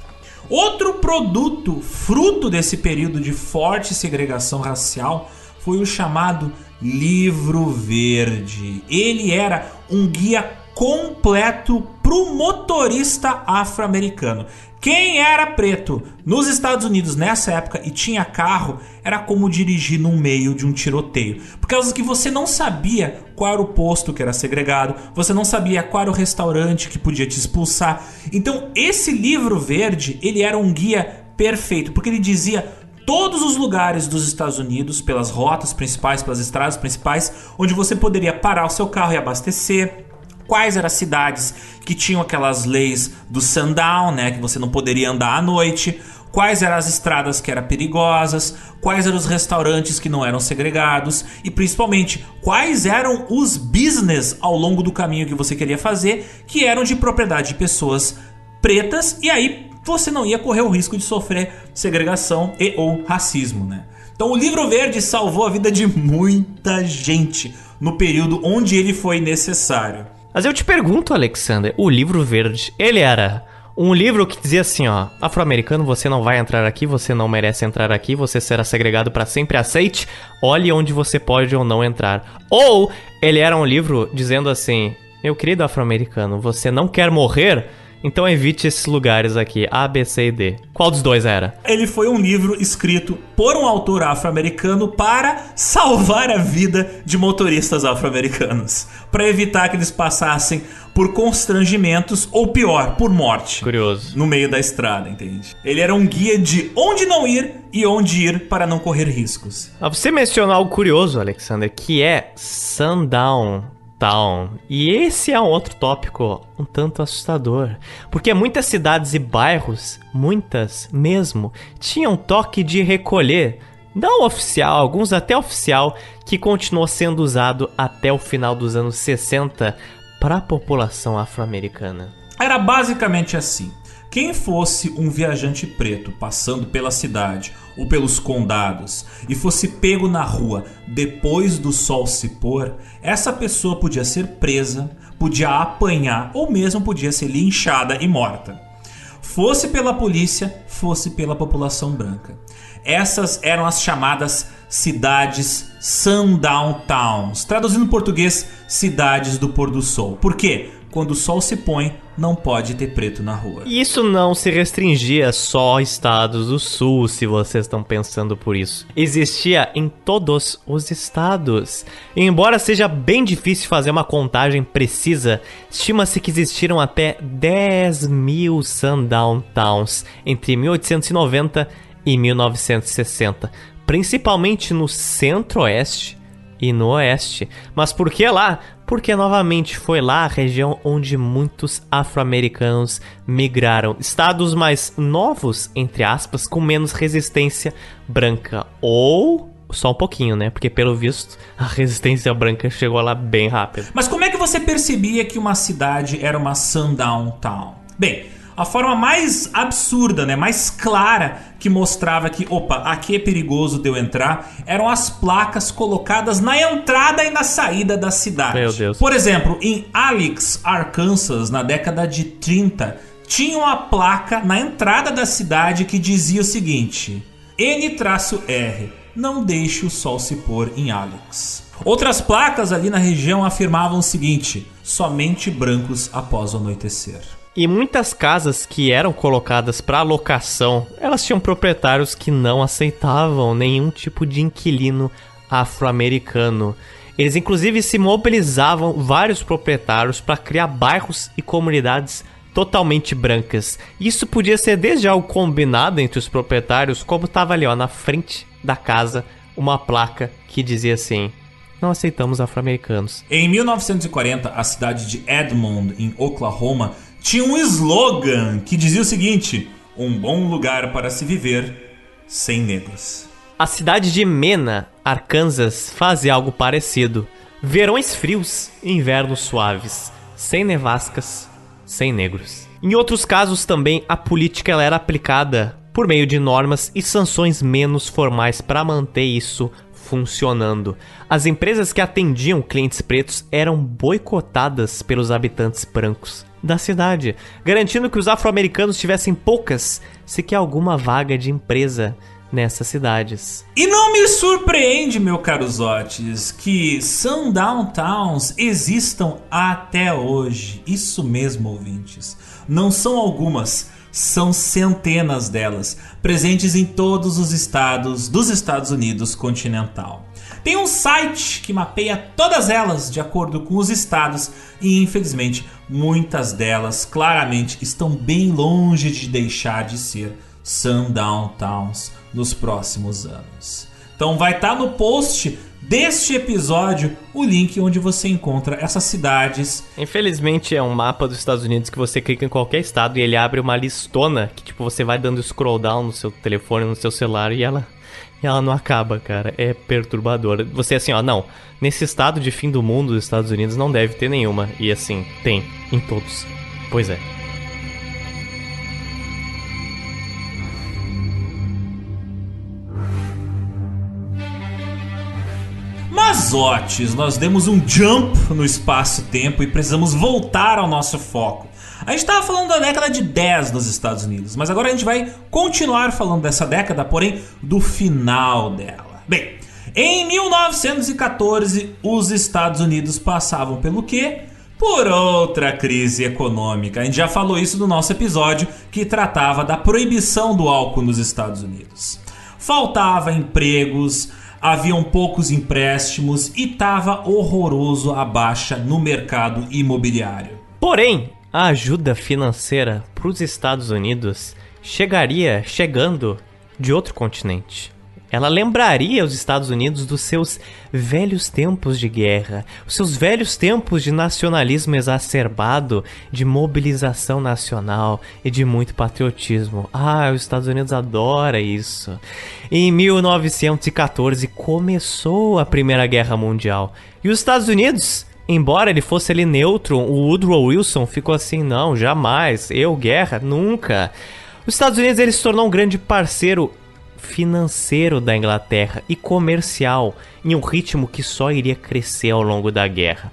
Outro produto fruto desse período de forte segregação racial foi o chamado Livro Verde. Ele era um guia completo para o motorista afro-americano. Quem era preto nos Estados Unidos nessa época e tinha carro era como dirigir no meio de um tiroteio. Por causa que você não sabia qual era o posto que era segregado, você não sabia qual era o restaurante que podia te expulsar. Então, esse livro verde, ele era um guia perfeito, porque ele dizia todos os lugares dos Estados Unidos, pelas rotas principais, pelas estradas principais, onde você poderia parar o seu carro e abastecer, quais eram as cidades que tinham aquelas leis do sundown, né, que você não poderia andar à noite, quais eram as estradas que eram perigosas, quais eram os restaurantes que não eram segregados? E principalmente quais eram os business ao longo do caminho que você queria fazer que eram de propriedade de pessoas pretas? E aí você não ia correr o risco de sofrer segregação e ou racismo, né? Então o livro verde salvou a vida de muita gente no período onde ele foi necessário. Mas eu te pergunto, Alexander, o livro verde, ele era um livro que dizia assim, ó, afro-americano, você não vai entrar aqui, você não merece entrar aqui, você será segregado para sempre, aceite, olhe onde você pode ou não entrar. Ou ele era um livro dizendo assim, meu querido afro-americano, você não quer morrer? Então evite esses lugares aqui, A, B, C e D. Qual dos dois era? Ele foi um livro escrito por um autor afro-americano para salvar a vida de motoristas afro-americanos, para evitar que eles passassem por constrangimentos ou pior, por morte. Curioso. No meio da estrada, entende? Ele era um guia de onde não ir e onde ir para não correr riscos. Você mencionou algo curioso, Alexander, que é sundown. Town. E esse é um outro tópico um tanto assustador, porque muitas cidades e bairros, muitas mesmo, tinham toque de recolher, não oficial, alguns até oficial, que continuou sendo usado até o final dos anos 60 para a população afro-americana. Era basicamente assim. Quem fosse um viajante preto passando pela cidade ou pelos condados e fosse pego na rua depois do sol se pôr, essa pessoa podia ser presa, podia apanhar ou mesmo podia ser linchada e morta. Fosse pela polícia, fosse pela população branca. Essas eram as chamadas cidades sundown towns, traduzindo em português, cidades do pôr do sol. Por quê? Quando o sol se põe, não pode ter preto na rua. Isso não se restringia só a estados do sul, se vocês estão pensando por isso. Existia em todos os estados. E embora seja bem difícil fazer uma contagem precisa, estima-se que existiram até 10 mil sundown towns entre 1890 e 1960, principalmente no centro-oeste e no oeste. Mas por que lá? Porque novamente foi lá a região onde muitos afro-americanos migraram. Estados mais novos, entre aspas, com menos resistência branca. Ou só um pouquinho, né? Porque pelo visto a resistência branca chegou lá bem rápido. Mas como é que você percebia que uma cidade era uma sundown town? Bem, a forma mais absurda, né, mais clara que mostrava que, opa, aqui é perigoso de eu entrar, eram as placas colocadas na entrada e na saída da cidade. Meu Deus. Por exemplo, em Alex, Arkansas, na década de 30, tinha uma placa na entrada da cidade que dizia o seguinte: N-R, não deixe o sol se pôr em Alex. Outras placas ali na região afirmavam o seguinte: somente brancos após o anoitecer. E muitas casas que eram colocadas para locação, elas tinham proprietários que não aceitavam nenhum tipo de inquilino afro-americano. Eles inclusive se mobilizavam vários proprietários para criar bairros e comunidades totalmente brancas. Isso podia ser desde algo combinado entre os proprietários, como estava ali ó, na frente da casa uma placa que dizia assim: não aceitamos afro-americanos. Em 1940, a cidade de Edmond, em Oklahoma, tinha um slogan que dizia o seguinte: Um bom lugar para se viver sem negros. A cidade de Mena, Arkansas, fazia algo parecido. Verões frios invernos suaves, sem nevascas, sem negros. Em outros casos também a política era aplicada por meio de normas e sanções menos formais para manter isso funcionando. As empresas que atendiam clientes pretos eram boicotadas pelos habitantes brancos da cidade, garantindo que os afro-americanos tivessem poucas, sequer alguma vaga de empresa nessas cidades. E não me surpreende, meu caro Zotes, que sundown towns existam até hoje. Isso mesmo, ouvintes. Não são algumas, são centenas delas, presentes em todos os estados dos Estados Unidos continental. Tem um site que mapeia todas elas de acordo com os estados e infelizmente muitas delas claramente estão bem longe de deixar de ser sundown towns nos próximos anos. Então vai estar tá no post deste episódio o link onde você encontra essas cidades. Infelizmente é um mapa dos Estados Unidos que você clica em qualquer estado e ele abre uma listona que tipo você vai dando scroll down no seu telefone, no seu celular e ela e ela não acaba, cara. É perturbador. Você assim, ó, não. Nesse estado de fim do mundo dos Estados Unidos não deve ter nenhuma. E assim, tem em todos. Pois é. Mazotes, nós demos um jump no espaço-tempo e precisamos voltar ao nosso foco. A gente estava falando da década de 10 nos Estados Unidos, mas agora a gente vai continuar falando dessa década, porém do final dela. Bem, em 1914, os Estados Unidos passavam pelo quê? Por outra crise econômica. A gente já falou isso no nosso episódio que tratava da proibição do álcool nos Estados Unidos. Faltava empregos, haviam poucos empréstimos e estava horroroso a baixa no mercado imobiliário. Porém, a ajuda financeira para os Estados Unidos chegaria chegando de outro continente. Ela lembraria os Estados Unidos dos seus velhos tempos de guerra, os seus velhos tempos de nacionalismo exacerbado, de mobilização nacional e de muito patriotismo. Ah, os Estados Unidos adora isso. Em 1914 começou a Primeira Guerra Mundial e os Estados Unidos embora ele fosse ali neutro, o Woodrow Wilson ficou assim, não, jamais, eu, guerra, nunca. Os Estados Unidos ele se tornou um grande parceiro financeiro da Inglaterra e comercial em um ritmo que só iria crescer ao longo da guerra.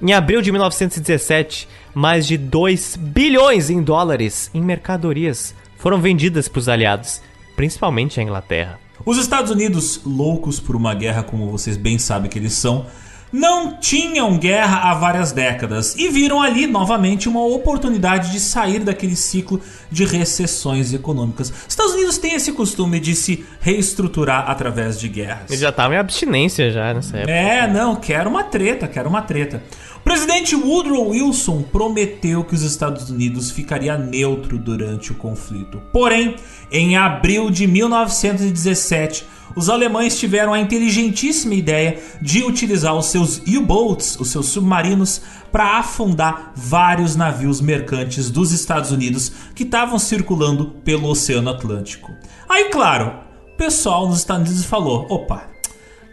Em abril de 1917, mais de 2 bilhões em dólares em mercadorias foram vendidas para os aliados, principalmente a Inglaterra. Os Estados Unidos, loucos por uma guerra como vocês bem sabem que eles são, não tinham guerra há várias décadas e viram ali novamente uma oportunidade de sair daquele ciclo de recessões econômicas. Estados Unidos tem esse costume de se reestruturar através de guerras. Ele já estava em abstinência já nessa época. É, não, quero uma treta, quero uma treta. Presidente Woodrow Wilson prometeu que os Estados Unidos ficaria neutro durante o conflito. Porém, em abril de 1917, os alemães tiveram a inteligentíssima ideia de utilizar os seus U-boats, os seus submarinos, para afundar vários navios mercantes dos Estados Unidos que estavam circulando pelo Oceano Atlântico. Aí, claro, o pessoal nos Estados Unidos falou: opa,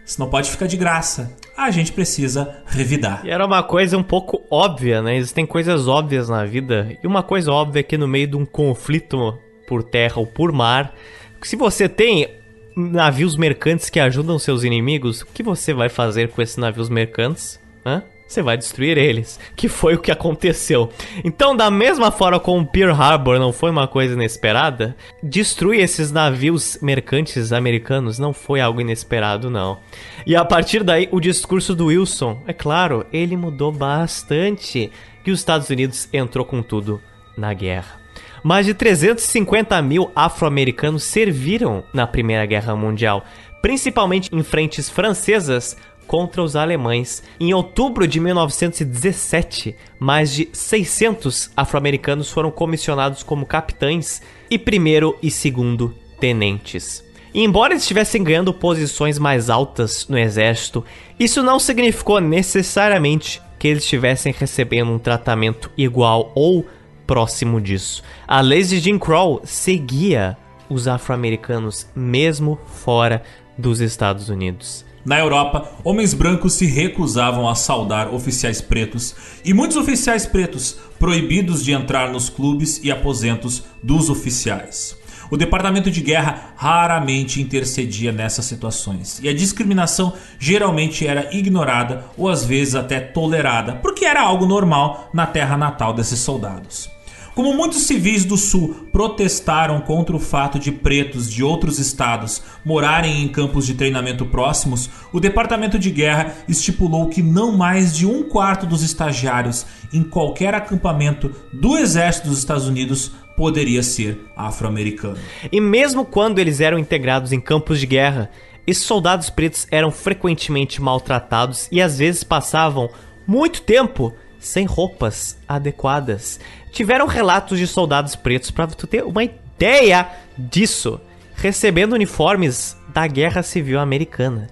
isso não pode ficar de graça. A gente precisa revidar. E era uma coisa um pouco óbvia, né? Existem coisas óbvias na vida. E uma coisa óbvia é que no meio de um conflito por terra ou por mar, se você tem navios mercantes que ajudam seus inimigos, o que você vai fazer com esses navios mercantes? Hã? Você vai destruir eles, que foi o que aconteceu. Então, da mesma forma como Pearl Harbor não foi uma coisa inesperada, destruir esses navios mercantes americanos não foi algo inesperado, não. E a partir daí, o discurso do Wilson, é claro, ele mudou bastante, que os Estados Unidos entrou com tudo na guerra. Mais de 350 mil afro-americanos serviram na Primeira Guerra Mundial, principalmente em frentes francesas contra os alemães. Em outubro de 1917, mais de 600 afro-americanos foram comissionados como capitães e primeiro e segundo tenentes. E embora estivessem ganhando posições mais altas no exército, isso não significou necessariamente que eles estivessem recebendo um tratamento igual ou próximo disso. A lei de Jim Crow seguia os afro-americanos mesmo fora dos Estados Unidos. Na Europa, homens brancos se recusavam a saudar oficiais pretos e muitos oficiais pretos proibidos de entrar nos clubes e aposentos dos oficiais. O departamento de guerra raramente intercedia nessas situações e a discriminação geralmente era ignorada ou às vezes até tolerada, porque era algo normal na terra natal desses soldados. Como muitos civis do Sul protestaram contra o fato de pretos de outros estados morarem em campos de treinamento próximos, o Departamento de Guerra estipulou que não mais de um quarto dos estagiários em qualquer acampamento do Exército dos Estados Unidos poderia ser afro-americano. E mesmo quando eles eram integrados em campos de guerra, esses soldados pretos eram frequentemente maltratados e às vezes passavam muito tempo sem roupas adequadas. Tiveram relatos de soldados pretos, para tu ter uma ideia disso, recebendo uniformes da Guerra Civil Americana.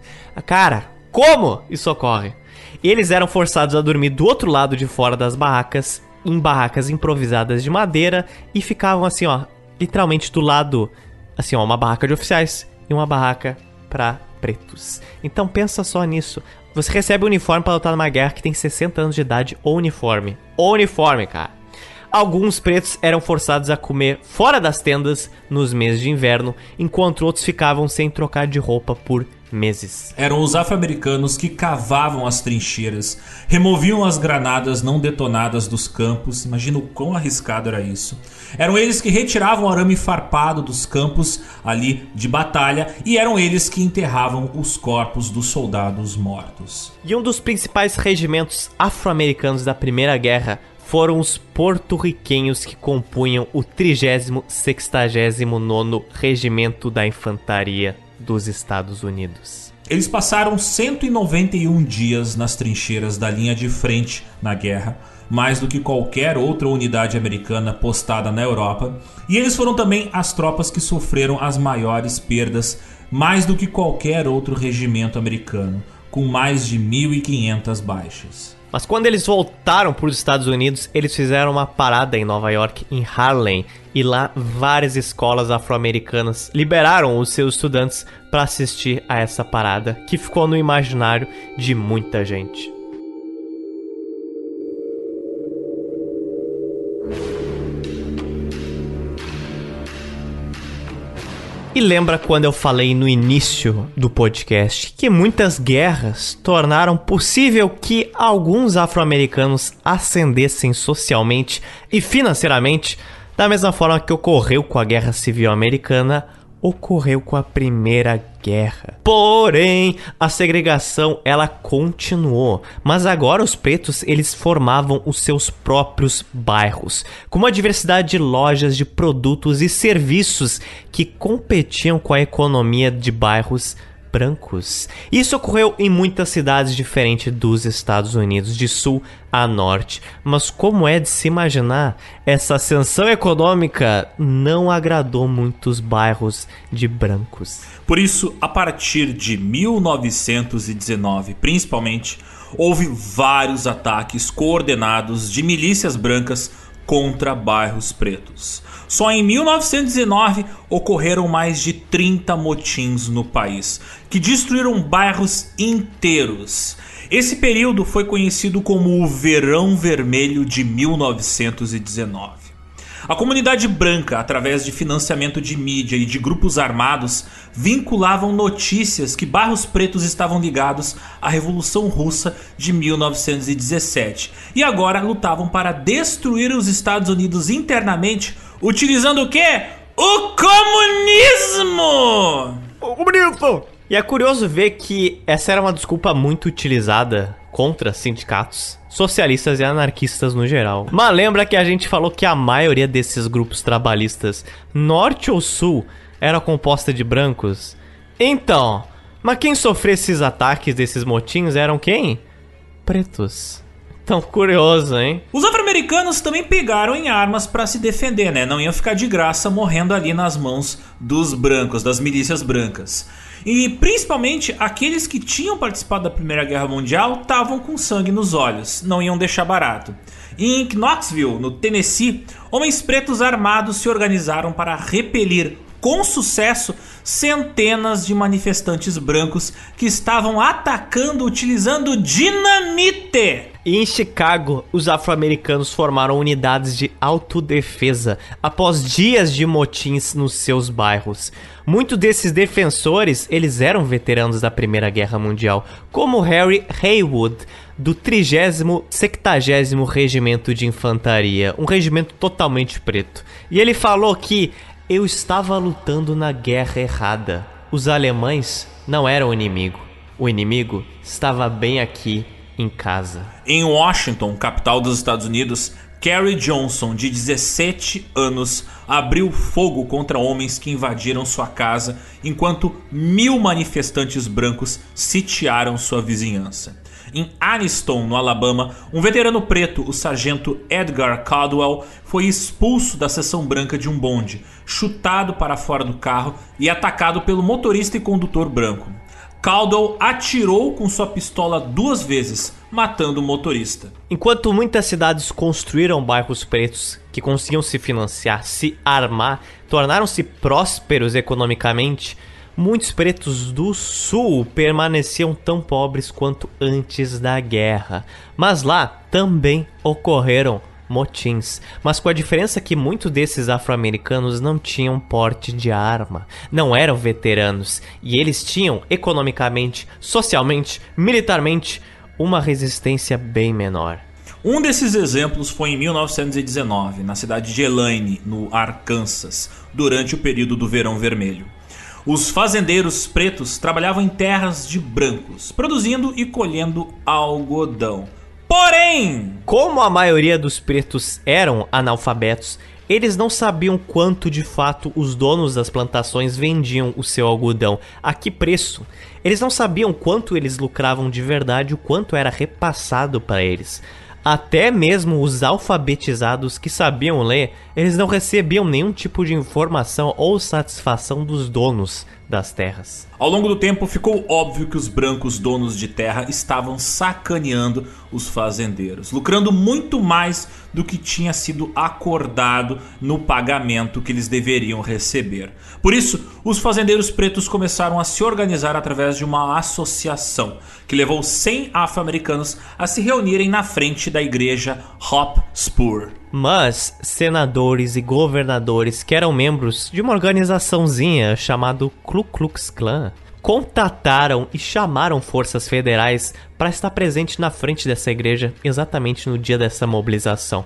Cara, como isso ocorre? Eles eram forçados a dormir do outro lado de fora das barracas, em barracas improvisadas de madeira, e ficavam assim, ó, literalmente do lado, assim, ó, uma barraca de oficiais e uma barraca para pretos. Então pensa só nisso. Você recebe o um uniforme para lutar numa guerra que tem 60 anos de idade ou uniforme. Ou uniforme, cara. Alguns pretos eram forçados a comer fora das tendas nos meses de inverno, enquanto outros ficavam sem trocar de roupa por meses. Eram os afro-americanos que cavavam as trincheiras, removiam as granadas não detonadas dos campos. Imagina o quão arriscado era isso. Eram eles que retiravam o arame farpado dos campos ali de batalha e eram eles que enterravam os corpos dos soldados mortos. E um dos principais regimentos afro-americanos da Primeira Guerra foram os porto-riquenhos que compunham o 30-69 Regimento da Infantaria dos Estados Unidos. Eles passaram 191 dias nas trincheiras da linha de frente na guerra, mais do que qualquer outra unidade americana postada na Europa, e eles foram também as tropas que sofreram as maiores perdas, mais do que qualquer outro regimento americano, com mais de 1.500 baixas. Mas quando eles voltaram para os Estados Unidos, eles fizeram uma parada em Nova York, em Harlem, e lá várias escolas afro-americanas liberaram os seus estudantes para assistir a essa parada, que ficou no imaginário de muita gente. E lembra quando eu falei no início do podcast que muitas guerras tornaram possível que alguns afro-americanos ascendessem socialmente e financeiramente, da mesma forma que ocorreu com a Guerra Civil Americana ocorreu com a Primeira Guerra. Porém, a segregação ela continuou, mas agora os pretos eles formavam os seus próprios bairros, com uma diversidade de lojas de produtos e serviços que competiam com a economia de bairros brancos. Isso ocorreu em muitas cidades diferentes dos Estados Unidos, de sul a norte. Mas como é de se imaginar, essa ascensão econômica não agradou muitos bairros de brancos. Por isso, a partir de 1919, principalmente, houve vários ataques coordenados de milícias brancas contra bairros pretos. Só em 1919 ocorreram mais de 30 motins no país, que destruíram bairros inteiros. Esse período foi conhecido como o Verão Vermelho de 1919. A comunidade branca, através de financiamento de mídia e de grupos armados, vinculavam notícias que bairros pretos estavam ligados à Revolução Russa de 1917 e agora lutavam para destruir os Estados Unidos internamente, utilizando o quê? O comunismo! O comunismo! E é curioso ver que essa era uma desculpa muito utilizada contra sindicatos, socialistas e anarquistas no geral. Mas lembra que a gente falou que a maioria desses grupos trabalhistas, norte ou sul, era composta de brancos? Então, mas quem sofreu esses ataques desses motins eram quem? Pretos. Tão curioso, hein? Os afro-americanos também pegaram em armas para se defender, né? Não iam ficar de graça morrendo ali nas mãos dos brancos, das milícias brancas. E principalmente aqueles que tinham participado da Primeira Guerra Mundial estavam com sangue nos olhos, não iam deixar barato. Em Knoxville, no Tennessee, homens pretos armados se organizaram para repelir com sucesso centenas de manifestantes brancos que estavam atacando utilizando dinamite. E em Chicago, os afro-americanos formaram unidades de autodefesa após dias de motins nos seus bairros. Muitos desses defensores, eles eram veteranos da Primeira Guerra Mundial, como Harry Haywood, do 30 Regimento de Infantaria, um regimento totalmente preto. E ele falou que eu estava lutando na guerra errada. Os alemães não eram o inimigo. O inimigo estava bem aqui em casa. Em Washington, capital dos Estados Unidos, Carrie Johnson, de 17 anos, abriu fogo contra homens que invadiram sua casa enquanto mil manifestantes brancos sitiaram sua vizinhança. Em Aniston, no Alabama, um veterano preto, o sargento Edgar Caldwell, foi expulso da seção branca de um bonde, chutado para fora do carro e atacado pelo motorista e condutor branco. Caldwell atirou com sua pistola duas vezes, matando o motorista. Enquanto muitas cidades construíram bairros pretos que conseguiam se financiar, se armar, tornaram-se prósperos economicamente, muitos pretos do sul permaneciam tão pobres quanto antes da guerra. Mas lá também ocorreram motins, mas com a diferença que muitos desses afro-americanos não tinham porte de arma, não eram veteranos e eles tinham economicamente, socialmente, militarmente uma resistência bem menor. Um desses exemplos foi em 1919, na cidade de Elaine, no Arkansas, durante o período do Verão Vermelho. Os fazendeiros pretos trabalhavam em terras de brancos, produzindo e colhendo algodão. Porém, como a maioria dos pretos eram analfabetos, eles não sabiam quanto de fato os donos das plantações vendiam o seu algodão, a que preço. Eles não sabiam quanto eles lucravam de verdade, o quanto era repassado para eles. Até mesmo os alfabetizados que sabiam ler, eles não recebiam nenhum tipo de informação ou satisfação dos donos das terras. Ao longo do tempo, ficou óbvio que os brancos donos de terra estavam sacaneando os fazendeiros, lucrando muito mais do que tinha sido acordado no pagamento que eles deveriam receber. Por isso, os fazendeiros pretos começaram a se organizar através de uma associação que levou 100 afro-americanos a se reunirem na frente da igreja Hotspur. Mas senadores e governadores que eram membros de uma organizaçãozinha chamada Ku Klux Klan contataram e chamaram forças federais para estar presente na frente dessa igreja exatamente no dia dessa mobilização.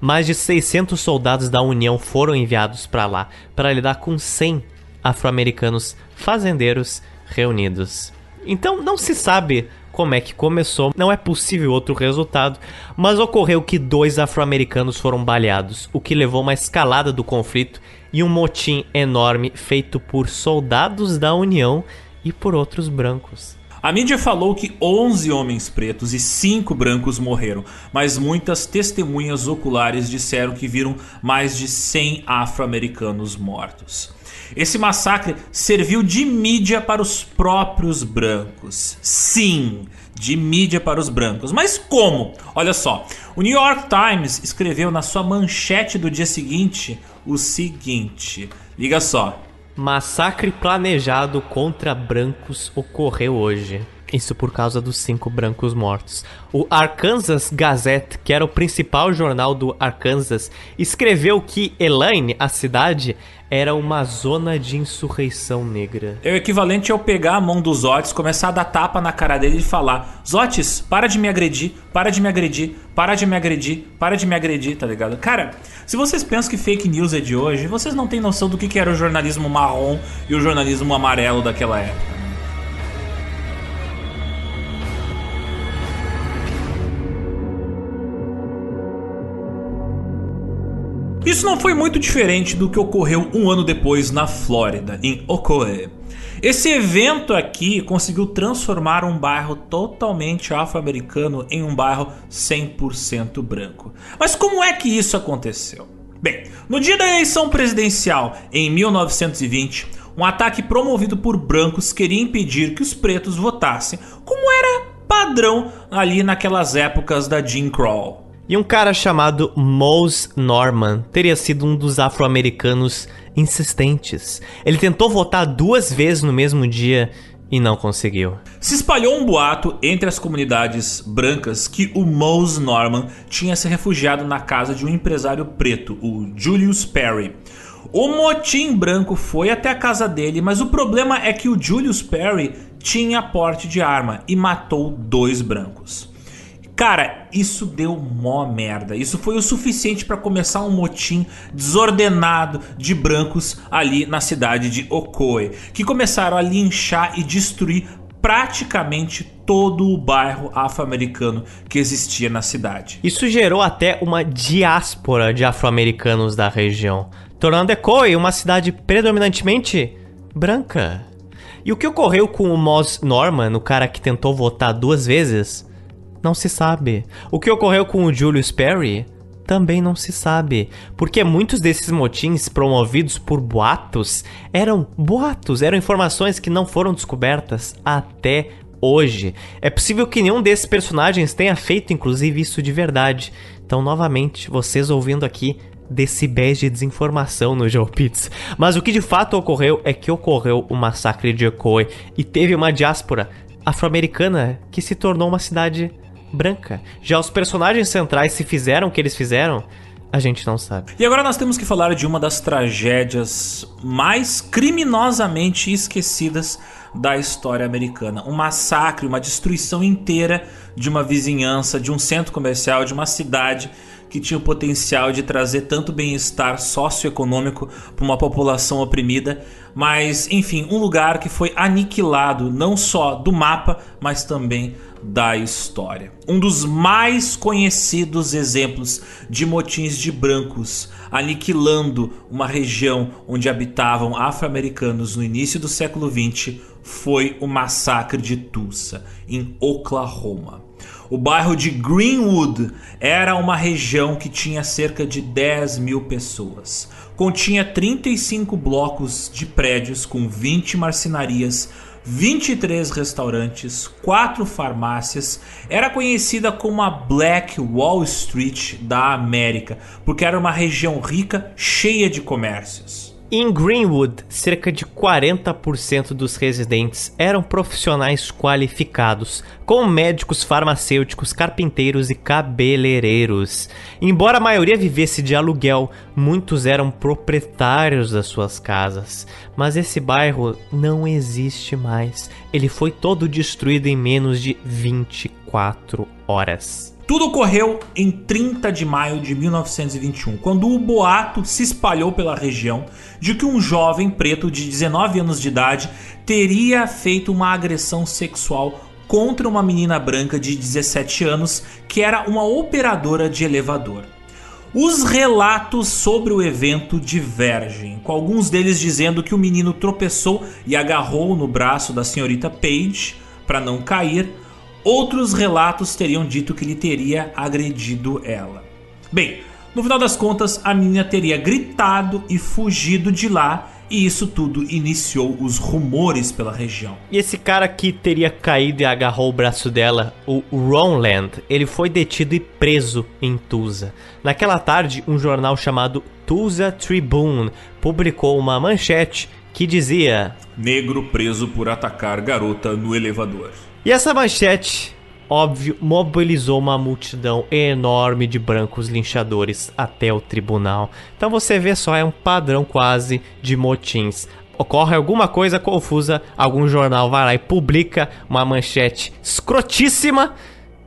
Mais de 600 soldados da União foram enviados para lá para lidar com 100 afro-americanos fazendeiros reunidos. Então não se sabe como é que começou, não é possível outro resultado, mas ocorreu que dois afro-americanos foram baleados, o que levou uma escalada do conflito e um motim enorme feito por soldados da União e por outros brancos. A mídia falou que 11 homens pretos e 5 brancos morreram, mas muitas testemunhas oculares disseram que viram mais de 100 afro-americanos mortos. Esse massacre serviu de mídia para os próprios brancos. Sim, de mídia para os brancos. Mas como? Olha só, o New York Times escreveu na sua manchete do dia seguinte o seguinte: liga só. Massacre planejado contra brancos ocorreu hoje. Isso por causa dos cinco brancos mortos. O Arkansas Gazette, que era o principal jornal do Arkansas, escreveu que Elaine, a cidade, era uma zona de insurreição negra. É o equivalente ao pegar a mão dos Otis, começar a dar tapa na cara dele e falar: Zotes, para de me agredir, para de me agredir, para de me agredir, para de me agredir, tá ligado? Cara, se vocês pensam que fake news é de hoje, vocês não têm noção do que era o jornalismo marrom e o jornalismo amarelo daquela época. Isso não foi muito diferente do que ocorreu um ano depois na Flórida, em Ocoee. Esse evento aqui conseguiu transformar um bairro totalmente afro-americano em um bairro 100% branco. Mas como é que isso aconteceu? Bem, no dia da eleição presidencial em 1920, um ataque promovido por brancos queria impedir que os pretos votassem, como era padrão ali naquelas épocas da Jim Crow. E um cara chamado Mose Norman teria sido um dos afro-americanos insistentes. Ele tentou votar duas vezes no mesmo dia e não conseguiu. Se espalhou um boato entre as comunidades brancas que o Mose Norman tinha se refugiado na casa de um empresário preto, o Julius Perry. O motim branco foi até a casa dele, mas o problema é que o Julius Perry tinha porte de arma e matou dois brancos. Cara, isso deu mó merda. Isso foi o suficiente para começar um motim desordenado de brancos ali na cidade de Ocoee, que começaram a linchar e destruir praticamente todo o bairro afro-americano que existia na cidade. Isso gerou até uma diáspora de afro-americanos da região, tornando Ocoee uma cidade predominantemente branca. E o que ocorreu com o Moss Norman, o cara que tentou votar duas vezes? Não se sabe. O que ocorreu com o Julius Perry? Também não se sabe, porque muitos desses motins promovidos por boatos eram boatos, eram informações que não foram descobertas até hoje. É possível que nenhum desses personagens tenha feito, inclusive, isso de verdade. Então, novamente, vocês ouvindo aqui decibéis de desinformação no Joe Pits. Mas o que de fato ocorreu é que ocorreu o massacre de Ocoee e teve uma diáspora afro-americana que se tornou uma cidade branca. Já os personagens centrais se fizeram o que eles fizeram, a gente não sabe. E agora nós temos que falar de uma das tragédias mais criminosamente esquecidas da história americana. Um massacre, uma destruição inteira de uma vizinhança, de um centro comercial, de uma cidade que tinha o potencial de trazer tanto bem-estar socioeconômico para uma população oprimida, mas enfim, um lugar que foi aniquilado não só do mapa, mas também da história. Um dos mais conhecidos exemplos de motins de brancos aniquilando uma região onde habitavam afro-americanos no início do século XX foi o massacre de Tulsa, em Oklahoma. O bairro de Greenwood era uma região que tinha cerca de 10 mil pessoas. Continha 35 blocos de prédios com 20 marcenarias, 23 restaurantes, 4 farmácias. Era conhecida como a Black Wall Street da América, porque era uma região rica, cheia de comércios. Em Greenwood, cerca de 40% dos residentes eram profissionais qualificados, como médicos, farmacêuticos, carpinteiros e cabeleireiros. Embora a maioria vivesse de aluguel, muitos eram proprietários das suas casas. Mas esse bairro não existe mais. Ele foi todo destruído em menos de 24 horas. Tudo ocorreu em 30 de maio de 1921, quando o boato se espalhou pela região de que um jovem preto de 19 anos de idade teria feito uma agressão sexual contra uma menina branca de 17 anos que era uma operadora de elevador. Os relatos sobre o evento divergem, com alguns deles dizendo que o menino tropeçou e agarrou no braço da senhorita Page para não cair, Outros relatos teriam dito que ele teria agredido ela. Bem, no final das contas, a menina teria gritado e fugido de lá, e isso tudo iniciou os rumores pela região. E esse cara que teria caído e agarrou o braço dela, o Ronland, ele foi detido e preso em Tulsa. Naquela tarde, um jornal chamado Tulsa Tribune publicou uma manchete que dizia: Negro preso por atacar garota no elevador. E essa manchete, óbvio, mobilizou uma multidão enorme de brancos linchadores até o tribunal. Então você vê só, é um padrão quase de motins. Ocorre alguma coisa confusa, algum jornal vai lá e publica uma manchete escrotíssima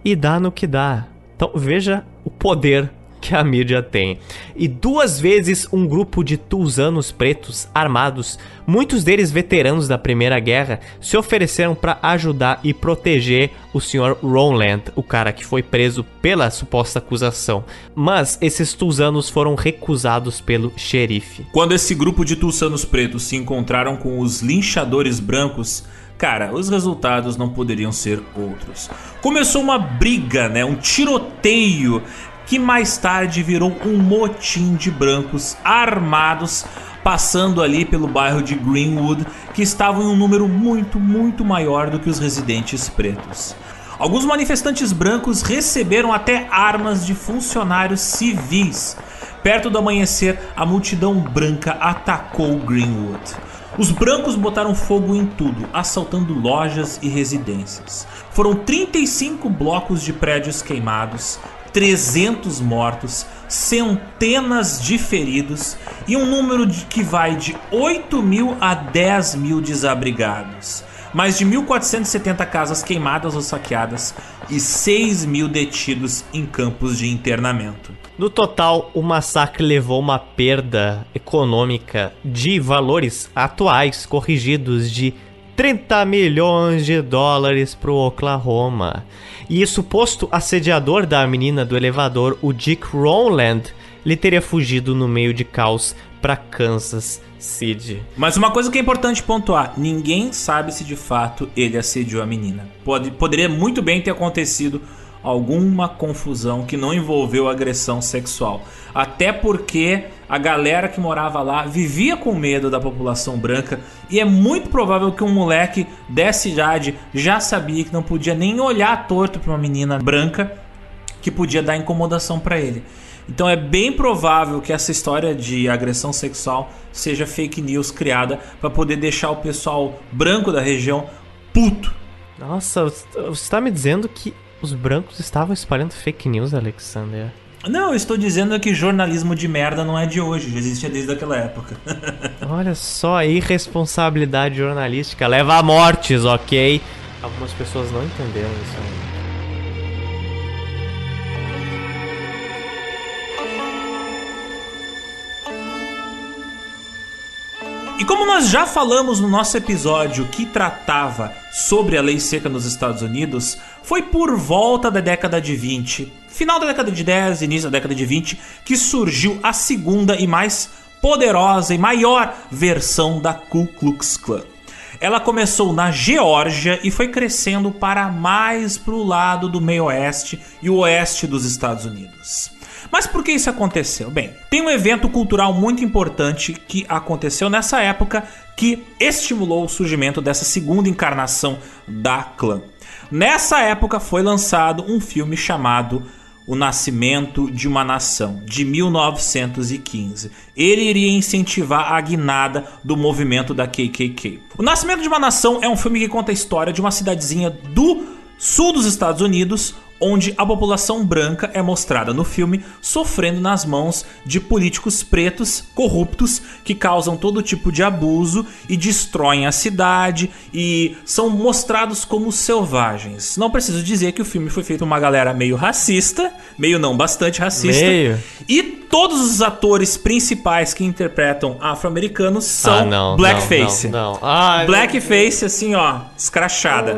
e dá no que dá. Então veja o poder que a mídia tem. E duas vezes um grupo de tusanos pretos armados, muitos deles veteranos da Primeira Guerra, se ofereceram para ajudar e proteger o Sr. Ronland, o cara que foi preso pela suposta acusação. Mas esses tusanos foram recusados pelo xerife. Quando esse grupo de tusanos pretos se encontraram com os linchadores brancos, Cara, os resultados não poderiam ser outros. Começou uma briga, né? Um tiroteio que mais tarde virou um motim de brancos armados passando ali pelo bairro de Greenwood, que estavam em um número muito, muito maior do que os residentes pretos. Alguns manifestantes brancos receberam até armas de funcionários civis. Perto do amanhecer, a multidão branca atacou Greenwood. Os brancos botaram fogo em tudo, assaltando lojas e residências. Foram 35 blocos de prédios queimados, 300 mortos, centenas de feridos e um número de, que vai de 8 mil a 10 mil desabrigados. Mais de 1.470 casas queimadas ou saqueadas e 6 mil detidos em campos de internamento. No total, o massacre levou uma perda econômica de valores atuais corrigidos de 30 milhões de dólares para o Oklahoma. E o suposto assediador da menina do elevador, o Dick Rowland, ele teria fugido no meio de caos para Kansas City. Mas uma coisa que é importante pontuar: ninguém sabe se de fato ele assediou a menina. Pode, poderia muito bem ter acontecido alguma confusão que não envolveu agressão sexual. Até porque a galera que morava lá vivia com medo da população branca e é muito provável que um moleque dessa idade já sabia que não podia nem olhar torto para uma menina branca que podia dar incomodação para ele. Então é bem provável que essa história de agressão sexual seja fake news criada para poder deixar o pessoal branco da região puto. Nossa, você está me dizendo que os brancos estavam espalhando fake news, Alexander? Não, eu estou dizendo que jornalismo de merda não é de hoje, já existia desde aquela época. Olha só, a irresponsabilidade jornalística leva a mortes, ok? Algumas pessoas não entenderam isso ainda. E como nós já falamos no nosso episódio que tratava sobre a lei seca nos Estados Unidos, foi por volta da década de 20, final da década de 10, início da década de 20, que surgiu a segunda e mais poderosa e maior versão da Ku Klux Klan. Ela começou na Geórgia e foi crescendo para mais para o lado do meio oeste e o oeste dos Estados Unidos. Mas por que isso aconteceu? Bem, tem um evento cultural muito importante que aconteceu nessa época que estimulou o surgimento dessa segunda encarnação da clã. Nessa época foi lançado um filme chamado o Nascimento de uma Nação, de 1915. Ele iria incentivar a guinada do movimento da KKK. O Nascimento de uma Nação é um filme que conta a história de uma cidadezinha do sul dos Estados Unidos, onde a população branca é mostrada no filme sofrendo nas mãos de políticos pretos corruptos que causam todo tipo de abuso e destroem a cidade e são mostrados como selvagens. Não preciso dizer que o filme foi feito por uma galera meio racista, meio não, bastante racista. Meio. E todos os atores principais que interpretam afro-americanos são Ah, não, blackface. não, não, não. Ai, Blackface assim, ó, escrachada.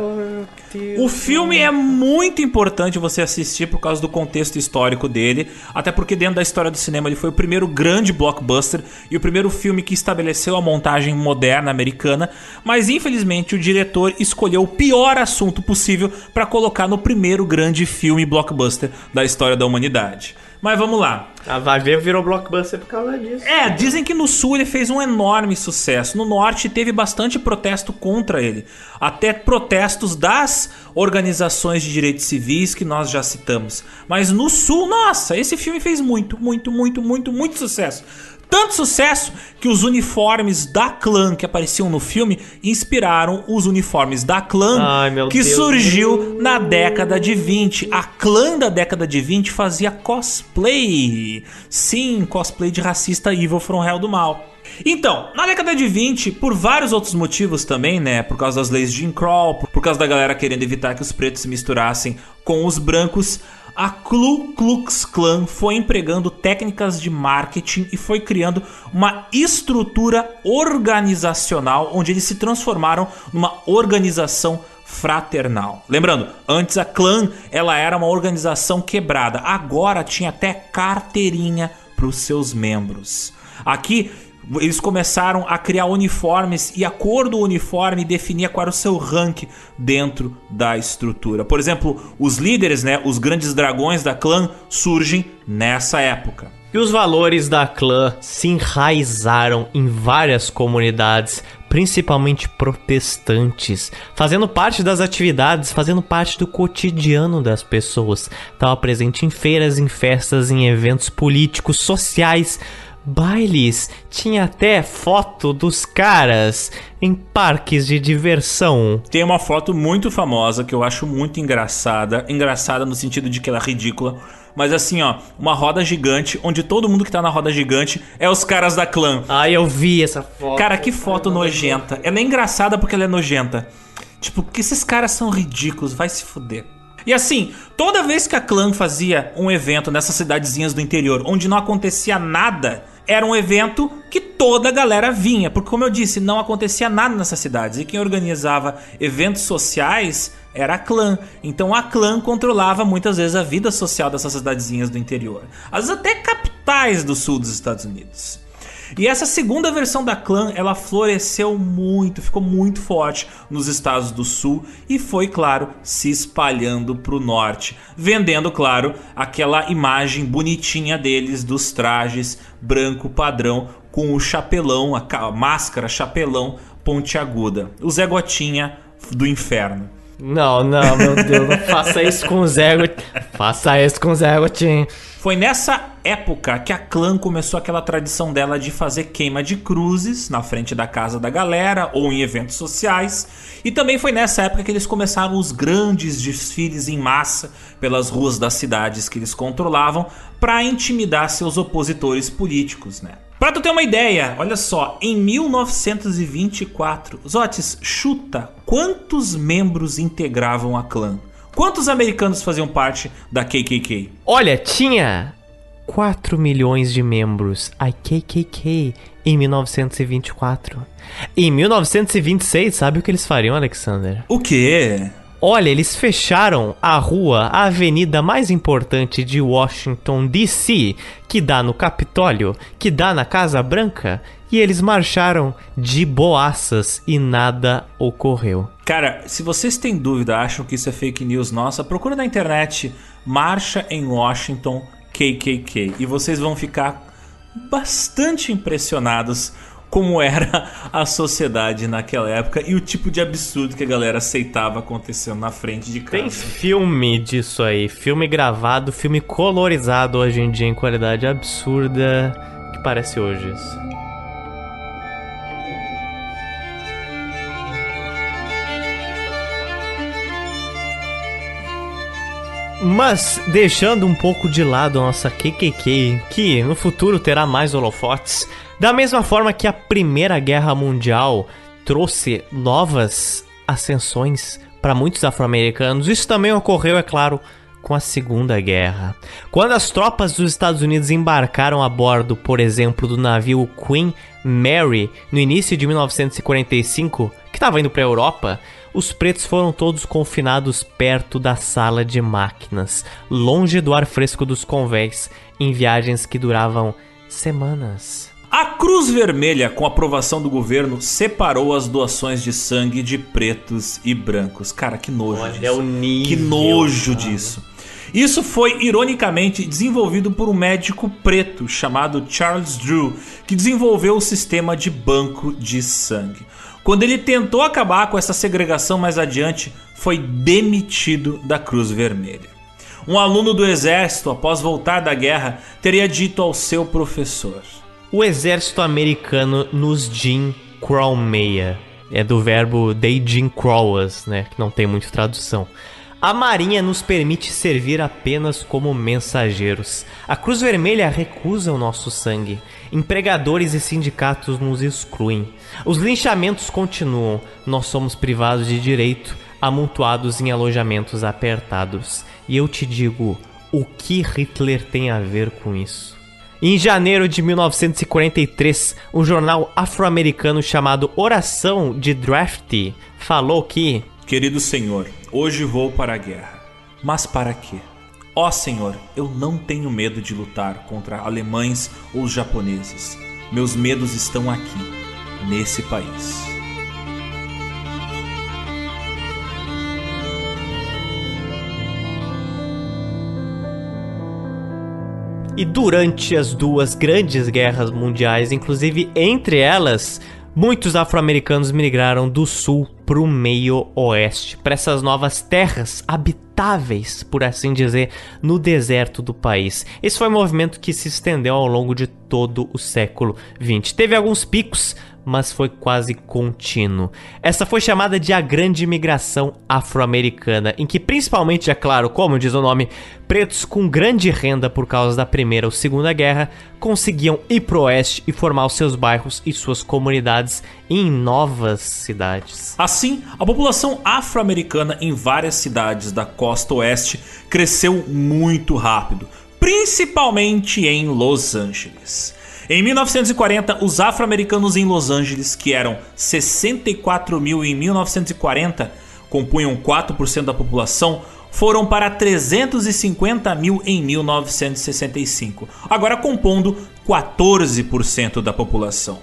O filme é muito importante você assistir por causa do contexto histórico dele, até porque dentro da história do cinema ele foi o primeiro grande blockbuster e o primeiro filme que estabeleceu a montagem moderna americana, mas infelizmente o diretor escolheu o pior assunto possível para colocar no primeiro grande filme blockbuster da história da humanidade. Mas vamos lá. Ah, vai ver, virou blockbuster por causa disso. É, dizem que no sul ele fez um enorme sucesso. No norte teve bastante protesto contra ele. Até protestos das organizações de direitos civis que nós já citamos. Mas no sul, nossa, esse filme fez muito, muito, muito, muito, muito sucesso. Tanto sucesso que os uniformes da clã que apareciam no filme inspiraram os uniformes da clã Ai, que Deus. surgiu na década de 20. A clã da década de 20 fazia cosplay. Sim, cosplay de racista Evil from Hell do Mal. Então, na década de 20, por vários outros motivos também, né? Por causa das leis de Jim Crow, por causa da galera querendo evitar que os pretos se misturassem com os brancos, a Ku Klux Klan foi empregando técnicas de marketing e foi criando uma estrutura organizacional onde eles se transformaram numa organização fraternal. Lembrando, antes a clã ela era uma organização quebrada, agora tinha até carteirinha para os seus membros. Aqui eles começaram a criar uniformes e a cor do uniforme definia qual era o seu rank dentro da estrutura. Por exemplo, os líderes, né, os grandes dragões da clã surgem nessa época. E os valores da clã se enraizaram em várias comunidades, principalmente protestantes, fazendo parte das atividades, fazendo parte do cotidiano das pessoas. Estava presente em feiras, em festas, em eventos políticos, sociais, bailes, tinha até foto dos caras em parques de diversão. Tem uma foto muito famosa que eu acho muito engraçada, engraçada no sentido de que ela é ridícula. Mas assim, ó, uma roda gigante, onde todo mundo que tá na roda gigante é os caras da clã. Ah, eu vi essa foto. Cara, que foto nojenta. Ela é engraçada porque ela é nojenta. Tipo, que esses caras são ridículos, vai se fuder. E assim, toda vez que a clã fazia um evento nessas cidadezinhas do interior onde não acontecia nada, era um evento que toda a galera vinha. Porque, como eu disse, não acontecia nada nessas cidades. E quem organizava eventos sociais era a clã. Então a clã controlava muitas vezes a vida social dessas cidadezinhas do interior. Às vezes até capitais do sul dos Estados Unidos. E essa segunda versão da clã, ela floresceu muito, ficou muito forte nos estados do sul e foi, claro, se espalhando para o norte, vendendo, claro, aquela imagem bonitinha deles dos trajes branco padrão com o chapelão, a máscara chapelão pontiaguda. O Zé Gotinha do inferno. Não, não, meu Deus, não faça isso com o Zé. Faça isso com o Zé Gotinha. Foi nessa época que a clã começou aquela tradição dela de fazer queima de cruzes na frente da casa da galera ou em eventos sociais. E também foi nessa época que eles começaram os grandes desfiles em massa pelas ruas das cidades que eles controlavam para intimidar seus opositores políticos, né? Pra tu ter uma ideia, olha só, em 1924, Zotes, chuta quantos membros integravam a clã? Quantos americanos faziam parte da KKK? Olha, tinha 4 milhões de membros a KKK em 1924. Em 1926, sabe o que eles fariam, Alexander? O quê? Olha, eles fecharam a rua, a avenida mais importante de Washington DC, que dá no Capitólio, que dá na Casa Branca, e eles marcharam de boaças e nada ocorreu. Cara, se vocês têm dúvida, acham que isso é fake news nossa, procura na internet Marcha em Washington KKK e vocês vão ficar bastante impressionados como era a sociedade naquela época e o tipo de absurdo que a galera aceitava acontecendo na frente de casa. Tem filme disso aí, filme gravado, filme colorizado hoje em dia em qualidade absurda que parece hoje isso. Mas deixando um pouco de lado a nossa KKK, que no futuro terá mais holofotes, da mesma forma que a Primeira Guerra Mundial trouxe novas ascensões para muitos afro-americanos, isso também ocorreu, é claro, com a Segunda Guerra. Quando as tropas dos Estados Unidos embarcaram a bordo, por exemplo, do navio Queen Mary no início de 1945, que estava indo para a Europa, os pretos foram todos confinados perto da sala de máquinas, longe do ar fresco dos convés, em viagens que duravam semanas. A Cruz Vermelha, com aprovação do governo, separou as doações de sangue de pretos e brancos. Cara, que nojo Olha disso. o nível, que nojo cara. disso. Isso foi ironicamente desenvolvido por um médico preto chamado Charles Drew, que desenvolveu o sistema de banco de sangue. Quando ele tentou acabar com essa segregação mais adiante, foi demitido da Cruz Vermelha. Um aluno do exército, após voltar da guerra, teria dito ao seu professor: O exército americano nos Jim Crawmeia. É do verbo they Jim Crow us, né? Que não tem muita tradução. A Marinha nos permite servir apenas como mensageiros. A Cruz Vermelha recusa o nosso sangue. Empregadores e sindicatos nos excluem. Os linchamentos continuam. Nós somos privados de direito, amontoados em alojamentos apertados. E eu te digo, o que Hitler tem a ver com isso? Em janeiro de 1943, um jornal afro-americano chamado Oração de Drafty falou que Querido Senhor, hoje vou para a guerra. Mas para quê? Ó Senhor, eu não tenho medo de lutar contra alemães ou japoneses. Meus medos estão aqui, nesse país. E durante as duas grandes guerras mundiais, inclusive entre elas, muitos afro-americanos migraram do sul para o meio oeste, para essas novas terras habitáveis, por assim dizer, no deserto do país. Esse foi um movimento que se estendeu ao longo de todo o século XX. Teve alguns picos, mas foi quase contínuo. Essa foi chamada de a Grande Migração Afro-Americana, em que principalmente, é claro, como diz o nome, pretos com grande renda por causa da Primeira ou Segunda Guerra conseguiam ir pro oeste e formar os seus bairros e suas comunidades em novas cidades. Assim, a população afro-americana em várias cidades da costa oeste cresceu muito rápido, principalmente em Los Angeles. Em 1940, os afro-americanos em Los Angeles, que eram 64 mil em 1940, compunham 4% da população, foram para 350 mil em 1965, agora compondo 14% da população.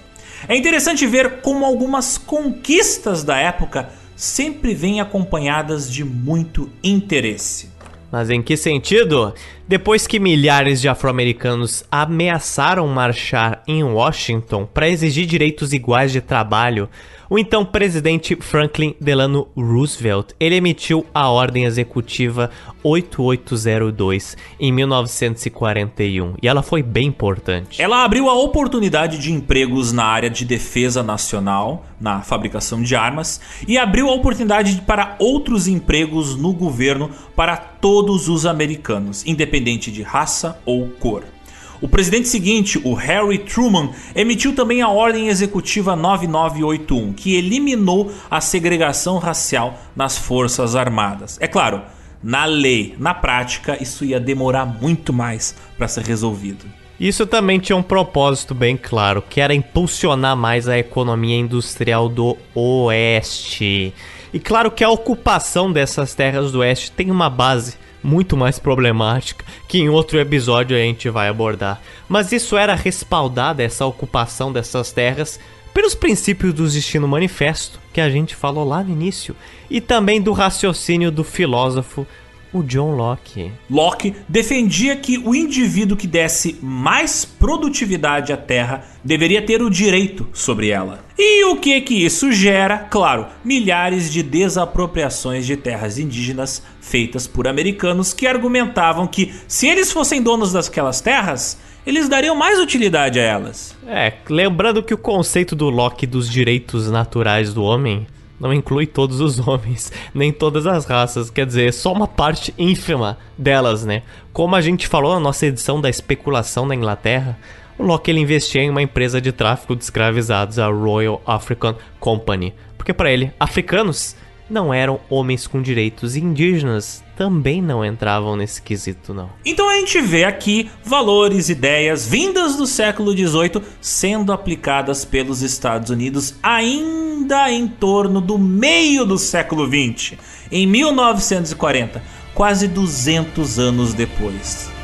É interessante ver como algumas conquistas da época sempre vêm acompanhadas de muito interesse. Mas em que sentido? Depois que milhares de afro-americanos ameaçaram marchar em Washington para exigir direitos iguais de trabalho, o então presidente Franklin Delano Roosevelt, ele emitiu a Ordem Executiva 8802 em 1941, e ela foi bem importante. Ela abriu a oportunidade de empregos na área de defesa nacional, na fabricação de armas, e abriu a oportunidade para outros empregos no governo para todos os americanos, independente de raça ou cor. O presidente seguinte, o Harry Truman, emitiu também a Ordem Executiva 9981, que eliminou a segregação racial nas Forças Armadas. É claro, na lei, na prática, isso ia demorar muito mais para ser resolvido. Isso também tinha um propósito bem claro, que era impulsionar mais a economia industrial do Oeste. E claro que a ocupação dessas terras do Oeste tem uma base muito mais problemática que em outro episódio a gente vai abordar. Mas isso era respaldado, essa ocupação dessas terras, pelos princípios do Destino Manifesto, que a gente falou lá no início, e também do raciocínio do filósofo o John Locke. Locke defendia que o indivíduo que desse mais produtividade à terra deveria ter o direito sobre ela. E o que que isso gera? Claro, milhares de desapropriações de terras indígenas feitas por americanos que argumentavam que se eles fossem donos daquelas terras, eles dariam mais utilidade a elas. É, lembrando que o conceito do Locke dos direitos naturais do homem não inclui todos os homens, nem todas as raças, quer dizer, só uma parte ínfima delas, né? Como a gente falou na nossa edição da especulação da Inglaterra, o Locke ele investia em uma empresa de tráfico de escravizados, a Royal African Company, porque para ele, africanos não eram homens com direitos indígenas também não entravam nesse quesito, não. Então a gente vê aqui valores, ideias vindas do século XVIII sendo aplicadas pelos Estados Unidos ainda em torno do meio do século XX, em 1940, quase 200 anos depois.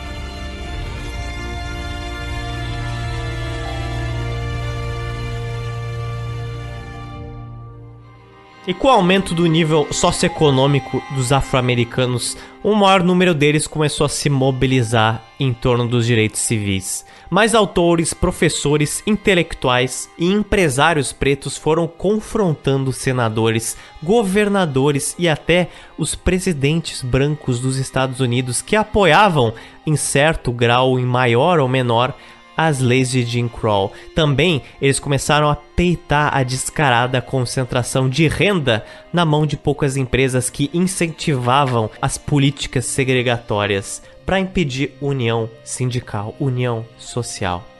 E com o aumento do nível socioeconômico dos afro-americanos, um maior número deles começou a se mobilizar em torno dos direitos civis. Mais autores, professores, intelectuais e empresários pretos foram confrontando senadores, governadores e até os presidentes brancos dos Estados Unidos que apoiavam, em certo grau, em maior ou menor, as leis de Jim Crow. Também eles começaram a peitar a descarada concentração de renda na mão de poucas empresas que incentivavam as políticas segregatórias para impedir união sindical, união social.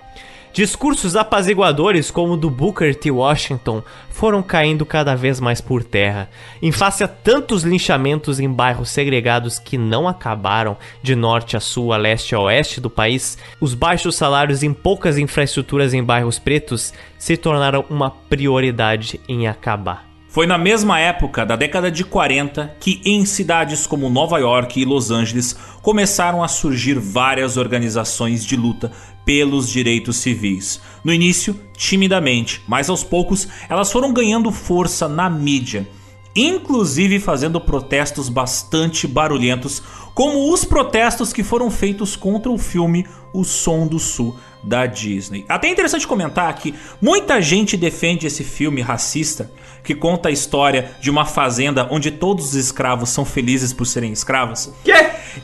Discursos apaziguadores como o do Booker T. Washington foram caindo cada vez mais por terra. Em face a tantos linchamentos em bairros segregados que não acabaram de norte a sul, a leste a oeste do país, os baixos salários em poucas infraestruturas em bairros pretos se tornaram uma prioridade em acabar. Foi na mesma época da década de 40 que em cidades como Nova York e Los Angeles começaram a surgir várias organizações de luta pelos direitos civis. No início, timidamente, mas aos poucos elas foram ganhando força na mídia, inclusive fazendo protestos bastante barulhentos, como os protestos que foram feitos contra o filme O Som do Sul da Disney. Até é interessante comentar que muita gente defende esse filme racista que conta a história de uma fazenda onde todos os escravos são felizes por serem escravos. Que?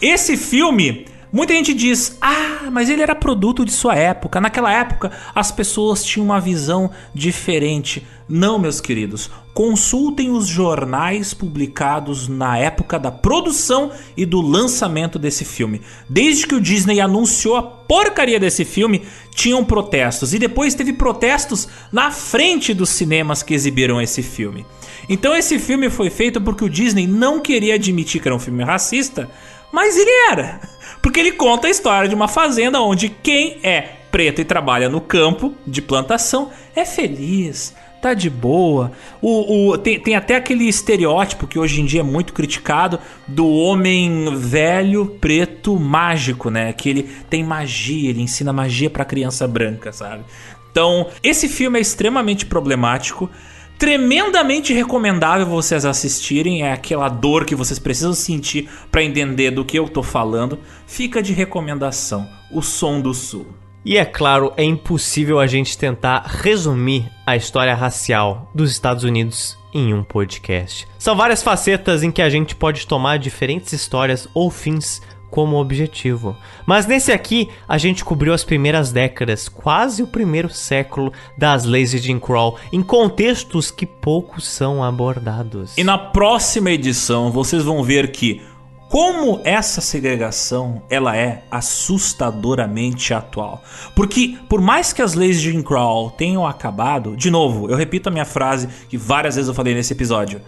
Esse filme Muita gente diz: ah, mas ele era produto de sua época. Naquela época as pessoas tinham uma visão diferente. Não, meus queridos. Consultem os jornais publicados na época da produção e do lançamento desse filme. Desde que o Disney anunciou a porcaria desse filme, tinham protestos. E depois teve protestos na frente dos cinemas que exibiram esse filme. Então esse filme foi feito porque o Disney não queria admitir que era um filme racista, mas ele era. Porque ele conta a história de uma fazenda onde quem é preto e trabalha no campo de plantação é feliz, tá de boa. O, o, tem, tem até aquele estereótipo que hoje em dia é muito criticado do homem velho, preto, mágico, né? Que ele tem magia, ele ensina magia pra criança branca, sabe? Então, esse filme é extremamente problemático tremendamente recomendável vocês assistirem. É aquela dor que vocês precisam sentir para entender do que eu tô falando. Fica de recomendação: O Som do Sul. E é claro, é impossível a gente tentar resumir a história racial dos Estados Unidos em um podcast. São várias facetas em que a gente pode tomar diferentes histórias ou fins como objetivo. Mas nesse aqui, a gente cobriu as primeiras décadas, quase o primeiro século das leis de Jim Crow, em contextos que poucos são abordados. E na próxima edição, vocês vão ver que como essa segregação ela é assustadoramente atual. Porque por mais que as leis de Jim Crow tenham acabado, de novo, eu repito a minha frase que várias vezes eu falei nesse episódio.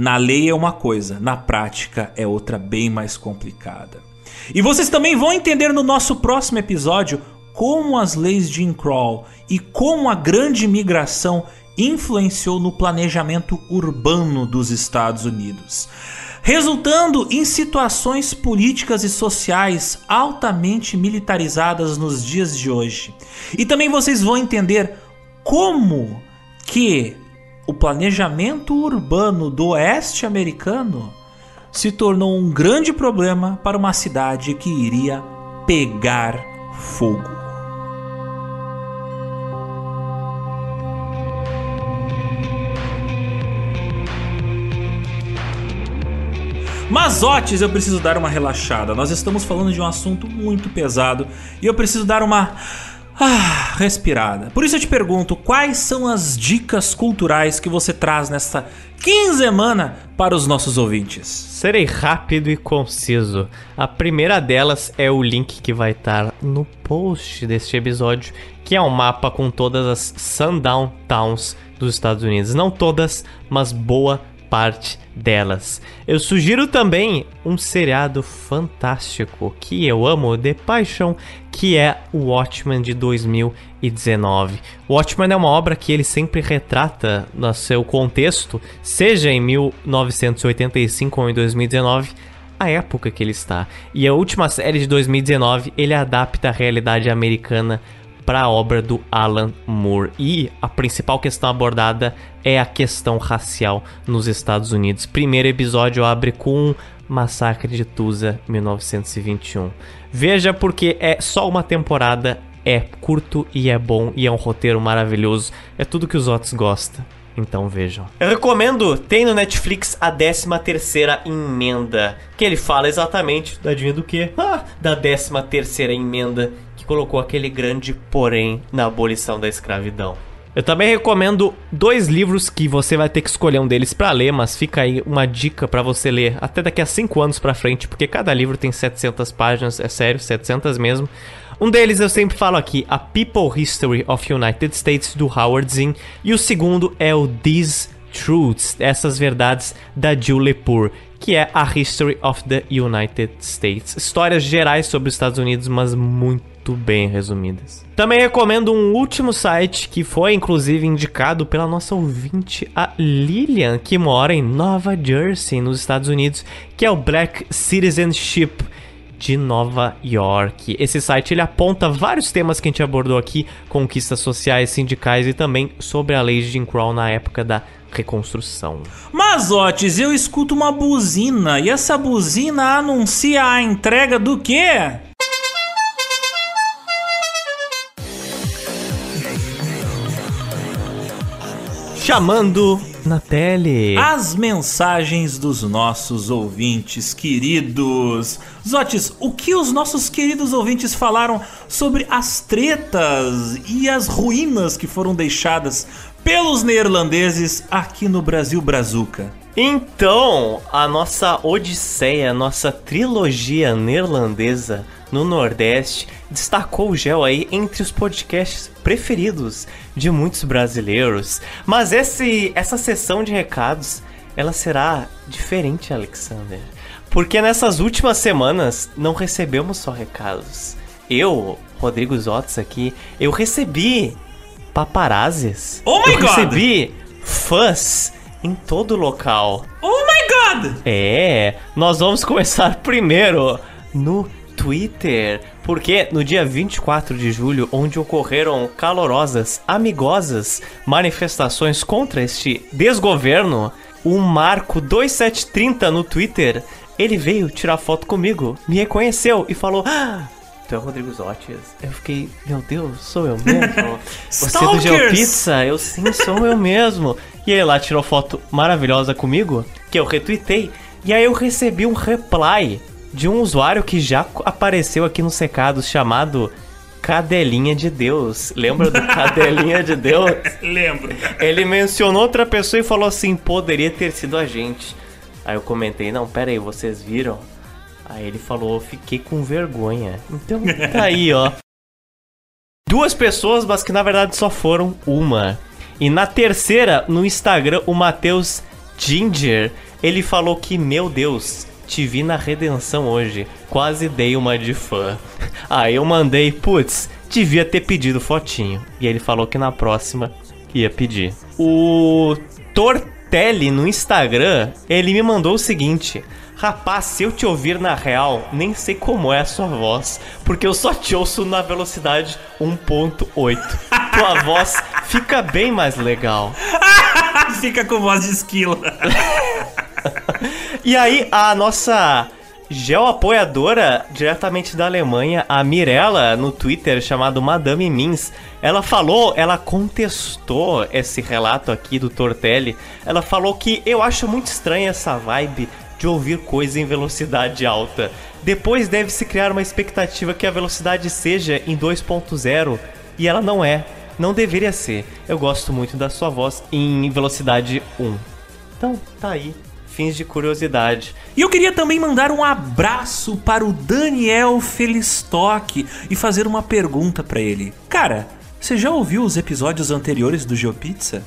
Na lei é uma coisa, na prática é outra bem mais complicada. E vocês também vão entender no nosso próximo episódio como as leis de Crow e como a grande migração influenciou no planejamento urbano dos Estados Unidos, resultando em situações políticas e sociais altamente militarizadas nos dias de hoje. E também vocês vão entender como que o planejamento urbano do oeste americano se tornou um grande problema para uma cidade que iria pegar fogo. Mas, Otis, eu preciso dar uma relaxada. Nós estamos falando de um assunto muito pesado e eu preciso dar uma ah, respirada. Por isso eu te pergunto, quais são as dicas culturais que você traz nesta quinzemana para os nossos ouvintes? Serei rápido e conciso. A primeira delas é o link que vai estar no post deste episódio, que é um mapa com todas as Sundown Towns dos Estados Unidos. Não todas, mas boa parte delas. Eu sugiro também um seriado fantástico que eu amo de paixão, que é o Watchmen de 2019. O Watchmen é uma obra que ele sempre retrata no seu contexto, seja em 1985 ou em 2019 a época que ele está. E a última série de 2019 ele adapta a realidade americana para a obra do Alan Moore. E a principal questão abordada é a questão racial nos Estados Unidos. Primeiro episódio abre com Massacre de Tulsa, 1921. Veja porque é só uma temporada, é curto e é bom e é um roteiro maravilhoso. É tudo que os outros gostam. Então vejam. Eu recomendo, tem no Netflix a 13 terceira emenda, que ele fala exatamente, adivinha do que? Ah, da 13 terceira emenda colocou aquele grande porém na abolição da escravidão. Eu também recomendo dois livros que você vai ter que escolher um deles para ler, mas fica aí uma dica para você ler até daqui a 5 anos para frente, porque cada livro tem 700 páginas, é sério, 700 mesmo. Um deles eu sempre falo aqui, A People History of United States do Howard Zinn, e o segundo é o These Truths, essas verdades da Jill Lepore, que é a History of the United States. Histórias gerais sobre os Estados Unidos, mas muito muito bem resumidas. Também recomendo um último site que foi inclusive indicado pela nossa ouvinte, a Lilian, que mora em Nova Jersey, nos Estados Unidos, que é o Black Citizenship de Nova York. Esse site ele aponta vários temas que a gente abordou aqui, conquistas sociais, sindicais e também sobre a lei de Jim Crow na época da reconstrução. Mas, Otis, eu escuto uma buzina e essa buzina anuncia a entrega do quê? Chamando na tele. As mensagens dos nossos ouvintes queridos. Zotes, o que os nossos queridos ouvintes falaram sobre as tretas e as ruínas que foram deixadas pelos neerlandeses aqui no Brasil Brazuca? Então, a nossa odisseia, nossa trilogia neerlandesa no Nordeste destacou o Gel aí entre os podcasts preferidos de muitos brasileiros. Mas esse, essa sessão de recados, ela será diferente, Alexander. Porque nessas últimas semanas não recebemos só recados. Eu, Rodrigo Zotz aqui, eu recebi paparazzis. Oh my eu God! recebi fãs em todo local. Oh my god! É, nós vamos começar primeiro no Twitter, porque no dia 24 de julho, onde ocorreram calorosas, amigosas manifestações contra este desgoverno, o Marco 2730 no Twitter, ele veio tirar foto comigo, me reconheceu e falou: ah, Tu é o Rodrigo Zotti. Eu fiquei, meu Deus, sou eu mesmo? Você é do! GeoPizza? Eu sim, sou eu mesmo. E ele lá tirou foto maravilhosa comigo, que eu retuitei. E aí eu recebi um reply de um usuário que já apareceu aqui nos recados chamado Cadelinha de Deus. Lembra do Cadelinha de Deus? Lembro. Ele mencionou outra pessoa e falou assim: poderia ter sido a gente. Aí eu comentei: não, pera aí, vocês viram? Aí ele falou: fiquei com vergonha. Então tá aí, ó. Duas pessoas, mas que na verdade só foram uma. E na terceira, no Instagram, o Matheus Ginger, ele falou que, meu Deus, te vi na redenção hoje. Quase dei uma de fã. Aí eu mandei, putz, devia ter pedido fotinho. E ele falou que na próxima ia pedir. O Tortelli no Instagram, ele me mandou o seguinte. Rapaz, se eu te ouvir na real, nem sei como é a sua voz, porque eu só te ouço na velocidade 1.8. Tua voz fica bem mais legal. Fica com voz de esquilo. E aí, a nossa geo-apoiadora diretamente da Alemanha, a Mirella, no Twitter, chamado Madame Mins, ela falou, ela contestou esse relato aqui do Tortelli. Ela falou que eu acho muito estranha essa vibe de ouvir coisa em velocidade alta. Depois deve-se criar uma expectativa que a velocidade seja em 2.0 e ela não é. Não deveria ser. Eu gosto muito da sua voz em velocidade 1. Então, tá aí. Fins de curiosidade. E eu queria também mandar um abraço para o Daniel Felistock e fazer uma pergunta pra ele. Cara, você já ouviu os episódios anteriores do GeoPizza?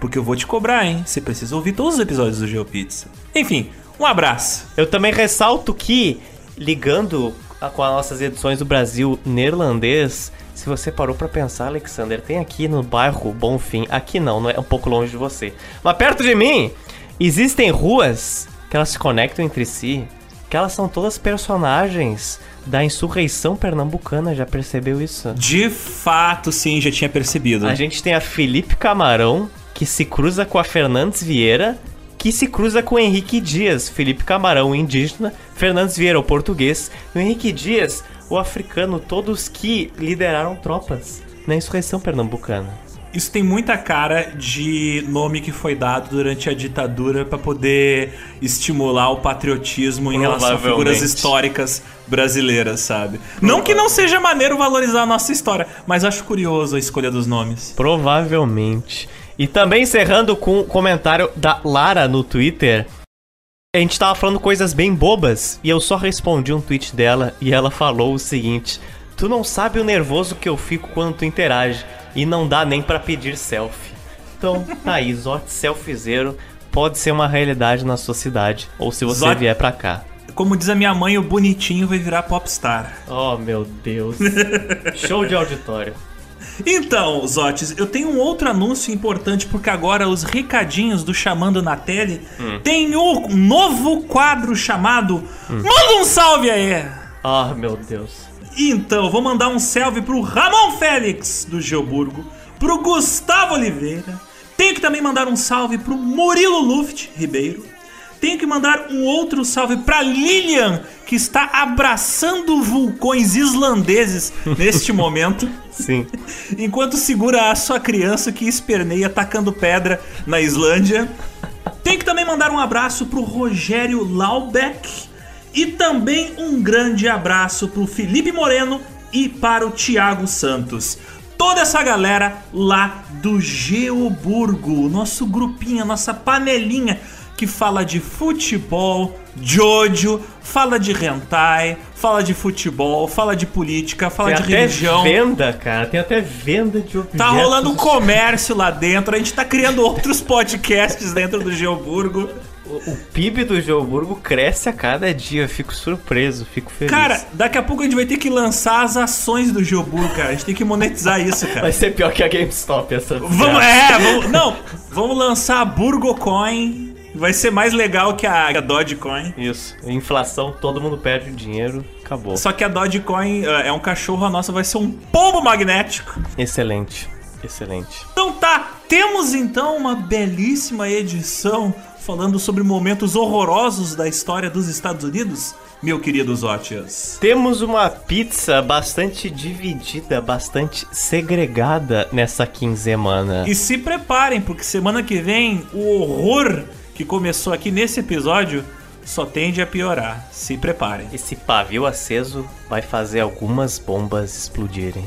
Porque eu vou te cobrar, hein? Você precisa ouvir todos os episódios do GeoPizza. Enfim, um abraço. Eu também ressalto que, ligando a- com as nossas edições do Brasil neerlandês, se você parou pra pensar, Alexander, tem aqui no bairro Bonfim, aqui não, não é um pouco longe de você, mas perto de mim, existem ruas que elas se conectam entre si, que elas são todas personagens da insurreição pernambucana, já percebeu isso? De fato, sim, já tinha percebido. A gente tem a Felipe Camarão, que se cruza com a Fernandes Vieira, que se cruza com o Henrique Dias. Felipe Camarão, o indígena, Fernandes Vieira, o português, e o Henrique Dias, o africano, todos que lideraram tropas na insurreição pernambucana. Isso tem muita cara de nome que foi dado durante a ditadura pra poder estimular o patriotismo em relação a figuras históricas brasileiras, sabe? Não que não seja maneiro valorizar a nossa história, mas acho curioso a escolha dos nomes. Provavelmente. E também encerrando com o comentário da Lara no Twitter. A gente tava falando coisas bem bobas e eu só respondi um tweet dela e ela falou o seguinte: Tu não sabe o nervoso que eu fico quando tu interage e não dá nem pra pedir selfie. Então, tá aí, Zot Selfiezeiro pode ser uma realidade na sua cidade ou se você vier pra cá. Como diz a minha mãe, o bonitinho vai virar popstar. Oh, meu Deus. Show de auditório. Então, Zotes, eu tenho um outro anúncio importante porque agora os recadinhos do Chamando na Tele tem um novo quadro chamado Manda um salve aí! Ah, meu Deus. Então, vou mandar um salve pro Ramon Félix do Geoburgo, pro Gustavo Oliveira. Tenho que também mandar um salve pro Murilo Luft Ribeiro. Tenho que mandar um outro salve pra Lilian, que está abraçando vulcões islandeses neste momento, Sim. enquanto segura a sua criança que esperneia atacando pedra na Islândia. Tenho que também mandar um abraço pro Rogério Laubeck e também um grande abraço pro Felipe Moreno e para o Thiago Santos. Toda essa galera lá do Geoburgo, nosso grupinho, nossa panelinha que fala de futebol, Jojo, fala de hentai, fala de futebol, fala de política, fala Tem de até religião. venda, cara. Tem até venda de objetos. Tá rolando um comércio lá dentro, a gente tá criando outros podcasts dentro do Geoburgo. O, o PIB do Joburgo cresce a cada dia. Eu fico surpreso, fico feliz. Cara, daqui a pouco a gente vai ter que lançar as ações do Geoburgo, cara. A gente tem que monetizar isso, cara. vai ser pior que a GameStop essa. Vamos, é, vamos, não, vamos lançar a Burgocoin. Vai ser mais legal que a, a Dogecoin. Isso. Inflação, todo mundo perde dinheiro, acabou. Só que a Dogecoin uh, é um cachorro, a nossa vai ser um pombo magnético. Excelente. Excelente. Então tá, temos então uma belíssima edição falando sobre momentos horrorosos da história dos Estados Unidos, meu querido Zotias. Temos uma pizza bastante dividida, bastante segregada nessa quinzena. E se preparem, porque semana que vem o horror que começou aqui nesse episódio só tende a piorar. Se preparem. Esse pavio aceso vai fazer algumas bombas explodirem.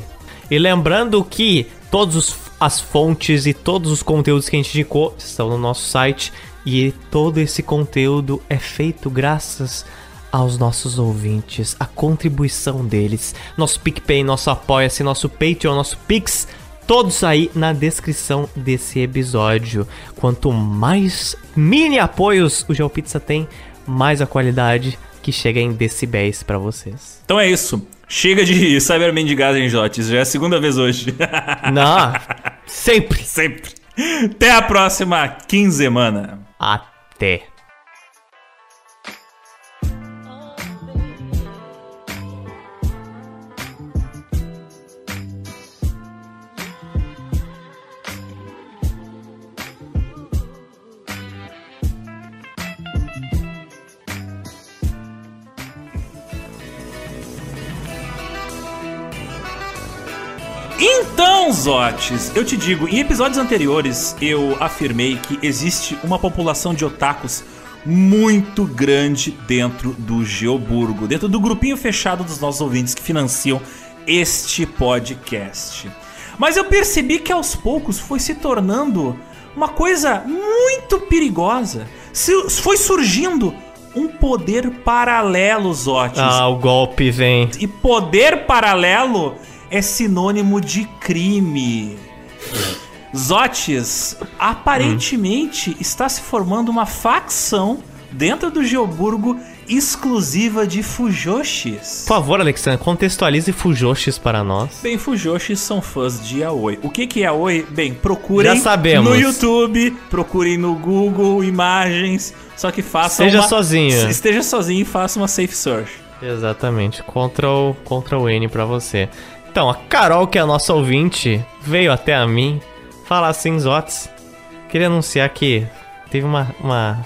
E lembrando que todas as fontes e todos os conteúdos que a gente indicou estão no nosso site e todo esse conteúdo é feito graças aos nossos ouvintes, a contribuição deles, nosso PicPay, nosso Apoia-se, nosso Patreon, nosso Pix, todos aí na descrição desse episódio. Quanto mais mini apoios o GeoPizza tem, mais a qualidade que chega em decibéis para vocês. Então é isso. Chega de Cyberman de gás em Jotes, já é a segunda vez hoje. Não, sempre. Sempre. Até a próxima quinzena. Até. Então, Zotes, eu te digo, em episódios anteriores eu afirmei que existe uma população de otakus muito grande dentro do Geoburgo, dentro do grupinho fechado dos nossos ouvintes que financiam este podcast. Mas eu percebi que aos poucos foi se tornando uma coisa muito perigosa. Foi surgindo um poder paralelo, Zotes. Ah, o golpe vem. E poder paralelo é sinônimo de crime. Zotes, aparentemente hum. está se formando uma facção dentro do Geoburgo exclusiva de Fujoshis. Por favor, Alexandre, contextualize Fujoshis para nós. Bem, Fujoshis são fãs de Aoi. O que, que é Aoi? Bem, procurem Já sabemos. no YouTube, procurem no Google Imagens, só que façam Esteja uma... sozinho. Esteja sozinho e faça uma safe search. Exatamente, Ctrl, Ctrl N para você. Então, a Carol, que é a nossa ouvinte, veio até a mim falar assim, Zotes. Queria anunciar que teve uma, uma,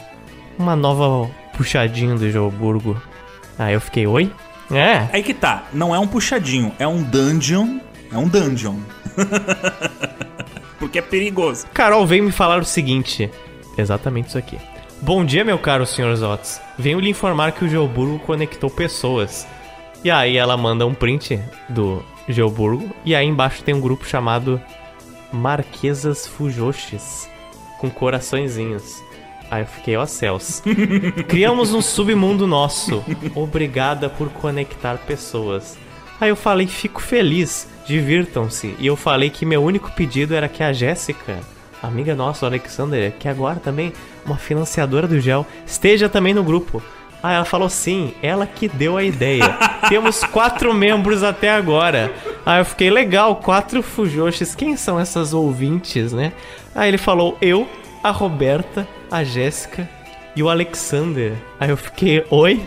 uma nova puxadinha do Joburgo. Aí eu fiquei, oi? É. Aí que tá, não é um puxadinho, é um dungeon. É um dungeon. Porque é perigoso. Carol veio me falar o seguinte: exatamente isso aqui. Bom dia, meu caro senhor Zotes. Venho lhe informar que o Geoburgo conectou pessoas. E aí ela manda um print do Geoburgo. E aí embaixo tem um grupo chamado Marquesas Fujoshis, com coraçõezinhos. Aí eu fiquei, ó céus. Criamos um submundo nosso. Obrigada por conectar pessoas. Aí eu falei, fico feliz, divirtam-se. E eu falei que meu único pedido era que a Jéssica, amiga nossa, Alexander, que agora também uma financiadora do Gel, esteja também no grupo. Ah, ela falou sim, ela que deu a ideia. Temos quatro membros até agora. Aí eu fiquei legal, quatro fujoshis. Quem são essas ouvintes, né? Aí ele falou eu, a Roberta, a Jéssica e o Alexander. Aí eu fiquei, oi?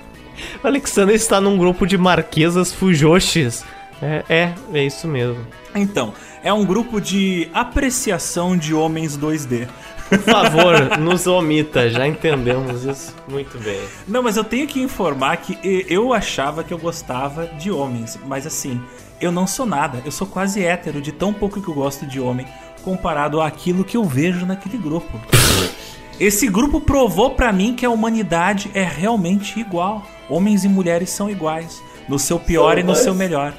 o Alexander está num grupo de marquesas fujoshis. É, é, é isso mesmo. Então, é um grupo de apreciação de homens 2D. Por favor, nos omita, já entendemos isso muito bem. Não, mas eu tenho que informar que eu achava que eu gostava de homens, mas assim, eu não sou nada, eu sou quase hétero, de tão pouco que eu gosto de homem, comparado àquilo que eu vejo naquele grupo. Esse grupo provou para mim que a humanidade é realmente igual. Homens e mulheres são iguais, no seu pior e no seu melhor.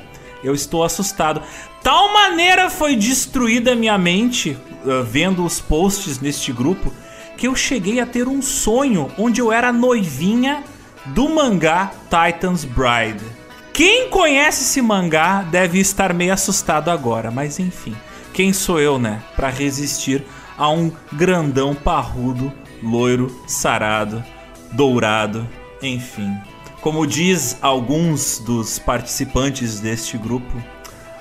Eu estou assustado. Tal maneira foi destruída a minha mente uh, vendo os posts neste grupo que eu cheguei a ter um sonho onde eu era noivinha do mangá Titan's Bride. Quem conhece esse mangá deve estar meio assustado agora, mas enfim, quem sou eu, né, para resistir a um grandão parrudo loiro, sarado, dourado, enfim. Como diz alguns dos participantes deste grupo,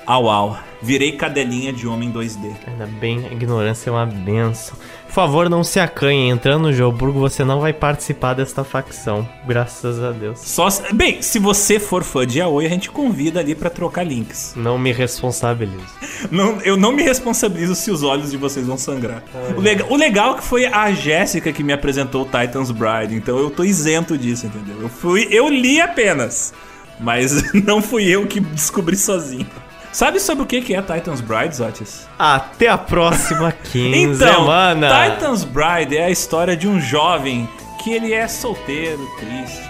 au au, virei cadelinha de homem 2D. Ainda bem, a ignorância é uma benção. Por favor, não se acanhe. Entrando no Geoburgo, você não vai participar desta facção. Graças a Deus. Só, bem, se você for fã de Aoi, a gente convida ali pra trocar links. Não me responsabilizo. Não, eu não me responsabilizo se os olhos de vocês vão sangrar. O, lega- o legal é que foi a Jéssica que me apresentou o Titan's Bride, então eu tô isento disso, entendeu? Eu fui, eu li apenas, mas não fui eu que descobri sozinho. Sabe sobre o que que é Titan's Bride, Otis? Até a próxima Então, quinzena. Titan's Bride é a história de um jovem que ele é solteiro, triste,